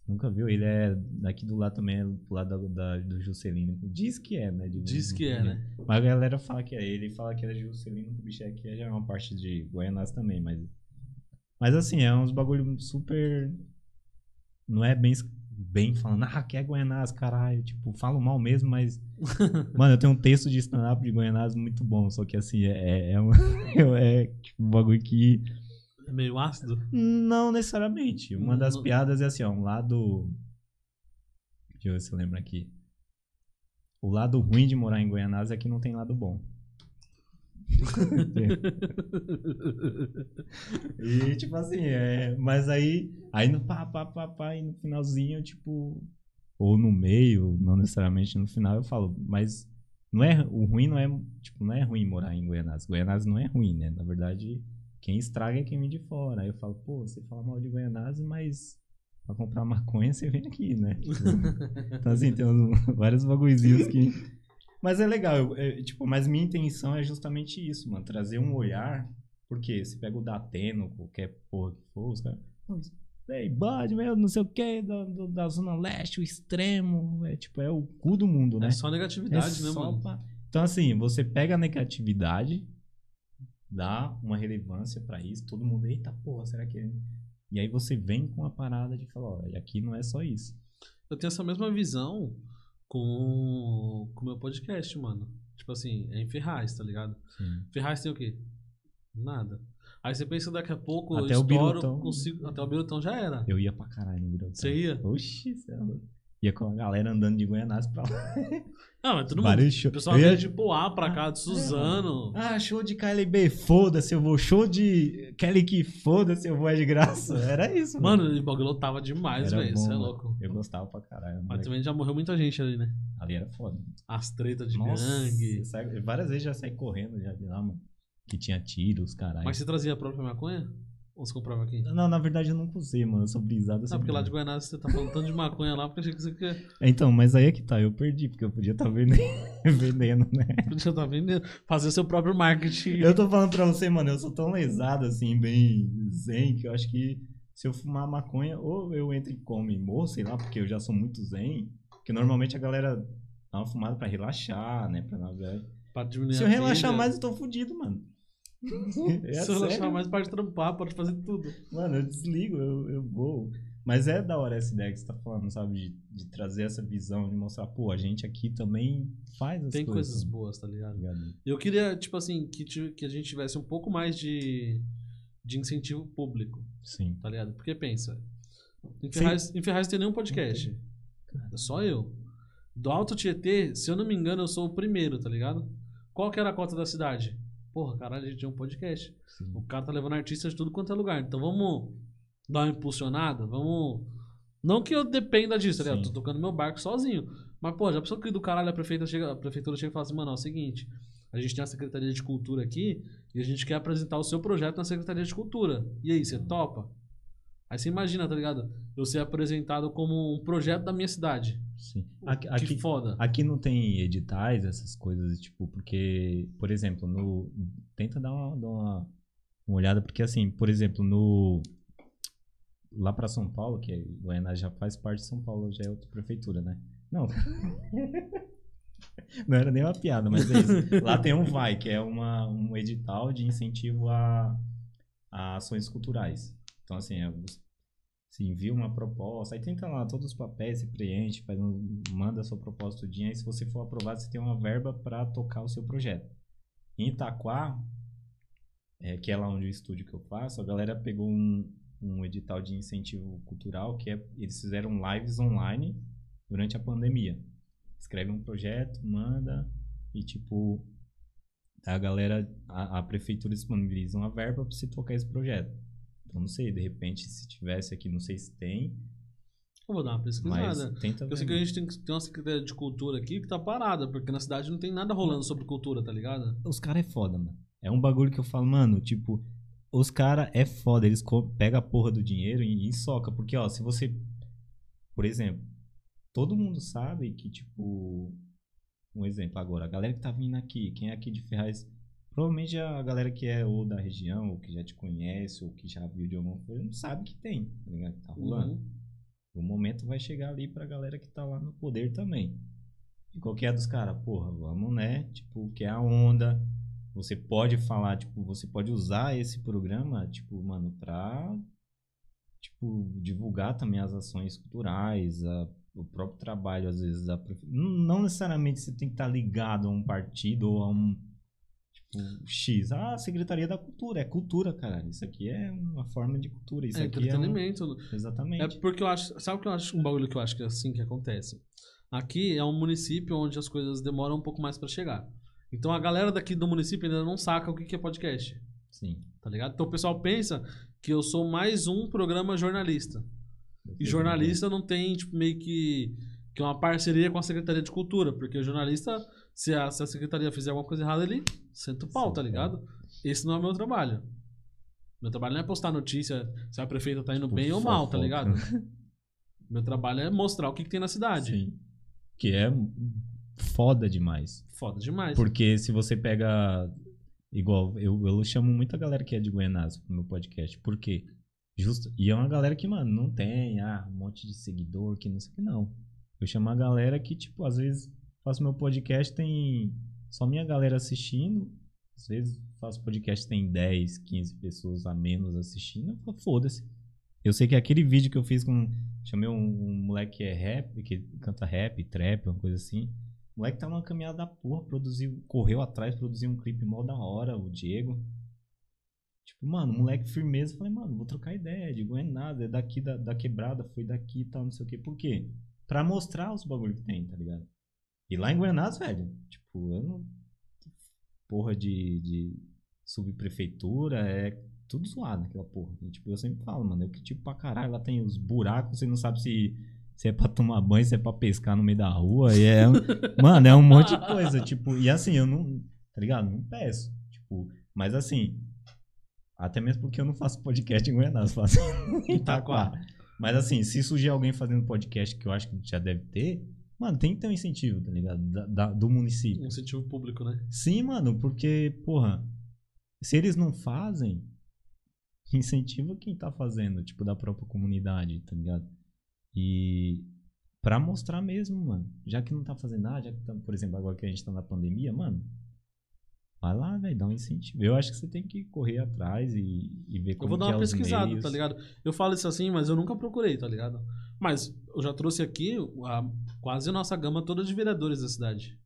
Nunca viu? Ele é daqui do lado também, é do lado da, da- do Juscelino. Diz que é, né? Diz que é, né? mas a galera fala que é ele, fala que é Juscelino, que o bicho aqui já é uma parte de Goianás também, mas. Mas assim, é uns bagulho super. Não é bem, bem falando, ah, que é Goianás, caralho. Tipo, falo mal mesmo, mas. *laughs* Mano, eu tenho um texto de stand-up de Goianás muito bom, só que assim, é, é, um, *laughs* é tipo, um bagulho que. Meio ácido. Não necessariamente. Uma das piadas é assim, ó, um lado. Deixa eu ver se eu lembro aqui. O lado ruim de morar em Goianás é que não tem lado bom. *laughs* E tipo assim, é. Mas aí. Aí no pá, pá, pá, pá, e no finalzinho, tipo. Ou no meio, não necessariamente no final, eu falo, mas não é. O ruim não é. Tipo, não é ruim morar em Goianás. Goianás não é ruim, né? Na verdade, quem estraga é quem vem de fora. Aí eu falo, pô, você fala mal de Goianás, mas pra comprar maconha você vem aqui, né? *laughs* Tipo, então assim, tem uns- vários bagulhozinhos que. Mas é legal, eu- é, tipo, mas minha intenção é justamente isso, mano. Trazer um olhar. Porque você pega o Dateno, qualquer porra que for, os caras. "Não, isso- Ei, Bud, meu, não sei o que, da, da Zona Leste, o extremo. É tipo, é o cu do mundo, né? É só negatividade, É né, só mano? pra- Então, assim, você pega a negatividade, dá uma relevância pra isso, todo mundo, eita porra, será que. é?" E aí você vem com a parada de falar, olha, aqui não é só isso. Eu tenho essa mesma visão com o meu podcast, mano. Tipo assim, é em Ferraz, tá ligado? Ferraz tem o quê? Nada. Aí você pensa daqui a pouco, Até eu o estouro, Birutão. consigo, até o Birutão já era. Eu ia pra caralho no Virotão. Você ia? Oxi, louco. Ia com a galera andando de Goianás pra lá. *laughs* Não, mas todo mundo. Vários O pessoal ia- de Poá pra cá, de Suzano. Ah, show de KLB, foda-se, eu vou. Show de Kelly que foda-se, eu vou é de graça. *laughs* Era isso, Mano, o bagulho lotava demais, velho. Você é mano. louco. Eu gostava pra caralho. Mas também já morreu muita gente ali, né? Ali era foda. As tretas de Nossa, gangue. várias vezes já saí correndo já de lá, mano. Que tinha tiros, caralho. Mas você trazia a própria maconha? Ou você comprava aqui? Não, na verdade eu nunca usei, mano. Eu sou brisado. eu Não, sempre- porque lá de Goiânia você tá falando tanto de maconha lá, porque achei que você quer. Então, mas aí é que tá, eu perdi, porque eu podia estar vendendo, *laughs* vendendo, né? *laughs* Podia estar vendendo. Fazer seu próprio marketing. Eu tô falando pra você, mano, eu sou tão lesado, assim, bem zen, que eu acho que se eu fumar maconha, ou eu entro e como e morro, sei lá, porque eu já sou muito zen. Porque normalmente a galera dá uma fumada pra relaxar, né? Pra navegar. Diminuir Se eu relaxar mais, eu tô fudido, mano. *laughs* É Se eu relaxar mais, pode trampar, pode fazer tudo. Mano, eu desligo, eu, eu vou. Mas é da hora essa ideia que você tá falando, sabe? De, de trazer essa visão, de mostrar, pô, a gente aqui também faz as Tem coisas. coisas boas, tá ligado? ligado? Eu queria, tipo assim, que, que a gente tivesse um pouco mais de, de incentivo público, Sim. tá ligado? Porque pensa, em. Ferraz, em Ferraz tem nenhum podcast. É só eu. Do Alto Tietê, se eu não me engano, eu sou o primeiro, tá ligado? Qual que era a cota da cidade? Porra, caralho, a gente tinha um podcast. sim. O cara tá levando artistas de tudo quanto é lugar. Então vamos dar uma impulsionada, vamos. Não que eu dependa disso, tá ligado? Tô tocando meu barco sozinho. Mas, pô, já pensou que do caralho a prefeita chega, a prefeitura chega e fala assim, mano, é o seguinte, a gente tem a Secretaria de Cultura aqui e a gente quer apresentar o seu projeto na Secretaria de Cultura. E aí, você topa? Aí você imagina, tá ligado? Eu ser apresentado como um projeto da minha cidade. sim. Aqui, que aqui, foda. aqui não tem editais, essas coisas, tipo, porque, por exemplo, no. Tenta dar uma, dar uma, uma olhada, porque assim, por exemplo, no. Lá pra São Paulo, que Goiânia já faz parte de São Paulo, já é outra prefeitura, né? Não. *laughs* Não era nem uma piada, mas é isso. Lá tem um VAI, que é uma, um edital de incentivo a, a ações culturais. Então, assim, é, você se envia uma proposta, aí tenta lá todos os papéis, se preenche, faz um, manda sua proposta tudinho, aí se você for aprovado, você tem uma verba para tocar o seu projeto. Em Itaquá, é, que é lá onde o estúdio que eu faço, a galera pegou um, um edital de incentivo cultural, que é, eles fizeram lives online durante a pandemia. Escreve um projeto, manda, e tipo, a galera, a, a prefeitura disponibiliza uma verba para você tocar esse projeto. Então, não sei, de repente, se tivesse aqui, não sei se tem, Eu vou dar uma mas pesquisada. tenta Eu sei que a gente tem que ter uma secretaria de cultura aqui que tá parada, porque na cidade não tem nada rolando sobre cultura, tá ligado? Os caras é foda, mano. É um bagulho que eu falo, mano, tipo, os caras é foda, eles pegam a porra do dinheiro e, e soca. Porque, ó, se você. Por exemplo, todo mundo sabe que, tipo. Um exemplo agora, a galera que tá vindo aqui, quem é aqui de Ferraz, provavelmente a galera que é ou da região, ou que já te conhece, ou que já viu de alguma coisa, não sabe que tem, tá ligado? Que tá rolando. Uhum. O momento vai chegar ali pra galera que tá lá no poder também. E qual que é dos caras? Porra, vamos, né? Tipo, que é a onda. Você pode falar, tipo, você pode usar esse programa, tipo, mano, pra, tipo, divulgar também as ações culturais, a- o próprio trabalho, às vezes, da não, não necessariamente você tem que estar ligado a um partido ou a um, X. Ah, Secretaria da Cultura. É cultura, cara. Isso aqui é uma forma de cultura. Isso É aqui é um... entretenimento. Exatamente. É porque eu acho. Sabe o que eu acho? Um bagulho que eu acho que é assim que acontece. Aqui é um município onde as coisas demoram um pouco mais pra chegar. Então a galera daqui do município ainda não saca o que que é podcast. Sim. Tá ligado? Então o pessoal pensa que eu sou mais um programa jornalista. E jornalista não tem, tipo, meio que, que uma parceria com a Secretaria de Cultura. Porque o jornalista, se a, se a Secretaria fizer alguma coisa errada, ele senta o pau, tá o ligado? Esse não é o meu trabalho. Meu trabalho não é postar notícia se a prefeita tá indo bem ou mal, tá ligado? *laughs* Meu trabalho é mostrar o que, que tem na cidade. Sim. Que é foda demais. Foda demais. Porque se você pega. Igual, eu, eu chamo muita galera que é de Goianás pro meu podcast. Por quê? Justo. E é uma galera que, mano, não tem ah, um monte de seguidor, que não sei o que, não. Eu chamo a galera que, tipo, às vezes faço meu podcast, tem só minha galera assistindo. Às vezes faço podcast, tem 10, 15 pessoas a menos assistindo. Eu falo, foda-se. Eu sei que aquele vídeo que eu fiz com. Chamei um, um moleque que é rap, que canta rap, trap, uma coisa assim. O moleque tava numa caminhada da porra, produziu, correu atrás, produziu um clipe mó da hora, o Diego. Tipo, mano, moleque firmeza. Falei, mano, vou trocar ideia. Digo, é nada, é daqui da, da quebrada, foi daqui e tal, não sei o quê. Por quê? Pra mostrar os bagulho que tem, tá ligado? E lá em Guanás, velho, tipo, eu não. Porra de, de subprefeitura, é tudo zoado aquela porra. E, tipo, eu sempre falo, mano, eu que tipo pra caralho, lá tem os buracos, você não sabe se, se é pra tomar banho, se é pra pescar no meio da rua. E é. *laughs* mano, é um monte de coisa. Tipo, e assim, eu não. Tá ligado? Não peço. Tipo, mas assim. Até mesmo porque eu não faço podcast em Guanás, faço *laughs* em Itaquá. Mas assim, se surgir alguém fazendo podcast que eu acho que já deve ter, mano, tem que ter um incentivo, tá ligado? Da, da- do município. Um incentivo público, né? Sim, mano, porque, porra, se eles não fazem, *laughs* incentiva quem tá fazendo, tipo, da própria comunidade, tá ligado? E pra mostrar mesmo, mano. Já que não tá fazendo nada, já que tá, por exemplo, agora que a gente tá na pandemia, mano, vai lá, velho, dá um incentivo. Eu acho que você tem que correr atrás e, e ver Eu como vou dar que uma é pesquisada, meios. tá ligado? Eu falo isso assim, mas eu nunca procurei, tá ligado? Mas eu já trouxe aqui a- quase a nossa gama toda de vereadores da cidade.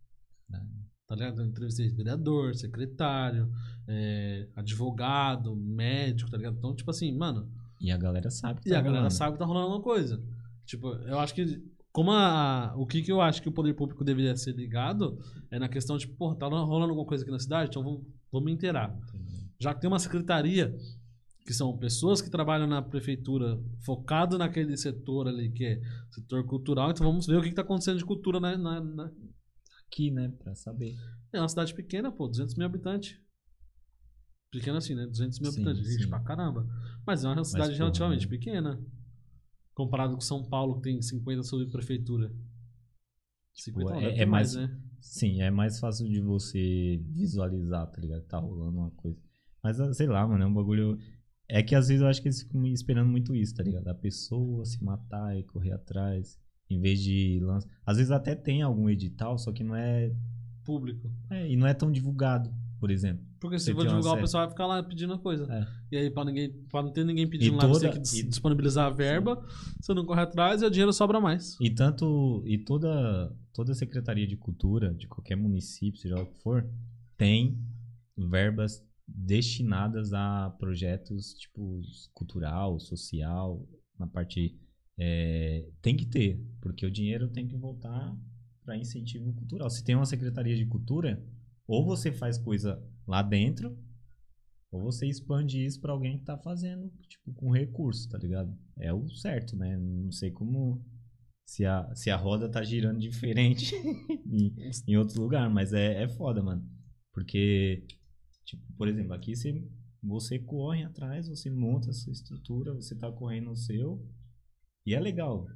Tá ligado? Eu entrevistei vereador, secretário, é, advogado, médico, tá ligado? Então, tipo assim, mano, E a galera sabe que e tá a galera rolando. sabe que tá rolando uma coisa. Tipo, eu acho que. Como a. O que, que eu acho que o poder público deveria ser ligado é na questão de, pô, tá rolando alguma coisa aqui na cidade, então vamos, vamos me inteirar. Já que tem uma secretaria, que são pessoas que trabalham na prefeitura focado naquele setor ali, que é setor cultural, então vamos ver o que, que tá acontecendo de cultura na, na, na- Aqui, né, pra saber. É uma cidade pequena, pô, 200 mil habitantes. Pequena assim, né? 200 mil Sim, habitantes, gente pra caramba. Mas é uma cidade porra, relativamente né? pequena. Comparado com São Paulo, que tem 50 subprefeitura. 50 não, é- é mais, mais- né? Sim, é mais fácil de você visualizar, tá ligado? Tá rolando uma coisa. Mas, ah, sei lá, mano, é um bagulho. É que às vezes eu acho que eles ficam esperando muito isso, tá ligado? A pessoa se matar e correr atrás. Em vez de lançar. Às vezes até tem algum edital, só que não é. Público. é, e não é tão divulgado, por exemplo. Porque se Você tem uma divulgar, o pessoal vai ficar lá pedindo a coisa. É. E aí, pra, ninguém, pra não ter ninguém pedindo E lá, você toda- tem que dis- disponibilizar a verba, você não corre atrás e o dinheiro sobra mais. E tanto. E toda, toda Secretaria de Cultura, de qualquer município, seja lá o que for, tem verbas destinadas a projetos tipo cultural, social, na parte. é, tem que ter, porque o dinheiro tem que voltar para incentivo cultural. Se tem uma Secretaria de Cultura, ou você faz coisa lá dentro, ou você expande isso para alguém que tá fazendo, tipo, com recurso, tá ligado? É o certo, né? Não sei como se a, se a roda tá girando diferente *laughs* em, em outro lugar, mas é, é foda, mano. Porque, tipo, por exemplo, aqui você, você corre atrás, você monta a sua estrutura, você tá correndo o seu, e é legal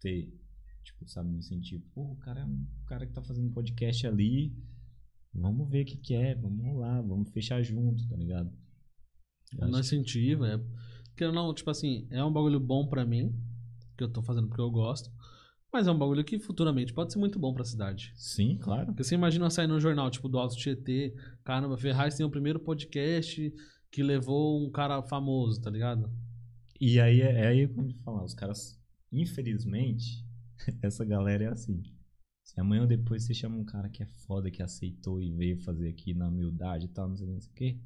ter, tipo, sabe, um incentivo. Pô, o cara, o cara que tá fazendo podcast ali, vamos ver o que que é, vamos lá, vamos fechar junto, tá ligado? Eu Não acho incentivo, é. Porque não, tipo assim, é um bagulho bom pra mim, que eu tô fazendo porque eu gosto, mas é um bagulho que futuramente pode ser muito bom pra cidade. Sim, claro. Porque você imagina sair no jornal, tipo, do Alto Tietê, caramba, Ferraz tem o primeiro podcast que levou um cara famoso, tá ligado? E aí é, é aí como eu falar, os caras, infelizmente, *laughs* essa galera é assim. Se amanhã ou depois você chama um cara que é foda, que aceitou e veio fazer aqui na humildade e tal, não sei, o quê,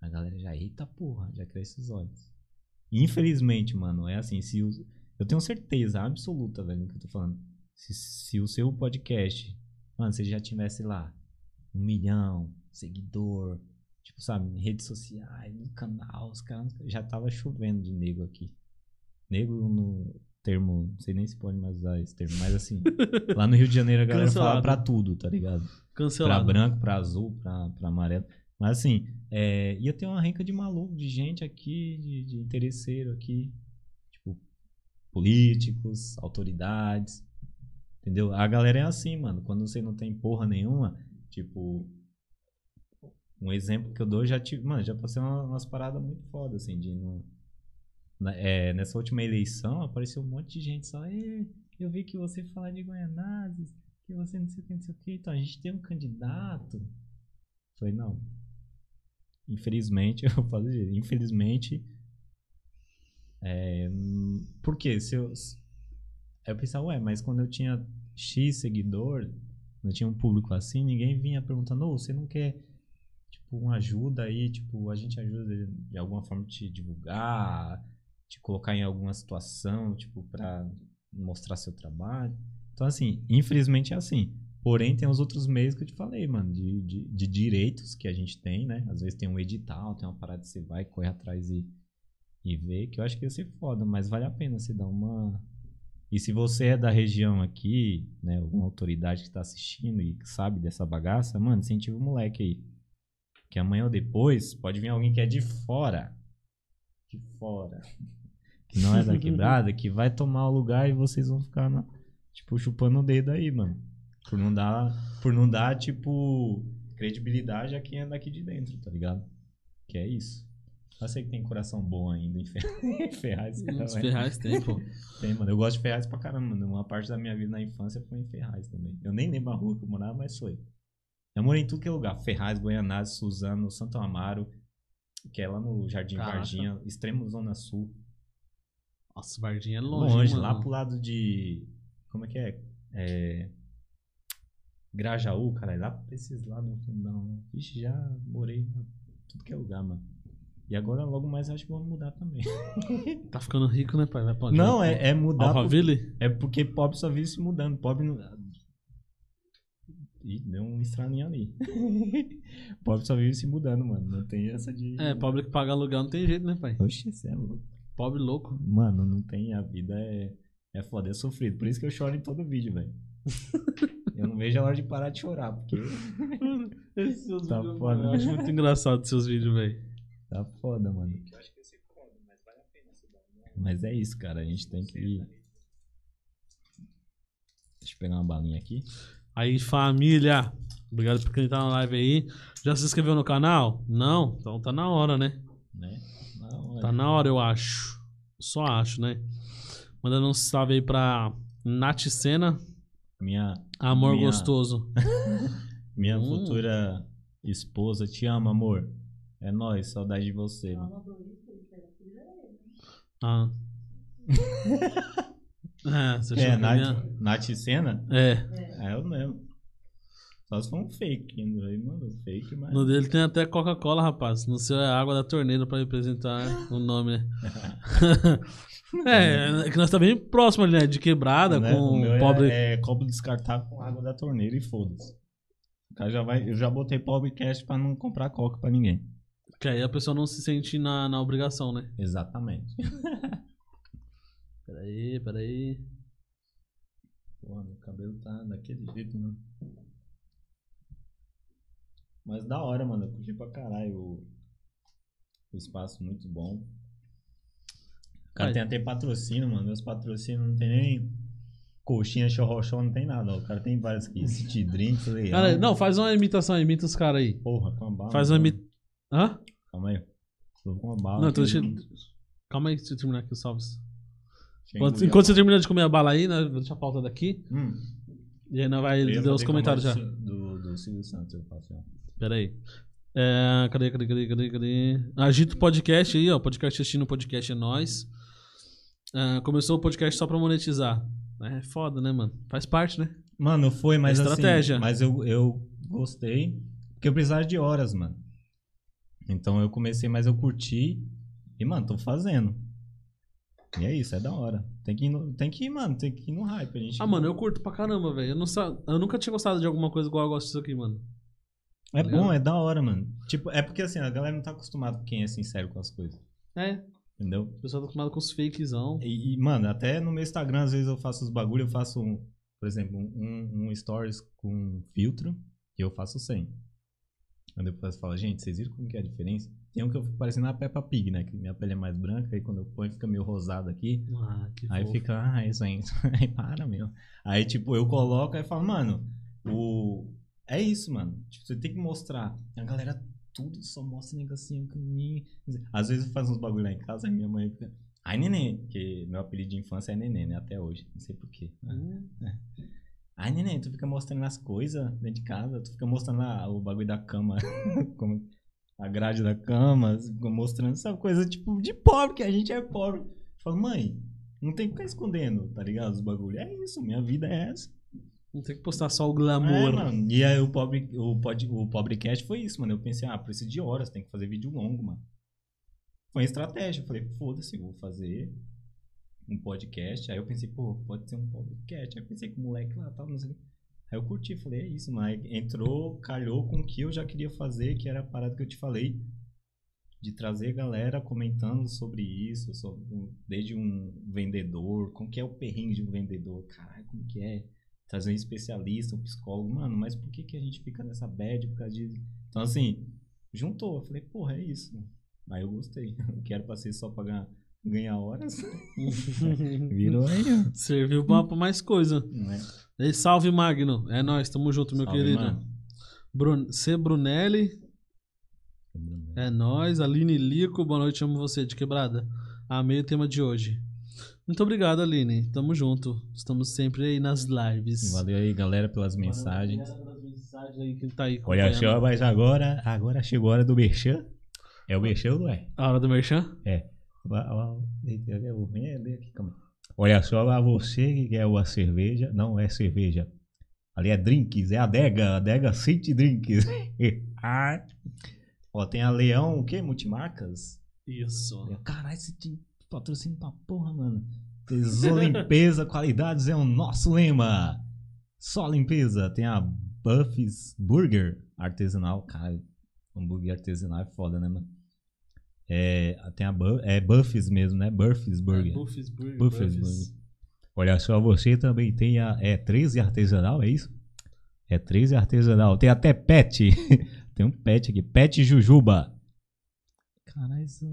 a galera já, eita porra, já cresce os olhos. Infelizmente, mano, é assim, se os- eu tenho certeza absoluta, velho, no que eu tô falando. Se, se o seu podcast, mano, você já tivesse lá um milhão, seguidor, tipo, sabe, redes sociais, no canal, os caras já tava chovendo de nego aqui. Nego no termo, não sei nem se pode mais usar esse termo, mas assim, lá no Rio de Janeiro a galera fala Cancelado. pra tudo, tá ligado? Pra Cancelado. branco, pra azul, pra, pra amarelo. Mas assim, é, ia ter uma renca de maluco, de gente aqui, de, de interesseiro aqui. Tipo, políticos, autoridades. Entendeu? A galera é assim, mano. Quando você não tem porra nenhuma, tipo. Um exemplo que eu dou, já tive. Mano, já passei uma- umas paradas muito foda, assim, de não. Na- é, nessa última eleição apareceu um monte de gente só. "É, eu vi que você fala de Goianazes, que você não sei o que, não sei o que. Então a gente tem um candidato. Falei, não. Infelizmente, *laughs* eu falo jeito, infelizmente. É, por quê? Se eu, eu pensava, ué, mas quando eu tinha X seguidor, quando eu tinha um público assim, ninguém vinha perguntando, ô, você não quer, tipo, uma ajuda aí, tipo, a gente ajuda de alguma forma te divulgar, te colocar em alguma situação, tipo, pra mostrar seu trabalho. Então, assim, infelizmente é assim. Porém, tem os outros meios que eu te falei, mano, de, de, de direitos que a gente tem, né? Às vezes tem um edital, tem uma parada que você vai, corre atrás e, e vê, que eu acho que ia ser foda, mas vale a pena você dar uma, e se você é da região aqui, né, alguma autoridade que tá assistindo e que sabe dessa bagaça, mano, incentiva o moleque aí. Que amanhã ou depois pode vir alguém que é de fora. De fora. Que não é da *laughs* quebrada, que vai tomar o lugar e vocês vão ficar, na- tipo, chupando o dedo aí, mano. Por não dar, por não dar, tipo, credibilidade a quem é daqui de dentro, tá ligado? Que é isso. Eu sei que tem coração bom ainda em Fer- *laughs* em Ferraz. cara, Os Ferraz tem, pô. tem, mano. Eu gosto de Ferraz pra caramba, mano. Uma parte da minha vida na infância foi em Ferraz também. Eu nem lembro a rua que eu morava, mas foi. Eu morei em tudo que é lugar. Ferraz, Goianazes, Suzano, Santo Amaro, que é lá no Jardim Caraca. Varginha, extremo Zona Sul. Nossa, Varginha é longe, Longe, mano. lá pro lado de... Como é que é? É... Grajaú, cara. Lá pra esses lados no fundão, né? Vixe, já morei em tudo que é lugar, mano. E agora, logo mais, acho que vou mudar também. *laughs* *laughs* Tá ficando rico, né, pai? Pra? Não, é, é mudar... por- Alphaville? É porque pobre só vive se mudando. Pobre não. Ih, deu um estralinho ali. *laughs* pobre só vive se mudando, mano. Não tem essa de. É, pobre que paga aluguel não tem jeito, né, pai? Oxe, você é louco. Pobre louco. Mano, não tem. A vida é. É foda, é sofrido. Por isso que eu choro em todo vídeo, velho. *laughs* eu não vejo a hora de parar de chorar, porque *laughs* Esses seus Tá vídeos, foda. mano, eu acho muito engraçado seus vídeos, velho. tá foda, mano. Mas é isso, cara. A gente tem que. Deixa eu pegar uma balinha aqui. Aí, família. Obrigado por quem tá na live aí. Já se inscreveu no canal? Não? Então tá na hora, né? Né? Hora. Tá na hora, eu acho. Só acho, né? Mandando um salve aí pra Nath Sena. Minha, Amor Minha- gostoso. *laughs* minha Hum. futura esposa, te amo, amor. É nóis, saudade de você. mano. Ah. *laughs* é, você É, que Nath, minha- Nath Senna? É. É eu mesmo. Só se for um fake mandou fake, mas. No dele tem até Coca-Cola, rapaz. No seu é água da torneira pra representar o nome, né? *laughs* é, é que nós tá bem próximo ali, né? De quebrada, Né? com o é- pobre. é, copo descartável com água da torneira e foda-se. O cara já vai. Eu já botei pobrecast pra não comprar coca pra ninguém. Que aí a pessoa não se sente na, na obrigação, né? Exatamente. *laughs* Peraí, peraí. Porra, meu cabelo tá daquele jeito, mano. Mas da hora, mano. Eu curti pra caralho o, o espaço muito bom. O cara tem até patrocínio, mano. Meus patrocínios não tem nem coxinha, chorrochão, não tem nada. ó. O cara tem vários aqui. City Drinks, *laughs* legal. Cara, não, faz uma imitação, imita os caras aí. Porra, com uma bala. Faz uma imitação. Hã? Calma aí. Tô com uma bala. Não, então aqui. deixa. Calma aí, deixa eu terminar aqui os salves. Enquanto, enquanto a você termina de comer a bala aí, né? Vou deixar a pauta daqui. Hum, E aí nós vai ler os a comentários já. Do, do Silvio Santos, eu faço, ó. Pera aí. É, cadê, cadê, cadê, cadê, cadê? Agita o podcast aí, ó. Podcast assistindo o podcast é nós. Ah, começou o podcast só pra monetizar. É foda, né, mano? Faz parte, né? Mano, foi, mas Estratégia. assim, mas eu, eu gostei, porque eu precisava de horas, mano. Então eu comecei, mas eu curti e, mano, tô fazendo. E é isso, é da hora. Tem que ir, no, tem que ir mano, tem que ir no hype. A gente Ah, mano, eu curto pra caramba, velho. Eu, não eu nunca tinha gostado de alguma coisa igual eu gosto disso aqui, mano. É bom, é da hora, mano. Tipo, é porque assim, a galera não tá acostumada com quem é sincero com as coisas. É, Entendeu? o pessoal tá acostumado com os fakezão. E, e, mano, até no meu Instagram, às vezes eu faço os bagulho, eu faço, um, por exemplo, um, um stories com filtro e eu faço sem. Aí depois fala, gente, vocês viram como que é a diferença? Tem um que eu fico parecendo a Peppa Pig, né? Que minha pele é mais branca, aí quando eu ponho fica meio rosado aqui. Ah, que Aí fofo. fica, ah, isso aí. Aí *laughs* para, meu. Aí, tipo, eu coloco e falo, mano, o. É isso, mano. Tipo, você tem que mostrar. A galera tudo só mostra negocinho pequenininho. Às vezes eu faço uns bagulho lá em casa, minha mãe fica. Ai, neném, porque meu apelido de infância é neném, né? Até hoje. Não sei porquê. Hum. Ai, neném, tu fica mostrando as coisas dentro de casa, tu fica mostrando lá o bagulho da cama, *laughs* como a grade da cama, fica mostrando essa coisa, tipo, de pobre, que a gente é pobre. Eu falo, mãe, não tem que ficar escondendo, tá ligado? Os bagulhos. É isso, minha vida é essa. Não tem que postar só o É, glamour. mano. E aí o pobre, o, pod, o Pobrecast foi isso, mano. Eu pensei, ah, preciso de horas, tem que fazer vídeo longo, mano. Foi uma estratégia. Eu falei, foda-se, vou fazer um podcast. Aí eu pensei, pô, pode ser um podcast. Aí eu pensei com o moleque lá, tal, não sei o quê. Aí eu curti, falei, é isso, mas entrou, calhou com o que eu já queria fazer, que era a parada que eu te falei. De trazer galera comentando sobre isso, sobre desde um vendedor, como que é o perrengue de um vendedor, caralho, como que é? Trazer um especialista, um psicólogo, mano, mas por que, que a gente fica nessa bad por causa de. Então, assim, juntou, eu falei, porra, é isso. Aí eu gostei. *laughs* Eu quero pra ser só pra ganhar, ganhar horas. *laughs* Virou aí, ó. Serviu pra, pra mais coisa. Não é? Ei, salve, Magno. É nóis, tamo junto, meu Salve, querido. mano. Brun C. Brunelli, é nóis. Aline Lico, boa noite, amo você, de quebrada. Amei o tema de hoje. Muito obrigado, Aline. Tamo junto. Estamos sempre aí nas lives. Valeu aí, galera, pelas mensagens. Obrigado pelas mensagens aí que tá aí Olha só, mas agora, agora chegou a hora do merchan. É o merchan ou não é? A hora do merchan? Olha só, a você que quer uma cerveja, não é cerveja. Ali é drinks, é adega, adega City Drinks. *laughs* Ah. Ó, tem a Leão, o quê? Multimarcas? Isso. Caralho, esse time patrocínio pra porra, mano. Tesouro *laughs* Limpeza, qualidades é o nosso lema. Só limpeza. Tem a Buffy's Burger artesanal. Cara, hambúrguer artesanal é foda, né, mano? É, tem a Bu é Buffy's mesmo, né? Buffy's Burger. É, Buffy's Burger. Buffy's Burger. Olha só, você também tem a é 13 artesanal, é isso? É 13 artesanal. Tem até pet. *laughs* tem um pet aqui, pet Jujuba. Caralho, isso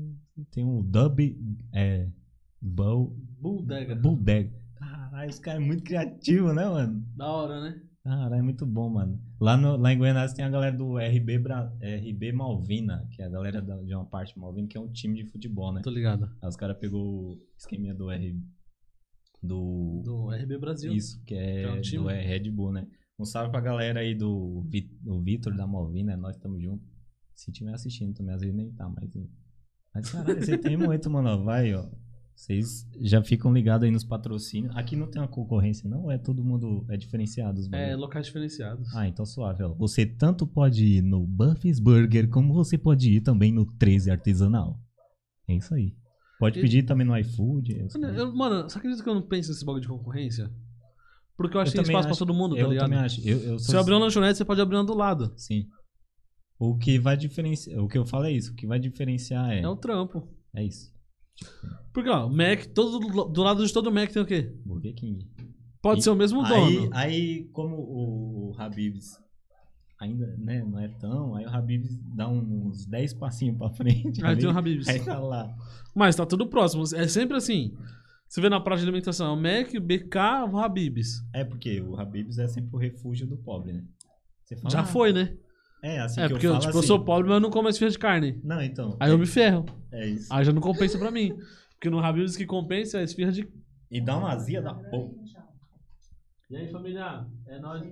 tem um dub é Bull Bodega. Bulldog. Caralho, esse cara é muito criativo, né, mano? Da hora, né? Caralho, é muito bom, mano. Lá, no, lá em Goiânia tem a galera do RB, Bra- RB Malvina, que é a galera da- de uma parte Malvina, que é um time de futebol, né? Tô ligado. Aí os caras pegou o esqueminha do R. Do. Do RB Brasil. Isso, que é, Que é um time. do Red Bull, né? Um salve pra galera aí do, do Vitor da Malvina, nós estamos juntos. Se tiver assistindo também, às vezes nem tá, mas. Mas caralho, você tem muito, mano. Vai, ó. Vocês já ficam ligados aí nos patrocínios. Aqui não tem uma concorrência, não? É todo mundo. É diferenciado os É, locais diferenciados. Ah, então suave, ó. Você tanto pode ir no Buffy's Burger, como você pode ir também no 13 Artesanal. É isso aí. Pode E- pedir também no iFood. Mano, aí. eu- mano, você acredita que eu não penso nesse bagulho de concorrência? Porque eu acho Eu que tem espaço acho- pra todo mundo, tá eu ligado? também acho. Eu, eu Se eu abrir uma lanchonete, você pode abrir uma do lado. Sim. O que vai diferenciar. O que eu falo é isso. O que vai diferenciar é. É o trampo. É isso. Porque, ó, o Mac, todo, do lado de todo Mac tem o quê? Burger King. Pode E ser o mesmo Aí, dono. aí, como o, o Habibs ainda né, não é tão, aí o Habibs dá uns 10 passinhos pra frente. Aí ali, tem o Habib's. Aí tá lá. Mas tá tudo próximo. É sempre assim. Você vê na praça de alimentação, o Mac, o BK, o Habib's. É porque o Habibs é sempre o refúgio do pobre, né? Fala, Já ah, foi, né? É, assim é, que porque eu eu, falo tipo, eu assim. sou pobre, mas eu não como esfirra de carne. Não, então. Aí eu me ferro. É isso. Aí já não compensa pra mim. Porque no Habib's que compensa é a esfirra de... E dá uma azia da porra. E aí, família? É nóis.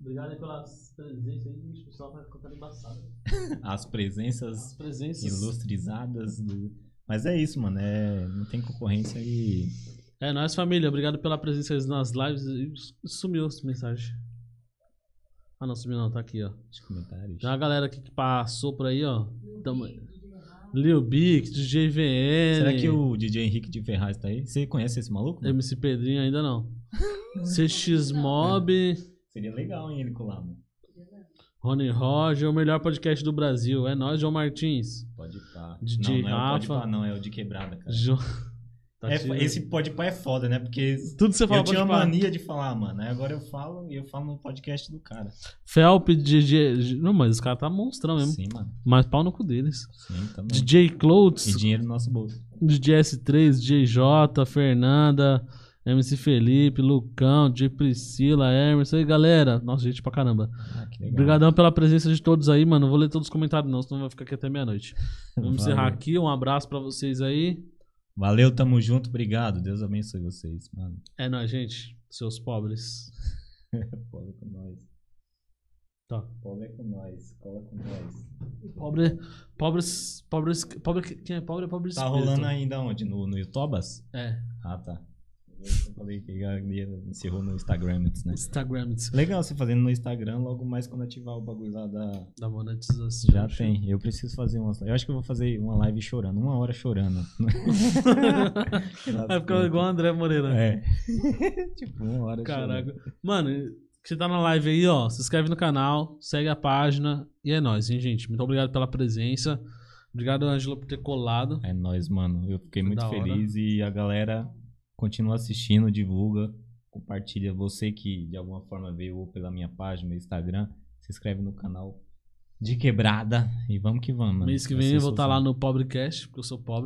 Obrigado aí pelas presenças aí. O pessoal vai ficando embaçado. *laughs* As presenças As presenças. ilustrizadas do. Mas é isso, mano. É... Não tem concorrência e. É nóis, família. Obrigado pela presença aí nas lives. Sumiu essa mensagem. Ah, não, sumiu não. Tá aqui, ó. de comentários. Tem uma galera aqui que passou por aí, ó. Tamo... Lil Big, DJ VN. Será que o DJ Henrique de Ferraz tá aí? Você conhece esse maluco? mano? MC Pedrinho ainda não. *laughs* CX Mob, Seria legal, hein, ele colar, mano. Rony Roger, o melhor podcast do Brasil. É nós, João Martins. Pode pá. DJ não, não é o pode Rafa. pá, não. É o de quebrada, cara. Jo... É, tirando. esse pode pá é foda, né? Porque Tudo você fala eu tinha uma mania de falar, mano. Aí agora eu falo e eu falo no podcast do cara. Felp, DJ. Não, mas os caras tá monstrão mesmo. Sim, mano. Mas pau no cu deles. Sim, também. DJ E Clothes, dinheiro no nosso bolso. DJ S3, DJ J, Fernanda, MC Felipe, Lucão, DJ Priscila, Emerson. aí, galera. Nossa, gente pra caramba. Ah, que legal. Obrigadão pela presença de todos aí, mano. Não vou ler todos os comentários, não, senão vai ficar aqui até meia-noite. *laughs* Vamos encerrar aqui. Um abraço pra vocês aí. Valeu, tamo junto. Obrigado. Deus abençoe vocês, mano. É nóis, gente. Seus pobres. *laughs* Pobre com nós. Tá. Pobre é com nós. Cola com nós. Pobre, pobres, pobres, pobre, quem é pobre é pobre Tá espírito. rolando ainda onde? No, no YouTubas? É, Ah, tá. Eu falei que encerrou no Instagram, né? Instagram Legal você fazendo no Instagram, logo mais quando ativar o bagulho lá da. da monetização. Já tem. Eu preciso fazer uma. Eu acho que eu vou fazer uma live chorando, uma hora chorando. *laughs* Vai ficar igual o André Moreira. É. *laughs* tipo, uma hora Caraca. Mano, você tá na live aí, ó. Se inscreve no canal, segue a página. E é nóis, hein, gente? Muito obrigado pela presença. Obrigado, Ângela, por ter colado. É nóis, mano. Eu fiquei Foi muito da hora. feliz e a galera continua assistindo, divulga, compartilha. Você que de alguma forma veio ou pela minha página, meu Instagram, se inscreve no canal de quebrada e vamos que vamos, mano. Mês que vem eu vou estar sucesso. lá no Pobrecast, porque eu sou pobre.